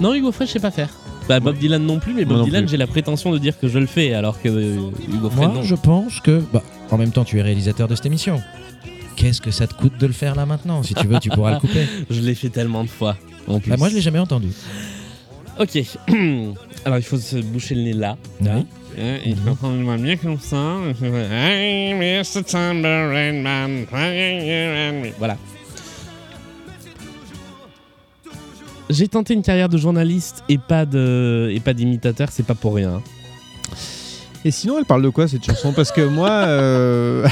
Non, Hugo Frey, je sais pas faire. Bah, Bob Dylan non plus, mais Moi Bob non Dylan, plus. j'ai la prétention de dire que je le fais, alors que euh, Hugo Frey, Moi, non. je pense que, bah, en même temps, tu es réalisateur de cette émission. Qu'est-ce que ça te coûte de le faire là maintenant? Si tu veux, tu pourras le couper. Je l'ai fait tellement de fois. En plus. Bah, moi, je l'ai jamais entendu. Ok. Alors, il faut se boucher le nez là. Oui. Hein, Et il faut prendre le bien comme ça. Hey, J'ai tenté une carrière de journaliste et pas de et pas d'imitateur, c'est pas pour rien. Et sinon, elle parle de quoi cette chanson? Parce que moi, euh,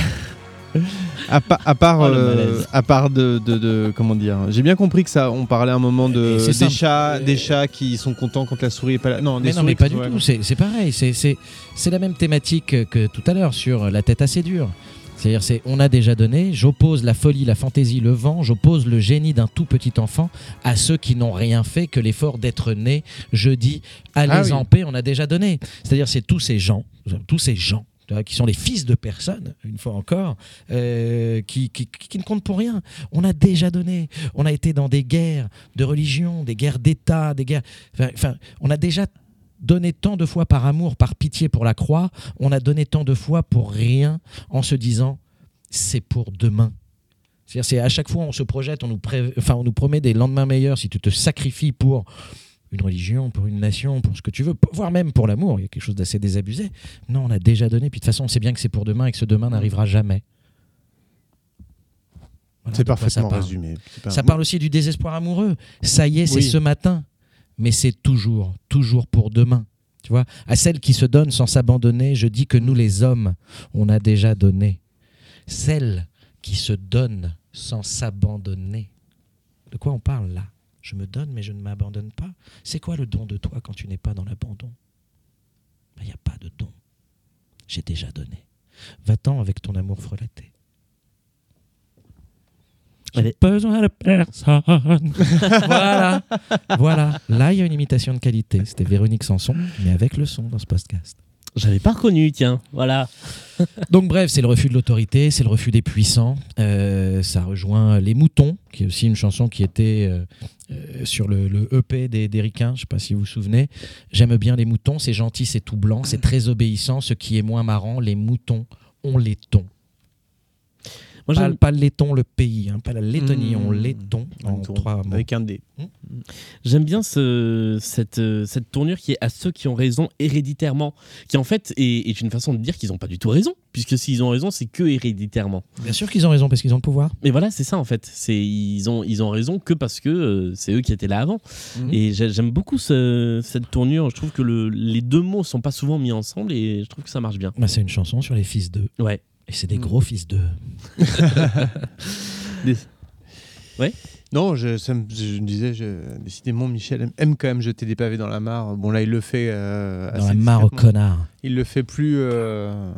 à, pa- à part, Oh, euh, à part de, de- de- comment dire, j'ai bien compris que ça, on parlait un moment de des simple. chats, des chats qui sont contents quand la souris est pas là. Non, des Mais non, souris mais pas du tout. C'est c'est pareil. C'est- C'est c'est la même thématique que tout à l'heure sur la tête assez dure. C'est-à-dire, c'est on a déjà donné. J'oppose la folie, la fantaisie, le vent. J'oppose le génie d'un tout petit enfant à ceux qui n'ont rien fait que l'effort d'être né. Je dis, allez Ah oui. en paix. On a déjà donné. C'est-à-dire, c'est tous ces gens, tous ces gens. qui sont les fils de personnes, une fois encore, euh, qui, qui, qui ne comptent pour rien. On a déjà donné. On a été dans des guerres de religion, des guerres d'État, des guerres. Enfin, on a déjà donné tant de fois par amour, par pitié pour la croix, on a donné tant de fois pour rien en se disant c'est pour demain. C'est-à-dire, c'est à chaque fois on se projette, on nous, pré- enfin, on nous promet des lendemains meilleurs si tu te sacrifies pour une religion, pour une nation, pour ce que tu veux, voire même pour l'amour. Il y a quelque chose d'assez désabusé. Non, on a déjà donné. Puis de toute façon, on sait bien que c'est pour demain et que ce demain n'arrivera jamais. C'est ça parfaitement parle. résumé. Pas- Ça parle aussi du désespoir amoureux. Ça y est, c'est Oui. ce matin, mais c'est toujours, toujours pour demain. Tu vois, à celles qui se donnent sans s'abandonner, je dis que nous les hommes, on a déjà donné. Celles qui se donnent sans s'abandonner. De quoi on parle là? Je me donne, mais je ne m'abandonne pas. C'est quoi le don de toi quand tu n'es pas dans l'abandon? Il n'y a pas de don. J'ai déjà donné. Va-t'en avec ton amour frelaté. J'ai besoin de personne. voilà. voilà. Là, il y a une imitation de qualité. C'était Véronique Sanson, mais avec le son dans ce podcast. J'avais pas reconnu, tiens. Voilà. Donc bref, c'est le refus de l'autorité, c'est le refus des puissants. Euh, ça rejoint Les Moutons, qui est aussi une chanson qui était euh, euh, sur le, le EP des, des Ricains, je ne sais pas si vous vous souvenez. J'aime bien les moutons, c'est gentil, c'est tout blanc, c'est très obéissant. Ce qui est moins marrant, les moutons ont les tons. Moi, pas, j'aime- pas le laiton, le pays, hein, pas la Lettonie, Mmh. on laiton en Laiton, trois mots. Avec un D. J'aime bien ce, cette, euh, cette tournure qui est à ceux qui ont raison héréditairement, qui en fait est, est une façon de dire qu'ils n'ont pas du tout raison, puisque s'ils ont raison, c'est que héréditairement. Bien sûr qu'ils ont raison parce qu'ils ont le pouvoir. Mais voilà, c'est ça en fait. Ils ont ils ont raison que parce que euh, c'est eux qui étaient là avant. Mhm. Et j'ai- j'aime beaucoup ce- cette tournure. Je trouve que le- les deux mots sont pas souvent mis ensemble et je trouve que ça marche bien. Bah, c'est une chanson sur les fils d'eux. Ouais. Et c'est des gros fils d'eux. Ouais. Non, je, ça me, je me disais, je- décidément, Michel aime, aime quand même jeter des pavés dans la mare. Bon, là, il le fait. euh, Dans assez la mare au connard. Il le fait plus, euh,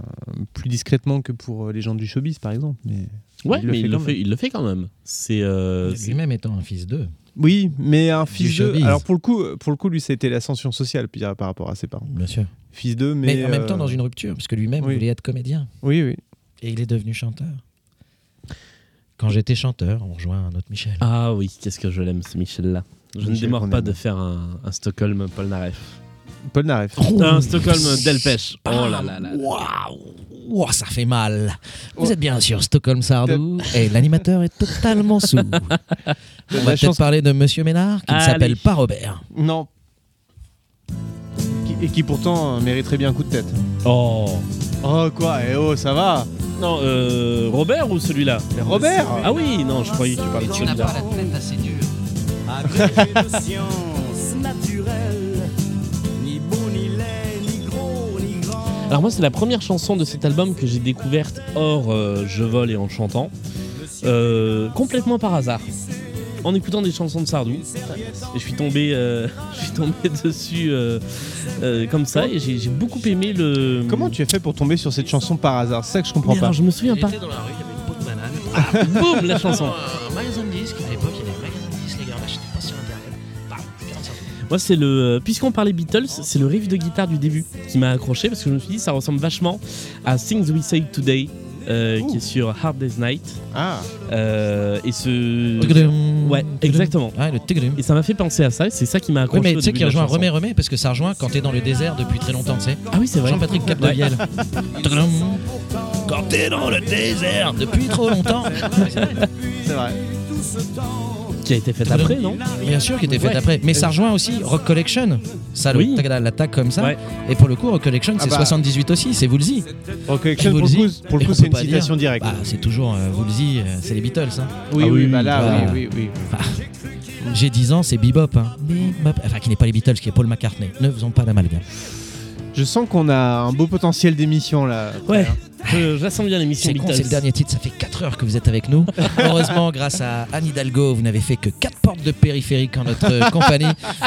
plus discrètement que pour euh, les gens du showbiz, par exemple. Mais Ouais, mais il le fait il le fait quand même. C'est euh, Lui-même étant un fils d'eux. Oui, mais un fils d'eux. Alors, pour le coup, pour le coup, lui, ça a été l'ascension sociale puis, par rapport à ses parents. Bien sûr. Fils d'eux, Mais, mais. en même temps dans une rupture, parce que lui-même oui. voulait être comédien. Oui, oui. Et il est devenu chanteur. Quand j'étais chanteur, on rejoint un autre Michel. Ah oui, qu'est-ce que je l'aime ce Michel-là. Je ne Michel qu'on pas aime. de faire un, un Stockholm Paul Naref. Paul Naref. un Stockholm Delpech. Oh là là là. Waouh ça fait mal. Vous êtes bien sûr Stockholm Sardou et l'animateur est totalement sous. On va peut-être parler de Monsieur Ménard qui ne s'appelle pas Robert. Non. Et qui pourtant euh, mériterait bien un coup de tête. Oh. Oh, quoi Eh oh, ça va Non, euh, Robert ou celui-là Robert Ah oui, non, je croyais que tu parlais de celui-là. tête assez dure. Agrégé de sciences naturelles, ni beau, ni laid, ni gros, ni grand. Alors moi, c'est la première chanson de cet album que j'ai découverte hors euh, Je vole et en chantant, euh, complètement par hasard. En écoutant des chansons de Sardou, et je suis tombé, euh, je suis tombé dessus euh, euh, comme ça, et j'ai j'ai beaucoup aimé le. Comment tu as fait pour tomber sur cette chanson par hasard? C'est ça que je comprends Mais pas. alors, je me souviens pas. dans la rue, il y avait une peau de banane. Boum, la chanson. Un magasin de disques, à l'époque, il y avait un magasin de disques, les gars, on achetait pas sur internet. Bam, 40 centimes. Moi, c'est le. Puisqu'on parlait Beatles, c'est le riff de guitare du début qui m'a accroché parce que je me suis dit ça ressemble vachement à Things We Say Today. Euh, qui est sur Hard Day's Night. Ah. Euh, et ce. Tigredum, Ouais, exactement. Ah, le. Et ça m'a fait penser à ça, et c'est ça qui m'a Oui, accroché. mais au tu sais qu'il rejoint. Remets Remets parce que ça rejoint quand t'es dans le désert depuis très longtemps, tu sais. Ah oui, c'est vrai. Jean-Patrick Capdevielle. Quand t'es dans le désert depuis trop longtemps. C'est vrai. Qui a été fait après, non Bien sûr, qui était fait Ouais. après. Mais ça rejoint aussi Rock Collection. Ça, Oui. l'attaque comme ça. Ouais. Et pour le coup, Rock Collection, c'est Ah bah. 78 aussi, c'est Woolsey. Recollection, Et pour le Woolsey. coup, pour le Et coup, on c'est une dire- citation directe. Bah, c'est toujours euh, Woolsey, euh, c'est les Beatles. hein. Oui, Ah oui, oui, bah là, oui, oui, oui. J'ai 10 ans, c'est Bebop. hein. Bebop. Enfin, qui n'est pas les Beatles, qui est Paul McCartney. Ne faisons pas d'amalgame. Je sens qu'on a un beau potentiel d'émission là. Ouais, j'assemble bien l'émission C'est c'est le dernier titre, ça fait 4 heures que vous êtes avec nous. Heureusement, grâce à Anne Hidalgo, vous n'avez fait que 4 portes de périphérique en notre compagnie.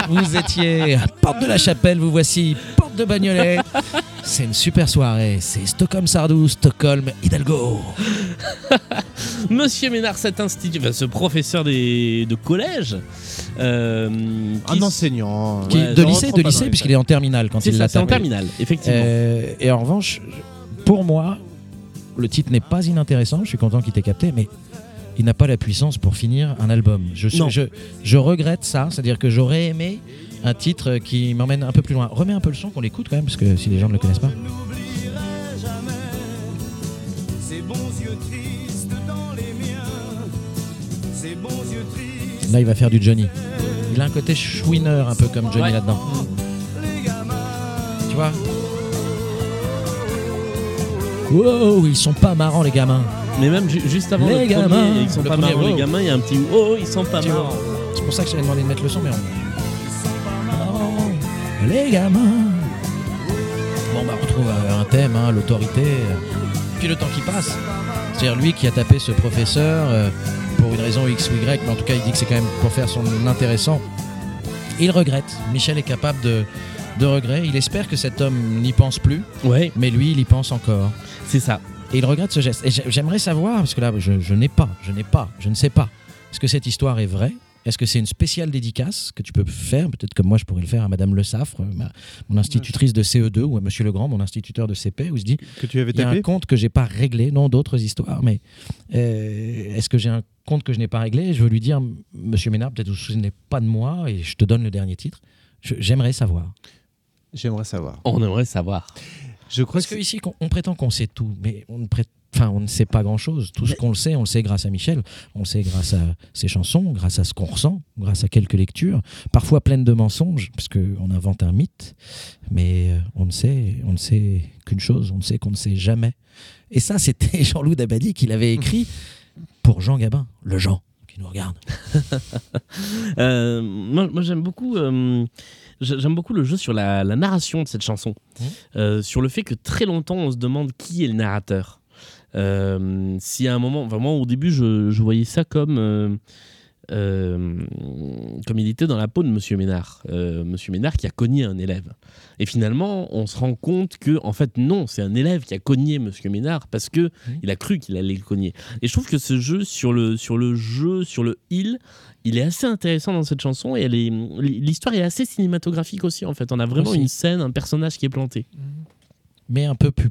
Vous étiez à Porte de la Chapelle, vous voici Porte de Bagnolet. C'est une super soirée, c'est Stockholm Sardou, Stockholm Hidalgo. Monsieur Ménard, cet institut, ce professeur des, de collège. euh, Un qui- enseignant. Qui- Ouais, de lycée, de lycée puisqu'il est en terminale quand il l'a c'est en terminale, effectivement. Euh, et en revanche, pour moi, le titre n'est pas inintéressant, je suis content qu'il t'ait capté, mais il n'a pas la puissance pour finir un album. Je, suis- Non. je, je regrette ça, c'est-à-dire que j'aurais aimé un titre qui m'emmène un peu plus loin. Remets un peu le son qu'on l'écoute quand même, parce que si les gens ne le connaissent pas. Là, il va faire du Johnny. Il a un côté chouineur un peu comme Johnny Ouais. là-dedans. Tu vois? Wow, ils sont pas marrants les gamins. Mais même ju- juste avant Les le premier, gamins. ils sont Le pas premier, marrants, les gamins, il y a un petit oh, ils sont pas marrants. C'est pour ça que j'avais demandé de mettre le son, mais on... Les gamins. Bon, bah, on retrouve euh, un thème, hein, l'autorité. Puis le temps qui passe. C'est-à-dire lui qui a tapé ce professeur euh, pour une raison X ou Y, mais en tout cas, il dit que c'est quand même pour faire son intéressant. Il regrette. Michel est capable de, de regret. Il espère que cet homme n'y pense plus. Ouais. Mais lui, il y pense encore. C'est ça. Et il regrette ce geste. Et j'ai- j'aimerais savoir, parce que là, je, je n'ai pas, je n'ai pas, je ne sais pas. Est-ce que cette histoire est vraie? Est-ce que c'est une spéciale dédicace que tu peux faire? Peut-être comme moi, je pourrais le faire à Madame Le Saffre, ma- mon institutrice de CE2, ou à Monsieur Legrand, mon instituteur de CP, où il se dit Que tu avais il y a un compte que j'ai pas réglé, non d'autres histoires, mais euh, est-ce que j'ai un compte que je n'ai pas réglé? Je veux lui dire, Monsieur Ménard, peut-être vous vous souvenez pas de moi, et je te donne le dernier titre. Je- J'aimerais savoir. J'aimerais savoir. On aimerait savoir. Je crois Parce que qu'ici, on, on prétend qu'on sait tout, mais on ne, prét- enfin, on ne sait pas grand-chose. Tout ce qu'on le sait, on le sait grâce à Michel, on le sait grâce à ses chansons, grâce à ce qu'on ressent, grâce à quelques lectures, parfois pleines de mensonges, parce qu'on invente un mythe, mais euh, on ne sait, on ne sait qu'une chose, on ne sait qu'on ne sait jamais. Et ça, c'était Jean-Loup Dabadi qui l'avait écrit pour Jean Gabin, le Jean qui nous regarde. Euh, moi, moi, j'aime beaucoup, euh, j'aime beaucoup le jeu sur la, la narration de cette chanson, Mmh. Euh, sur le fait que très longtemps on se demande qui est le narrateur. Euh, si à un moment, vraiment au début, je, je voyais ça comme euh, comme il était dans la peau de Monsieur Ménard, Euh, Monsieur Ménard qui a cogné un élève. Et finalement, on se rend compte que en fait non, c'est un élève qui a cogné Monsieur Ménard parce que il a cru qu'il allait le cogner. Et je trouve que ce jeu sur le sur le jeu sur le il, il est assez intéressant dans cette chanson et elle est l'histoire est assez cinématographique aussi en fait. On a vraiment Aussi. une scène, un personnage qui est planté. Mais un peu plus,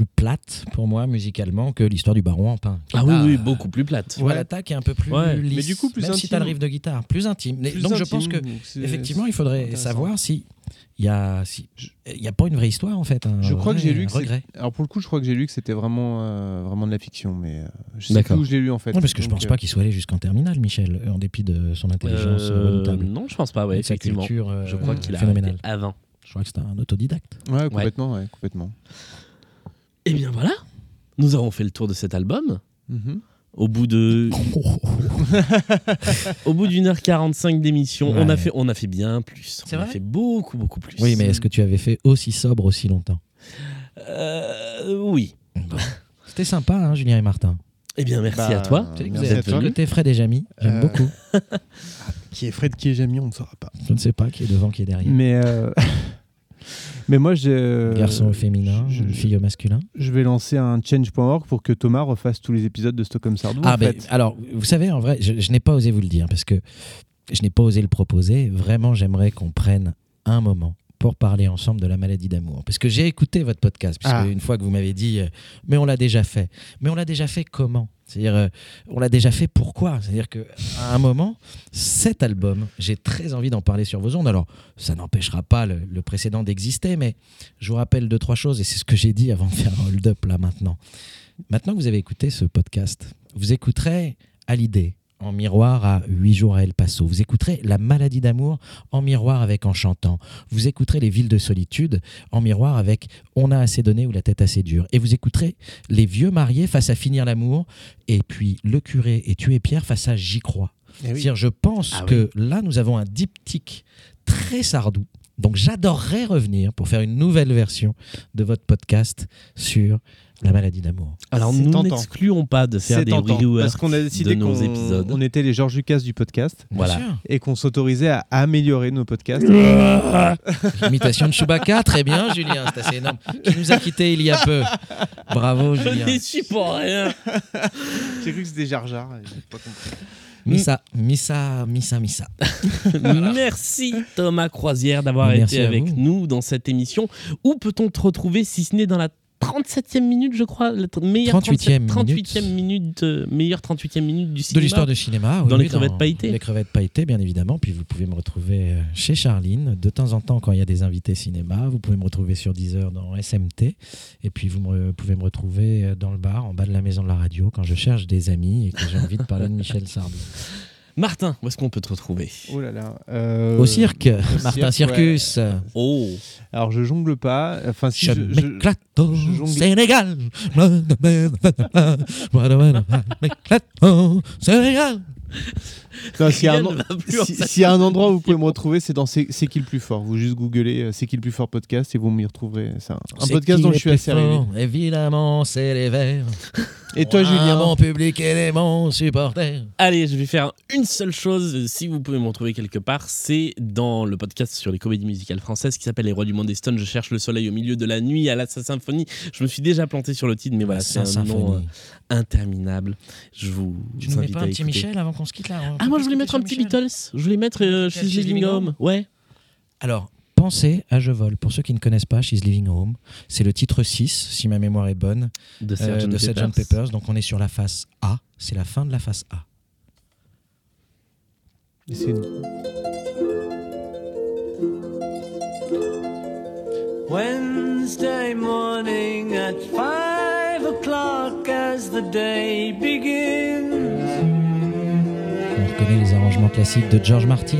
plus plate pour moi musicalement que l'histoire du baron en pain. Ah oui, oui, beaucoup plus plate. Tu vois, l'attaque est un peu plus Ouais. lisse, Mais du coup, plus même si intime. t'as le riff de guitare, plus intime. Mais Plus donc je pense que c'est- effectivement, il c'est faudrait savoir si il y a si il y a pas une vraie histoire en fait. un Je crois que j'ai lu que c'est- regret. alors pour le coup, je crois que j'ai lu que c'était vraiment euh, vraiment de la fiction, mais euh, je sais D'accord. plus où je l'ai lu en fait. Non, parce que je Donc, pense euh, pas qu'il soit allé jusqu'en terminale, Michel, euh, en dépit de son intelligence redoutable. non, je pense pas, ouais, sa effectivement. culture, euh, je crois qu'il a phénoménale. avant. Je crois que c'était un autodidacte. Ouais, complètement, ouais, complètement. Et Eh bien voilà, nous avons fait le tour de cet album. Mhm. Au bout de au bout d'une heure 45 d'émission, on a fait on a fait bien plus. C'est on a fait beaucoup beaucoup plus. Oui, mais est-ce que tu avais fait aussi sobre aussi longtemps? Euh, oui. C'était sympa, hein, Julien et Martin. Eh bien merci Bah, à toi. Merci êtes à toi. côté Fred et Jamy, j'aime Euh, beaucoup. Qui est Fred, qui est Jamie, on ne saura pas. Je ne sais pas qui est devant, qui est derrière. Mais euh, mais moi, j'ai Garçon au féminin, je- une fille au masculin. Je vais lancer un change.org pour que Thomas refasse tous les épisodes de Stockholm Sardou. Ah, en ben, fait. alors, vous savez, en vrai, je, je n'ai pas osé vous le dire parce que je n'ai pas osé le proposer. Vraiment, j'aimerais qu'on prenne un moment pour parler ensemble de la maladie d'amour. Parce que j'ai écouté votre podcast, puisque Ah. une fois que vous m'avez dit, euh, mais on l'a déjà fait. Mais on l'a déjà fait comment? C'est-à-dire, euh, on l'a déjà fait pourquoi? C'est-à-dire qu'à un moment, cet album, j'ai très envie d'en parler sur vos ondes. Alors, ça n'empêchera pas le, le précédent d'exister, mais je vous rappelle deux, trois choses, et c'est ce que j'ai dit avant de faire un hold-up là maintenant. Maintenant que vous avez écouté ce podcast, vous écouterez à l'idée en miroir à 8 jours à El Paso. Vous écouterez La maladie d'amour en miroir avec En chantant. Vous écouterez Les villes de solitude en miroir avec On a assez donné ou La tête assez dure. Et vous écouterez Les vieux mariés face à Finir l'amour et puis Le curé et Tuer Pierre face à J'y crois. Eh oui. Je pense Ah que là, nous avons un diptyque très sardou. Donc, j'adorerais revenir pour faire une nouvelle version de votre podcast sur la maladie d'amour. Alors nous n'excluons pas de faire des reworks parce qu'on a de décidé nos qu'on épisodes. on était les Georges Lucas du podcast. Voilà. Et qu'on s'autorisait à améliorer nos podcasts. Imitation de Chewbacca, très bien, Julien, c'est assez énorme. Qui nous a quittés il y a peu. Bravo, Je Julien. n'y suis pour rien. J'ai cru que c'était Jar Jar. j'ai pas compris. Missa, Missa, Missa, Missa. Merci Thomas Croisière d'avoir été avec vous. nous dans cette émission. Où peut-on te retrouver si ce n'est dans la 37e minute, je crois, la meilleure 38e 38e minute, euh, meilleure 38e minute du cinéma. De l'histoire de cinéma. Dans oui, les crevettes pailletées. Les crevettes pailletées, bien évidemment. Puis vous pouvez me retrouver euh, chez Charline de temps en temps quand il y a des invités cinéma. Vous pouvez me retrouver sur Deezer dans SMT. Et puis vous me- pouvez me retrouver euh, dans le bar en bas de la maison de la radio quand je cherche des amis et que j'ai envie de parler de Michel Sardou. Martin, où est-ce qu'on peut te retrouver? Oh là là. euh, Au cirque, au Martin cirque, Circus. ouais. Oh. Alors je jongle pas. Enfin si Je je, m'éclate au je jongle- Sénégal. m'éclate au Sénégal. Non, s'il y, a un si- endroit où vous pouvez me retrouver, c'est dans C'est qui le plus fort. Vous juste googlez euh, C'est qui le plus fort podcast et vous m'y retrouverez. C'est un, podcast dont je suis assez arrivé. fort Évidemment, c'est les verts. Et toi, Julien Mon public et les bons supporters. Allez, je vais faire une seule chose, si vous pouvez me retrouver quelque part, c'est dans le podcast sur les comédies musicales françaises qui s'appelle Les Rois du Monde des Stones. Je cherche le soleil au milieu de la nuit à la Symphonie. Je me suis déjà planté sur le titre, mais voilà, c'est un nom euh, interminable. Je vous, Tu vous nous mets pas un petit. Michel avant qu'on se quitte là Ah, moi je voulais mettre un petit Beatles. Je voulais mettre euh, She's She's Living Home. Home. Ouais. Alors, pensez à Je vole. Pour ceux qui ne connaissent pas, She's Living Home, c'est le titre 6, si ma mémoire est bonne, De euh, Sgt. Pepper's. Peppers. Donc on est sur la face A. C'est la fin de la face A. Et c'est une- Wednesday morning at five o'clock as the day begins. Arrangements classiques de George Martin,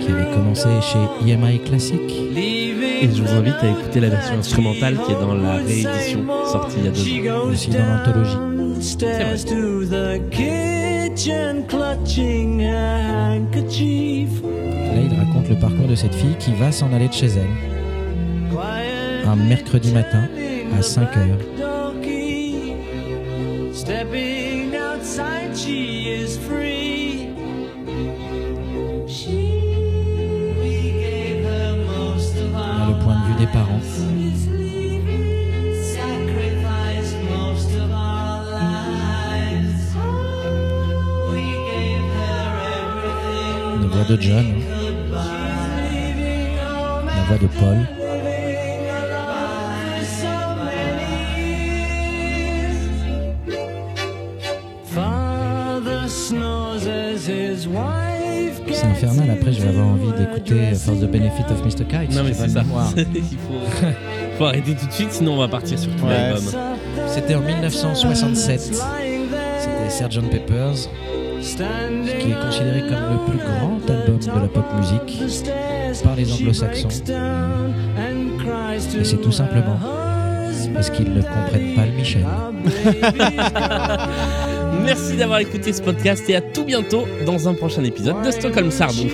qui avait commencé chez EMI Classic. Et je vous invite à écouter la version instrumentale qui est dans la réédition sortie il y a deux ans. Aussi dans l'anthologie. Là, il raconte le parcours de cette fille qui va s'en aller de chez elle un mercredi matin à 5 heures. De John, la voix de Paul. C'est infernal. Après, je vais avoir envie d'écouter For the Benefit of Mr. Kite. Non mais c'est ça. Il faut, faut arrêter tout de suite, sinon on va partir sur tout Ouais. l'album. C'était en 1967. C'était Sgt. Peppers, qui est considéré comme le plus grand album de la pop musique par les anglo-saxons. Et c'est tout simplement parce qu'ils ne comprennent pas le Michel. Merci d'avoir écouté ce podcast et à tout bientôt dans un prochain épisode de Stockholm Sardou.